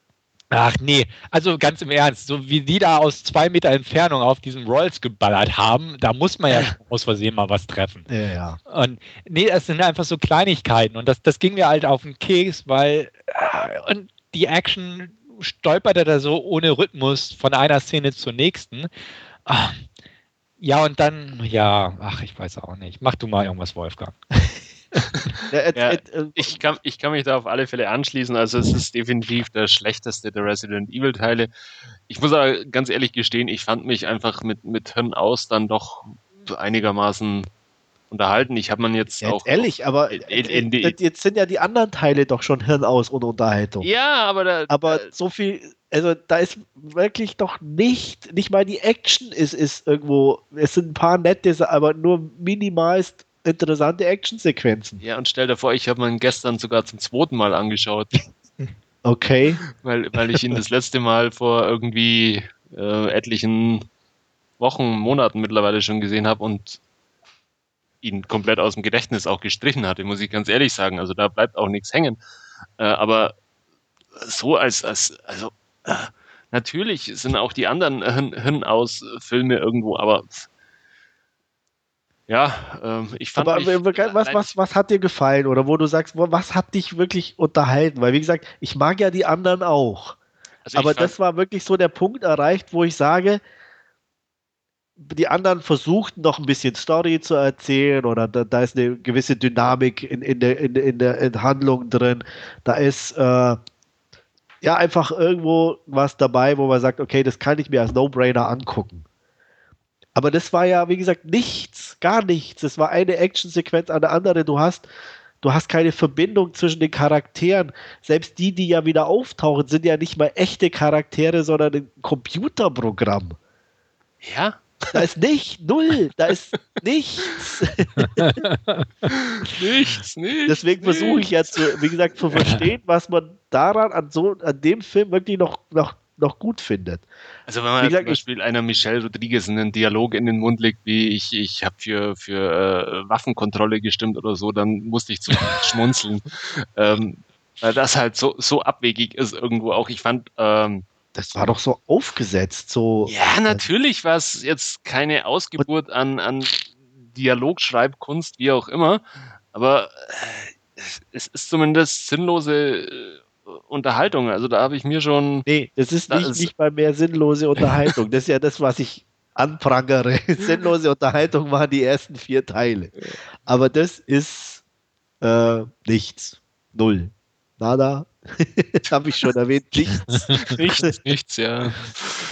Speaker 2: Ach nee, also ganz im Ernst, so wie die da aus zwei Meter Entfernung auf diesen Rolls geballert haben, da muss man ja aus Versehen mal was treffen.
Speaker 3: Ja, ja.
Speaker 2: Und nee, es sind einfach so Kleinigkeiten und das, das ging mir halt auf den Keks, weil äh, und die Action stolperte da so ohne Rhythmus von einer Szene zur nächsten. Ach, ja, und dann, ja, ach, ich weiß auch nicht. Mach du mal irgendwas, Wolfgang.
Speaker 1: Ja, ich, kann, ich kann mich da auf alle Fälle anschließen. Also es ist definitiv der schlechteste der Resident Evil Teile. ich muss aber ganz ehrlich gestehen, ich fand mich einfach mit, mit Hirn aus dann doch einigermaßen unterhalten. Ich habe man jetzt
Speaker 3: ja,
Speaker 1: auch.
Speaker 3: Ehrlich, aber in, in die, jetzt sind ja die anderen Teile doch schon Hirn aus und Unterhaltung.
Speaker 1: Ja, aber da,
Speaker 3: Aber da, so viel, also da ist wirklich doch nicht, nicht mal die Action ist, ist irgendwo, es sind ein paar nette, aber nur minimalst interessante Actionsequenzen.
Speaker 1: Ja, und stell dir vor, ich habe mir gestern sogar zum zweiten Mal angeschaut. *laughs*
Speaker 3: Okay.
Speaker 1: Weil, weil ich ihn das letzte Mal vor irgendwie äh, etlichen Wochen, Monaten mittlerweile schon gesehen habe und ihn komplett aus dem Gedächtnis auch gestrichen hatte, muss ich ganz ehrlich sagen. Also da bleibt auch nichts hängen. Äh, aber so als, als also äh, natürlich sind auch die anderen Hirn aus Filme irgendwo, aber ja, ähm, ich fand.
Speaker 3: Aber mich, was, was, was hat dir gefallen oder wo du sagst, was hat dich wirklich unterhalten? Weil, wie gesagt, ich mag ja die anderen auch. Also aber das war wirklich so der Punkt erreicht, wo ich sage, die anderen versuchten noch ein bisschen Story zu erzählen oder da, da ist eine gewisse Dynamik in, in, der, in, in der Handlung drin. Da ist äh, ja einfach irgendwo was dabei, wo man sagt, okay, das kann ich mir als No-Brainer angucken. Aber das war ja, wie gesagt, nichts, gar nichts. Es war eine Actionsequenz an der anderen. Du hast, du hast keine Verbindung zwischen den Charakteren. Selbst die, die ja wieder auftauchen, sind ja nicht mal echte Charaktere, sondern ein Computerprogramm.
Speaker 1: Ja,
Speaker 3: da ist nicht, null, da ist nichts.
Speaker 1: nichts, nichts.
Speaker 3: Deswegen versuche ich jetzt, wie gesagt, zu verstehen, was man daran an so an dem Film wirklich noch, noch, noch gut findet.
Speaker 1: Also wenn man gesagt, zum Beispiel einer Michelle Rodriguez einen Dialog in den Mund legt, wie ich, ich habe für, für äh, Waffenkontrolle gestimmt oder so, dann musste ich zu *laughs* schmunzeln. Ähm, weil das halt so, so abwegig ist irgendwo auch. Ich fand, ähm,
Speaker 3: das war doch so aufgesetzt, so.
Speaker 1: Ja, natürlich war es jetzt keine Ausgeburt an, an Dialogschreibkunst, wie auch immer, aber äh, es ist zumindest sinnlose äh, Unterhaltung. Also da habe ich mir schon.
Speaker 3: Nee, das ist nicht, nicht mal mehr sinnlose Unterhaltung. Das ist ja das, was ich anprangere. *laughs* Sinnlose Unterhaltung waren die ersten vier Teile. Aber das ist äh, nichts. Null. Nada, *laughs* habe ich schon erwähnt. Nichts.
Speaker 1: nichts, *laughs* nichts, ja.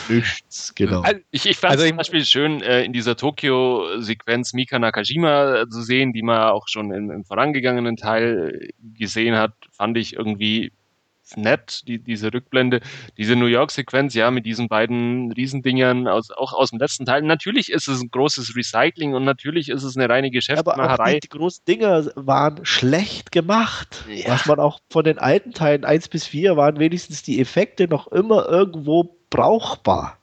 Speaker 3: Nichts, genau.
Speaker 1: Also ich, ich fand also zum Beispiel schön, äh, in dieser Tokio-Sequenz Mika Nakajima zu sehen, die man auch schon im, im vorangegangenen Teil gesehen hat, fand ich irgendwie nett, die, diese Rückblende, diese New York-Sequenz, ja, mit diesen beiden Riesendingern aus, auch aus dem letzten Teil. Natürlich ist es ein großes Recycling und natürlich ist es eine reine Geschäftsmacherei. Aber
Speaker 3: auch die, die großen Dinger waren schlecht gemacht. Ja. Was man auch von den alten Teilen 1 bis 4 waren wenigstens die Effekte noch immer irgendwo brauchbar.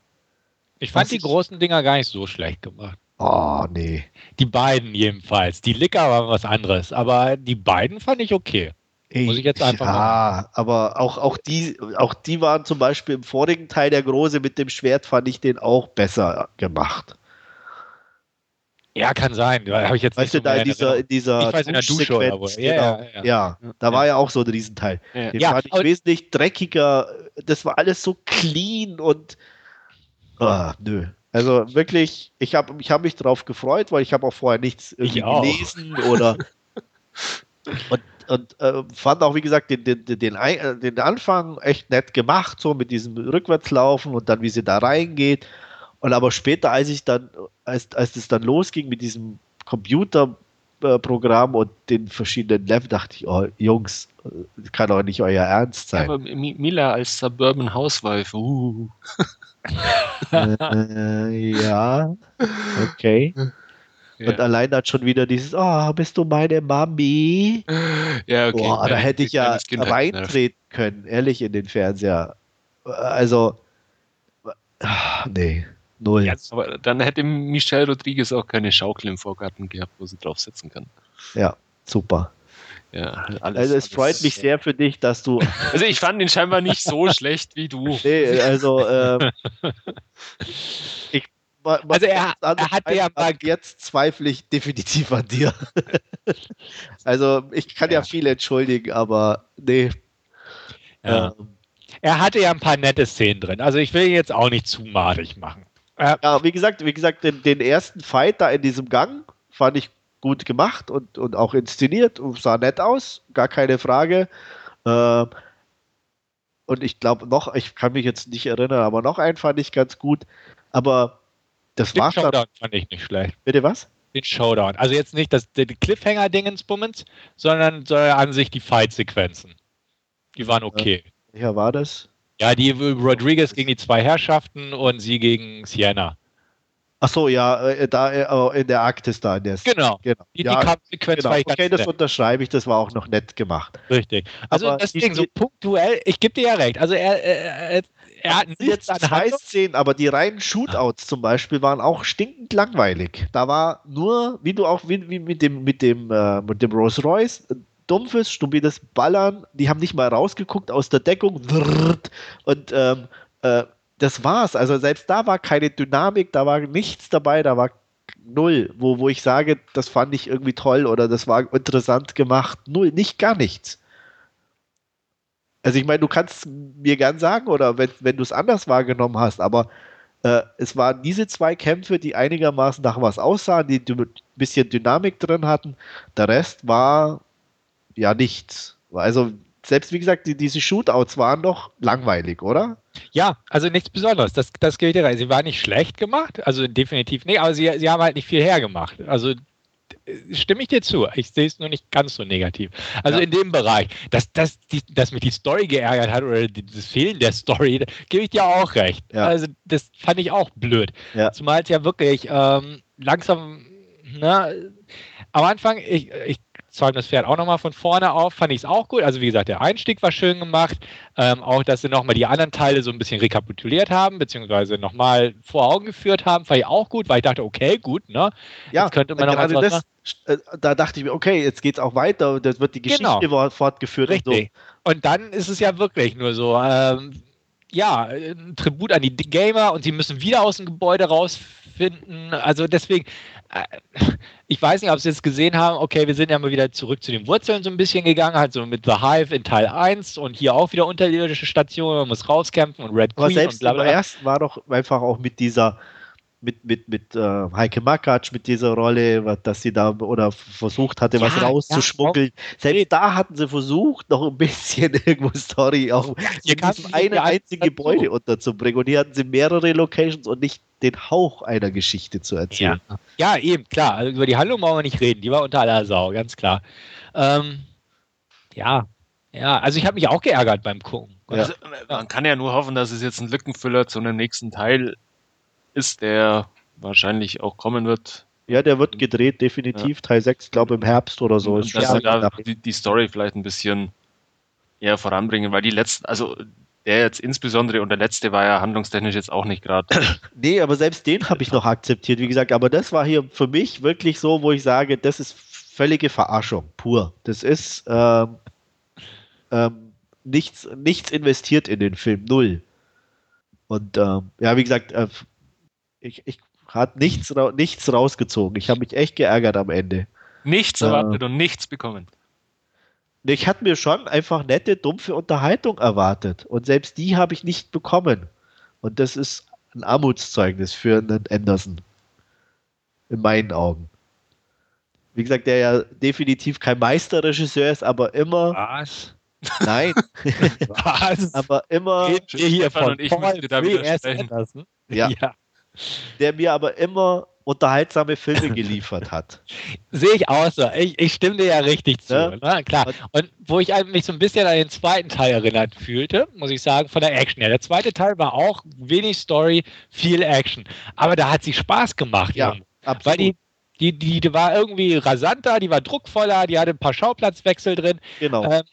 Speaker 2: Ich fand Was die großen Dinger gar nicht so schlecht gemacht.
Speaker 3: Oh, nee.
Speaker 2: Die beiden jedenfalls. Die Licker waren was anderes, aber die beiden fand ich okay.
Speaker 3: Muss ich jetzt einfach ja, machen. aber auch, auch, die, auch die waren zum Beispiel im vorigen Teil der Große mit dem Schwert, fand ich den auch besser gemacht.
Speaker 2: Ja, kann sein. Ich jetzt
Speaker 3: weißt du, so da in dieser, in dieser
Speaker 2: ich weiß, in der Dusche oder wo.
Speaker 3: Ja, genau. ja, ja. ja, da war ja auch so ein Riesenteil. Ja. Den fand ich wesentlich dreckiger. Das war alles so clean und oh, nö. Also wirklich, ich habe ich hab mich drauf gefreut, weil ich habe auch vorher nichts gelesen oder *laughs* und und äh, fand auch, wie gesagt, den, den, den, den Anfang echt nett gemacht, so mit diesem Rückwärtslaufen und dann, wie sie da reingeht. Und aber später, als ich dann, als, als es dann losging mit diesem Computerprogramm und den verschiedenen Leveln, dachte ich, oh, Jungs, das kann doch nicht euer Ernst sein. aber
Speaker 1: Mila als Suburban Housewife, uh. *laughs*
Speaker 3: äh, ja, okay. *laughs* Ja. Und allein hat schon wieder dieses, oh, bist du meine Mami? *laughs* Ja, okay. Boah, da hätte ich ja reintreten können, ehrlich, in den Fernseher. Also, nee, null. Ja,
Speaker 1: aber dann hätte Michelle Rodriguez auch keine Schaukel im Vorgarten gehabt, wo sie drauf sitzen kann.
Speaker 3: Ja, super.
Speaker 1: Ja,
Speaker 3: alles, also es freut mich sehr für dich, dass du. *laughs*
Speaker 1: Also ich fand ihn scheinbar nicht so *laughs* schlecht wie du.
Speaker 3: Nee, also ähm, ich
Speaker 2: also er, er hat ja
Speaker 3: jetzt zweifle ich definitiv an dir. *laughs* also ich kann ja. ja viel entschuldigen, aber nee.
Speaker 2: Ja. Ähm, er hatte ja ein paar nette Szenen drin. Also ich will ihn jetzt auch nicht zu madig machen.
Speaker 3: Äh, ja, wie gesagt, wie gesagt, den, den, ersten Fight da in diesem Gang fand ich gut gemacht und, und auch inszeniert und sah nett aus, gar keine Frage. Äh, und ich glaube noch, ich kann mich jetzt nicht erinnern, aber noch einen fand ich ganz gut. Aber das war
Speaker 2: Showdown fand ich nicht schlecht.
Speaker 3: Bitte was?
Speaker 2: Den Showdown. Also jetzt nicht das Cliffhanger-Dingensbummens, sondern, sondern an sich die Fight-Sequenzen. Die waren okay.
Speaker 3: Ja, war das?
Speaker 2: Ja, die Rodriguez gegen die zwei Herrschaften und sie gegen Sienna.
Speaker 3: Ach so, ja, äh, da äh, in der Arktis da. In der
Speaker 2: genau.
Speaker 3: genau.
Speaker 2: Die, ja, die
Speaker 3: Kampfsequenz genau. war ich Okay, das nett. unterschreibe ich, das war auch noch nett gemacht.
Speaker 2: Richtig. Also aber deswegen so punktuell, ich gebe dir ja recht. Also er, er, er hat
Speaker 3: jetzt zwei Szenen, aber die reinen Shootouts zum Beispiel waren auch stinkend langweilig. Da war nur, wie du auch wie, wie mit dem mit dem äh, mit dem Rolls Royce dumpfes, stupides Ballern. Die haben nicht mal rausgeguckt aus der Deckung und ähm, äh, das war's. Also selbst da war keine Dynamik, da war nichts dabei, da war null, wo, wo ich sage, das fand ich irgendwie toll oder das war interessant gemacht. Null, nicht gar nichts. Also ich meine, du kannst mir gern sagen oder wenn, wenn du es anders wahrgenommen hast, aber äh, es waren diese zwei Kämpfe, die einigermaßen nach was aussahen, die ein bisschen Dynamik drin hatten. Der Rest war ja nichts. Also selbst wie gesagt, die, diese Shootouts waren doch langweilig, oder?
Speaker 2: Ja, also nichts Besonderes. Das, das gilt ja. Sie waren nicht schlecht gemacht, also definitiv nicht, aber sie, sie haben halt nicht viel hergemacht. Also stimme ich dir zu. Ich sehe es nur nicht ganz so negativ. Also ja. in dem Bereich, dass, dass, die, dass mich die Story geärgert hat oder das Fehlen der Story, gebe ich dir auch recht. Ja. Also das fand ich auch blöd. Ja. Zumal es ja wirklich ähm, langsam, na, ne, am Anfang, ich, ich zäumen das Pferd auch nochmal von vorne auf, fand ich es auch gut. Also wie gesagt, der Einstieg war schön gemacht. Ähm, auch, dass sie nochmal die anderen Teile so ein bisschen rekapituliert haben, beziehungsweise nochmal vor Augen geführt haben, fand ich auch gut, weil ich dachte, okay, gut, ne?
Speaker 3: Ja, jetzt könnte man noch das, äh, da dachte ich mir, okay, jetzt geht es auch weiter, das wird die Geschichte genau. fortgeführt.
Speaker 2: Richtig. Und, so. und, dann ist es ja wirklich nur so, ähm, ja, ein Tribut an die Gamer und sie müssen wieder aus dem Gebäude rausfinden. Also deswegen, äh, ich weiß nicht, ob Sie es gesehen haben, okay, wir sind ja mal wieder zurück zu den Wurzeln so ein bisschen gegangen, halt so mit The Hive in Teil 1 und hier auch wieder unterirdische Stationen, man muss rauskämpfen und Red
Speaker 3: Queen Aber selbst und bla bla. erst war doch einfach auch mit dieser mit, mit, mit äh, Heike Makatsch, mit dieser Rolle, dass sie da oder versucht hatte, ja, was rauszuschmuggeln. Ja, Selbst da hatten sie versucht, noch ein bisschen *laughs* irgendwo Story auch ja, diesem eine einzige Gebäude unterzubringen. Und hier hatten sie mehrere Locations und nicht den Hauch einer Geschichte zu erzählen.
Speaker 2: Ja, ja eben, klar. Also über die Handlung wollen wir nicht reden. Die war unter aller Sau, ganz klar. Ähm, ja, ja, also ich habe mich auch geärgert beim Gucken.
Speaker 1: Also, man kann ja nur hoffen, dass es jetzt ein Lückenfüller zu einem nächsten Teil ist, der wahrscheinlich auch kommen wird.
Speaker 3: Ja, der wird gedreht, definitiv. Ja. Teil 6, glaube ich, im Herbst oder so.
Speaker 1: Und dass da die, die, Story vielleicht ein bisschen eher voranbringen, weil die letzten, also der jetzt insbesondere und der letzte war ja handlungstechnisch jetzt auch nicht gerade. *coughs*
Speaker 3: nee, aber selbst den habe ich noch akzeptiert, wie gesagt. Aber das war hier für mich wirklich so, wo ich sage, das ist völlige Verarschung, pur. Das ist ähm, ähm, nichts, nichts investiert in den Film, null. Und ähm, ja, wie gesagt, äh, ich, ich hat nichts, nichts rausgezogen. Ich habe mich echt geärgert am Ende.
Speaker 1: Nichts erwartet äh, und nichts bekommen.
Speaker 3: Ich hatte mir schon einfach nette, dumpfe Unterhaltung erwartet. Und selbst die habe ich nicht bekommen. Und das ist ein Armutszeugnis für einen Anderson. In meinen Augen. Wie gesagt, der ja definitiv kein Meisterregisseur ist, aber immer.
Speaker 2: Was?
Speaker 3: Nein. *laughs*
Speaker 2: Was?
Speaker 3: aber immer.
Speaker 2: Geht hier von und ich Paul da Anderson?
Speaker 3: Ja. ja der mir aber immer unterhaltsame Filme *laughs* geliefert hat.
Speaker 2: Sehe ich auch so. Ich, ich stimme dir ja richtig zu. Ja? Ne? Klar. Und wo ich mich so ein bisschen an den zweiten Teil erinnert fühlte, muss ich sagen, von der Action her. Der zweite Teil war auch wenig Story, viel Action. Aber da hat sie Spaß gemacht.
Speaker 3: Ja,
Speaker 2: absolut. Weil die, die, die, die war irgendwie rasanter, die war druckvoller, die hatte ein paar Schauplatzwechsel drin.
Speaker 3: Genau. Ähm,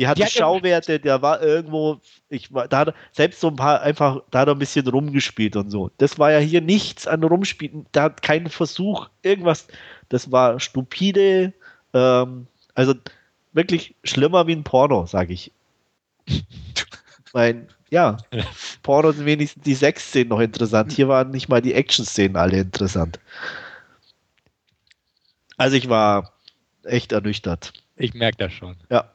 Speaker 3: die hatte die Schauwerte, der war irgendwo, ich war, da selbst so ein paar einfach, da hat er ein bisschen rumgespielt und so. Das war ja hier nichts an Rumspielen, da hat keinen Versuch, irgendwas, das war stupide, ähm, also wirklich schlimmer wie ein Porno, sag ich. *laughs* mein, ja, Porno sind wenigstens die Sexszenen noch interessant. Hier waren nicht mal die Action-Szenen alle interessant. Also ich war echt ernüchtert.
Speaker 2: Ich merke das schon.
Speaker 3: Ja.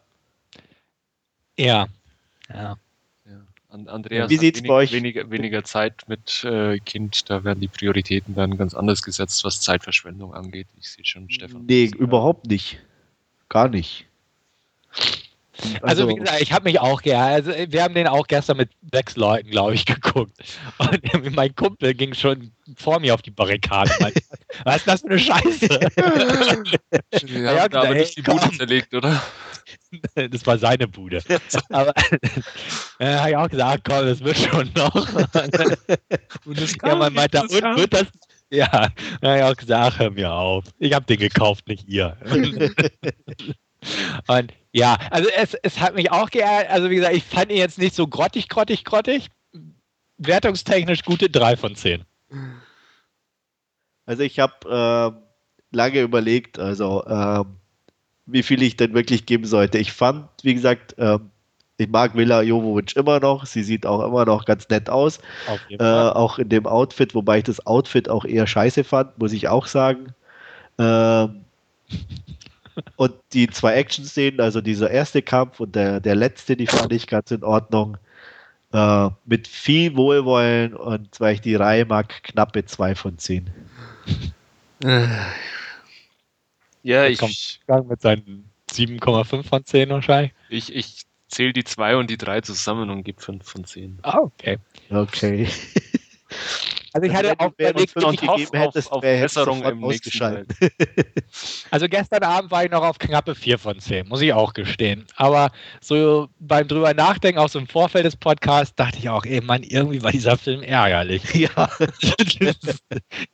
Speaker 2: Ja. Ja.
Speaker 1: Andreas
Speaker 3: Wie sieht's
Speaker 1: wenig,
Speaker 3: bei euch?
Speaker 1: Weniger, weniger Zeit mit äh, Kind, da werden die Prioritäten dann ganz anders gesetzt, was Zeitverschwendung angeht. Ich sehe schon, Stefan.
Speaker 3: Nee, überhaupt nicht. Gar nicht.
Speaker 2: Also, also wie gesagt, ich habe mich auch gerne, also wir haben den auch gestern mit sechs Leuten, glaube ich, *laughs* geguckt. Und mein Kumpel ging schon vor mir auf die Barrikade. *laughs* Was ist das für eine Scheiße? *laughs*
Speaker 1: ja, ja, aber nicht die Bude zerlegt, oder? *laughs*
Speaker 2: Das war seine Bude. Aber *laughs* äh, habe ich auch gesagt, komm, das wird schon noch. *laughs* Und das kann ja, man meinte, und wird das ja, habe ich auch gesagt, hör mir auf. Ich habe den gekauft, nicht ihr. Und ja, also es, es hat mich auch geärgert. Also wie gesagt, ich fand ihn jetzt nicht so grottig, grottig, grottig. Wertungstechnisch gute 3 von 10.
Speaker 3: Also ich habe äh, lange überlegt, also äh, wie viel ich denn wirklich geben sollte. Ich fand, wie gesagt, äh, ich mag Mila Jovovic immer noch. Sie sieht auch immer noch ganz nett aus. Äh, auch in dem Outfit, wobei ich das Outfit auch eher scheiße fand, muss ich auch sagen. Ähm, *laughs* und die zwei Action-Szenen, also dieser erste Kampf und der, der letzte, die fand ich ganz in Ordnung. Äh, mit viel Wohlwollen und weil ich die Reihe mag, knappe 2 von 10.
Speaker 2: Ja, ich. Kommt mit seinen 7,5 von 10 wahrscheinlich.
Speaker 1: Ich, ich zähle die 2 und die 3 zusammen und gebe 5 von 10.
Speaker 2: Ah, okay.
Speaker 3: Okay. *laughs*
Speaker 2: Also ich hatte auch überlegt,
Speaker 1: wenn du gegeben hättest, auf, auf Besserung im nächsten *laughs*
Speaker 2: Also gestern Abend war ich noch auf knappe 4 von 10, muss ich auch gestehen. Aber so beim drüber nachdenken, auch so im Vorfeld des Podcasts, dachte ich auch, ey Mann, irgendwie war dieser Film ärgerlich. *laughs*
Speaker 3: Ja.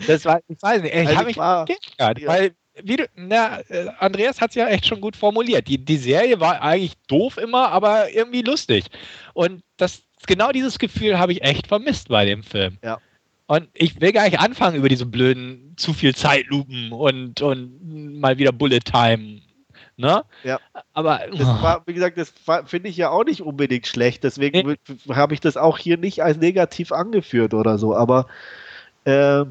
Speaker 2: das war, ich weiß nicht, ich also habe mich war, geärgert, ja. weil wie du, na, äh, Andreas hat es ja echt schon gut formuliert. Die, die Serie war eigentlich doof immer, aber irgendwie lustig. Und das, genau dieses Gefühl habe ich echt vermisst bei dem Film.
Speaker 3: Ja.
Speaker 2: Und ich will gar nicht anfangen über diese blöden zu viel Zeitlupen und, und mal wieder Bullet Time. Ne?
Speaker 3: Ja.
Speaker 2: Aber
Speaker 3: das war, wie gesagt, das finde ich ja auch nicht unbedingt schlecht. Deswegen habe ich das auch hier nicht als negativ angeführt oder so. Aber äh,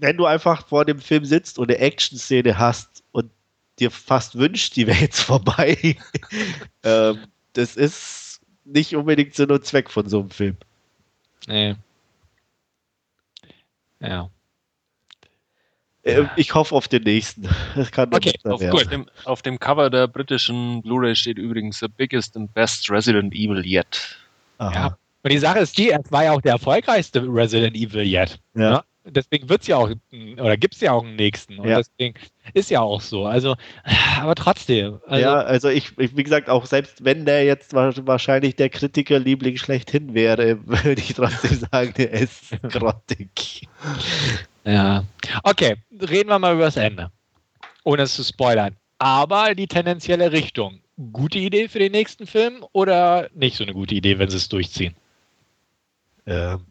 Speaker 3: wenn du einfach vor dem Film sitzt und eine Action-Szene hast und dir fast wünscht, die wäre jetzt vorbei, *laughs* äh, das ist nicht unbedingt Sinn und Zweck von so einem Film.
Speaker 2: Nee. Ja.
Speaker 3: Äh, ich hoffe auf den nächsten.
Speaker 1: Das kann okay, auf, auf, dem, auf dem Cover der britischen Blu-ray steht übrigens The biggest and best Resident Evil yet.
Speaker 2: Aha. Ja. Und die Sache ist die, es war ja auch der erfolgreichste Resident Evil yet. Ja. Ne? Deswegen wird es ja auch, oder gibt es ja auch einen nächsten. Und ja. deswegen ist ja auch so. Also, aber trotzdem.
Speaker 3: Also ja, also ich, ich, wie gesagt, auch selbst wenn der jetzt wahrscheinlich der Kritikerliebling schlechthin wäre, *laughs* würde ich trotzdem sagen, der ist *laughs* grottig.
Speaker 2: Ja. Okay, reden wir mal über das Ende. Ohne es zu spoilern. Aber die tendenzielle Richtung. Gute Idee für den nächsten Film oder nicht so eine gute Idee, wenn sie es durchziehen?
Speaker 3: Ähm,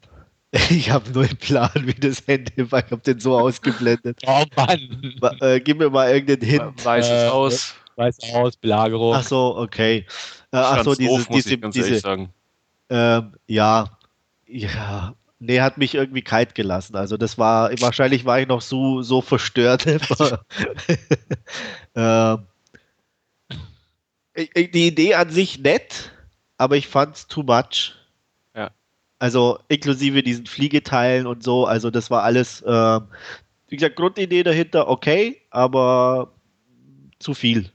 Speaker 3: *laughs* ich habe nur einen Plan, wie das Handy *laughs* war. Ich habe den so ausgeblendet. *laughs*
Speaker 2: Oh Mann.
Speaker 3: Äh, gib mir mal irgendeinen Hint.
Speaker 1: Weißes äh, aus.
Speaker 2: Weiß aus, Belagerung.
Speaker 3: Ach so, okay. Äh, ach so, diese, doof, diese, diese ähm, ja, ja, nee, hat mich irgendwie kalt gelassen. Also das war, wahrscheinlich war ich noch so, so verstört. ähm, die Idee an sich nett, aber ich fand es too much. Also inklusive diesen Fliegeteilen und so. Also das war alles, äh, wie gesagt, Grundidee dahinter okay, aber zu viel.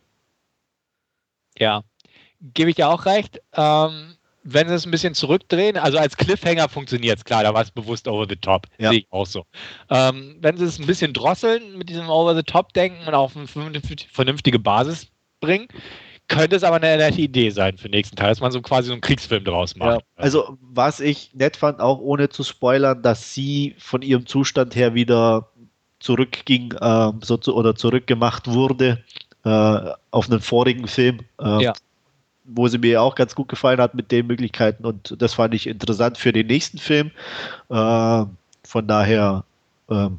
Speaker 2: Ja, gebe ich dir auch recht. Ähm, wenn sie es ein bisschen zurückdrehen, also als Cliffhanger funktioniert es, klar, da war es bewusst over the top. Ja. Sehe ich auch so. Ähm, wenn sie es ein bisschen drosseln mit diesem over the top denken und auf eine vernünftige Basis bringen, könnte es aber eine nette Idee sein für den nächsten Teil, dass man so quasi so einen Kriegsfilm draus macht. Ja,
Speaker 3: also, was ich nett fand, auch ohne zu spoilern, dass sie von ihrem Zustand her wieder zurückging äh, so zu, oder zurückgemacht wurde äh, auf einen vorigen Film. Äh, ja. Wo sie mir auch ganz gut gefallen hat mit den Möglichkeiten und das fand ich interessant für den nächsten Film. Äh, von daher ähm,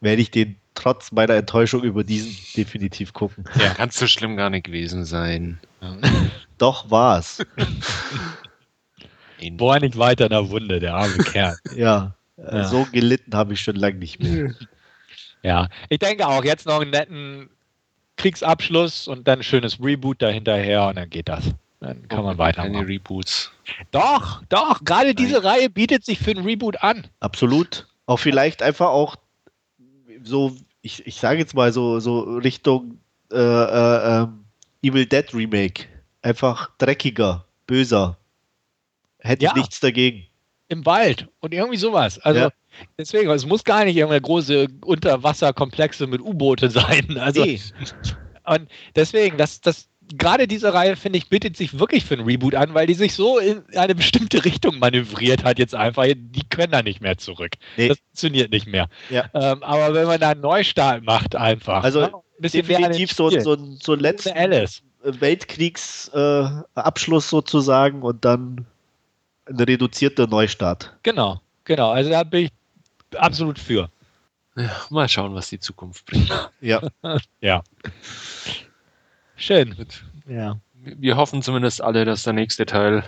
Speaker 3: werde ich den trotz meiner Enttäuschung über diesen definitiv gucken.
Speaker 1: Ja, kann so schlimm gar nicht gewesen sein.
Speaker 3: Doch war's.
Speaker 2: Boah, nicht weiter in der Wunde, der arme Kerl. *laughs*
Speaker 3: ja, ja, so gelitten habe ich schon lange nicht mehr. *laughs*
Speaker 2: Ja, ich denke auch, jetzt noch einen netten Kriegsabschluss und dann ein schönes Reboot dahinterher und dann geht das. Dann kann oh, man weitermachen.
Speaker 1: Keine Reboots.
Speaker 2: Doch, doch, gerade diese Reihe bietet sich für ein Reboot an.
Speaker 3: Absolut. Auch vielleicht einfach auch so, ich, ich sage jetzt mal so, so Richtung äh, äh, ähm, Evil Dead Remake. einfach dreckiger, böser. Hätte
Speaker 2: Ja.
Speaker 3: nichts dagegen.
Speaker 2: Im Wald und irgendwie sowas. Also
Speaker 3: Ja.
Speaker 2: deswegen, es muss gar nicht irgendeine große Unterwasserkomplexe mit U-Boote *laughs* sein. Also
Speaker 3: Nee.
Speaker 2: Und deswegen, das, das, gerade diese Reihe, finde ich, bietet sich wirklich für einen Reboot an, weil die sich so in eine bestimmte Richtung manövriert hat jetzt einfach. Die können da nicht mehr zurück.
Speaker 3: Nee.
Speaker 2: Das funktioniert nicht mehr.
Speaker 3: Ja.
Speaker 2: Ähm, aber wenn man da einen Neustart macht einfach.
Speaker 3: Also
Speaker 2: ne, ein bisschen
Speaker 3: Definitiv so, so, ein- so ein letzten. Weltkriegsabschluss äh, sozusagen und dann ein reduzierter Neustart.
Speaker 2: Genau, genau. Also da bin ich absolut für.
Speaker 1: Ja, mal schauen, was die Zukunft bringt.
Speaker 3: Ja. *laughs*
Speaker 2: Ja. Schön. Ja.
Speaker 1: Wir hoffen zumindest alle, dass der nächste Teil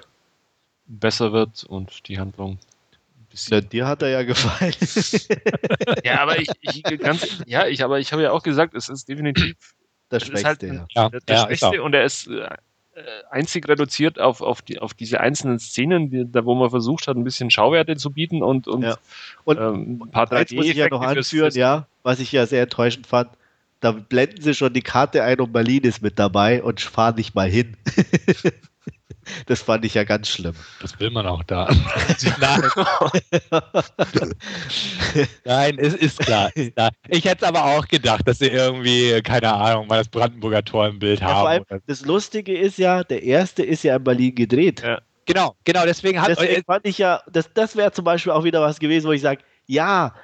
Speaker 1: besser wird und die Handlung ein
Speaker 3: ja
Speaker 1: bisschen.
Speaker 3: dir hat er ja gefallen. *laughs*
Speaker 1: Ja, aber ich, ich ganz, ja, ich, aber ich habe ja auch gesagt, es ist definitiv
Speaker 3: Das
Speaker 1: ist halt
Speaker 3: Schwächste,
Speaker 1: ein-
Speaker 3: ja.
Speaker 2: Ja,
Speaker 1: der, der
Speaker 2: ja,
Speaker 1: Schwächste und er ist äh, einzig reduziert auf, auf, die, auf diese einzelnen Szenen, die, da wo man versucht hat, ein bisschen Schauwerte zu bieten und, und,
Speaker 3: Ja. Und
Speaker 1: ähm, ein paar
Speaker 3: Eins muss ich ja noch
Speaker 1: 3D-Effekte fürs-
Speaker 3: anführen, ja, was ich ja sehr enttäuschend fand. Da blenden sie schon die Karte ein und Berlin ist mit dabei und fahren nicht mal hin. *laughs* das fand ich ja ganz schlimm.
Speaker 2: Das will man auch da. *laughs* Nein, Nein, es ist klar. Ich hätte es aber auch gedacht, dass sie irgendwie, keine Ahnung, mal das Brandenburger Tor im Bild
Speaker 3: Ja, vor
Speaker 2: haben.
Speaker 3: allem, das Lustige ist ja, der erste ist ja in Berlin gedreht.
Speaker 1: Ja.
Speaker 2: Genau, genau, deswegen hat
Speaker 3: Deswegen fand ich ja, das, das wäre zum Beispiel auch wieder was gewesen, wo ich sage, ja,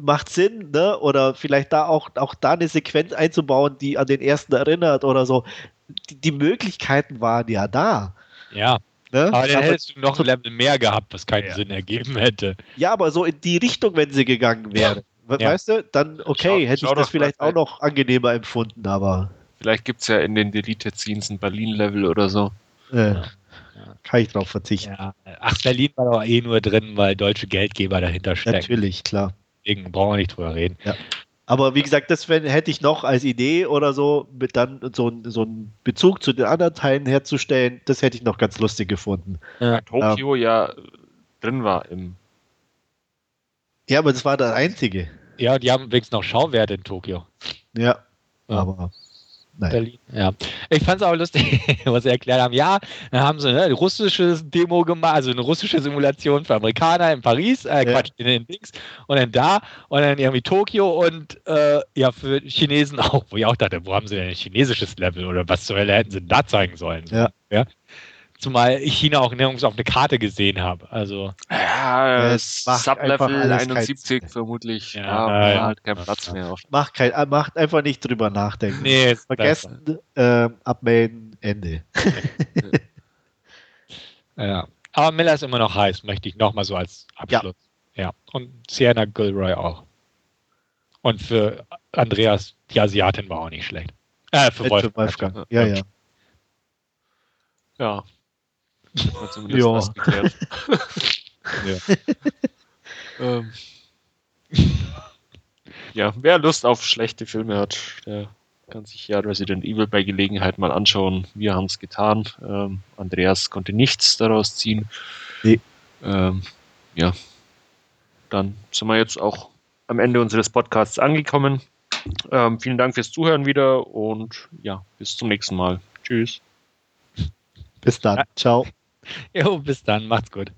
Speaker 3: macht Sinn, ne? Oder vielleicht da auch, auch da eine Sequenz einzubauen, die an den ersten erinnert oder so. Die, die Möglichkeiten waren ja da.
Speaker 2: ja,
Speaker 3: Ne?
Speaker 2: aber dann hättest du noch ein Level mehr gehabt, was keinen
Speaker 1: Ja.
Speaker 2: Sinn ergeben hätte.
Speaker 3: Ja, aber so in die Richtung, wenn sie gegangen wäre. We-
Speaker 2: Ja.
Speaker 3: Weißt du, dann okay,
Speaker 1: Schau-
Speaker 3: hätte
Speaker 1: schau
Speaker 3: ich das vielleicht auch noch angenehmer empfunden, aber
Speaker 1: Vielleicht gibt es ja in den Deleted Scenes ein Berlin-Level oder so.
Speaker 2: Ja.
Speaker 3: Kann ich drauf verzichten.
Speaker 2: Ja. Ach, Berlin war doch eh nur drin, weil deutsche Geldgeber dahinter stecken.
Speaker 3: Natürlich, klar.
Speaker 2: Deswegen brauchen wir nicht drüber reden.
Speaker 3: Aber wie gesagt, das hätte ich noch als Idee oder so, mit dann so, ein- so einen Bezug zu den anderen Teilen herzustellen, das hätte ich noch ganz lustig gefunden.
Speaker 1: Weil Tokio ja drin war im.
Speaker 3: Ja, aber das war der einzige.
Speaker 2: Ja, die haben wenigstens noch Schauwerte in Tokio.
Speaker 3: Ja,
Speaker 2: Ja.
Speaker 3: aber nein.
Speaker 2: Berlin. Ja. Ich fand es auch lustig, *laughs* was sie erklärt haben. Ja, dann haben sie ne, ein russisches Demo gemacht, also eine russische Simulation für Amerikaner in Paris, äh,
Speaker 3: Ja.
Speaker 2: Quatsch, in den Dings, und dann da und dann irgendwie Tokio und äh, ja, für Chinesen *laughs* auch, wo ich auch dachte, wo haben sie denn ein chinesisches Level oder was zur Hölle hätten sie da zeigen sollen?
Speaker 3: Ja.
Speaker 2: Zumal ich China auch nirgends auf eine Karte gesehen habe. Also,
Speaker 1: Ja,
Speaker 3: einfach
Speaker 1: Sublevel
Speaker 3: alles keinen
Speaker 1: 71
Speaker 3: Sinn.
Speaker 1: vermutlich.
Speaker 2: Ja,
Speaker 1: Ja,
Speaker 2: nein.
Speaker 1: war halt kein Platz mehr auf.
Speaker 3: Macht, kein, äh, macht einfach nicht drüber nachdenken.
Speaker 2: nee,
Speaker 3: Vergessen, äh, abmelden, Ende. *laughs*
Speaker 2: Ja. Aber Miller ist immer noch heiß, möchte ich nochmal so als Abschluss. Ja. Und Sienna Gilroy auch. Und für Andreas, die Asiatin war auch nicht schlecht. Äh, für
Speaker 3: Für
Speaker 2: Wolf.
Speaker 3: Wolfgang. Ja, ja.
Speaker 1: Ja. Hat zumindest
Speaker 3: Ja. *laughs*
Speaker 2: Ja. *laughs*
Speaker 1: ähm, ja, wer Lust auf schlechte Filme hat, der kann sich ja Resident Evil bei Gelegenheit mal anschauen. Wir haben es getan. Ähm, Andreas konnte nichts daraus ziehen.
Speaker 3: Nee.
Speaker 1: Ähm, ja, dann sind wir jetzt auch am Ende unseres Podcasts angekommen. Ähm, vielen Dank fürs Zuhören wieder und ja, bis zum nächsten Mal. Tschüss.
Speaker 3: Bis dann. Ciao.
Speaker 2: Jo, bis dann. Macht's gut.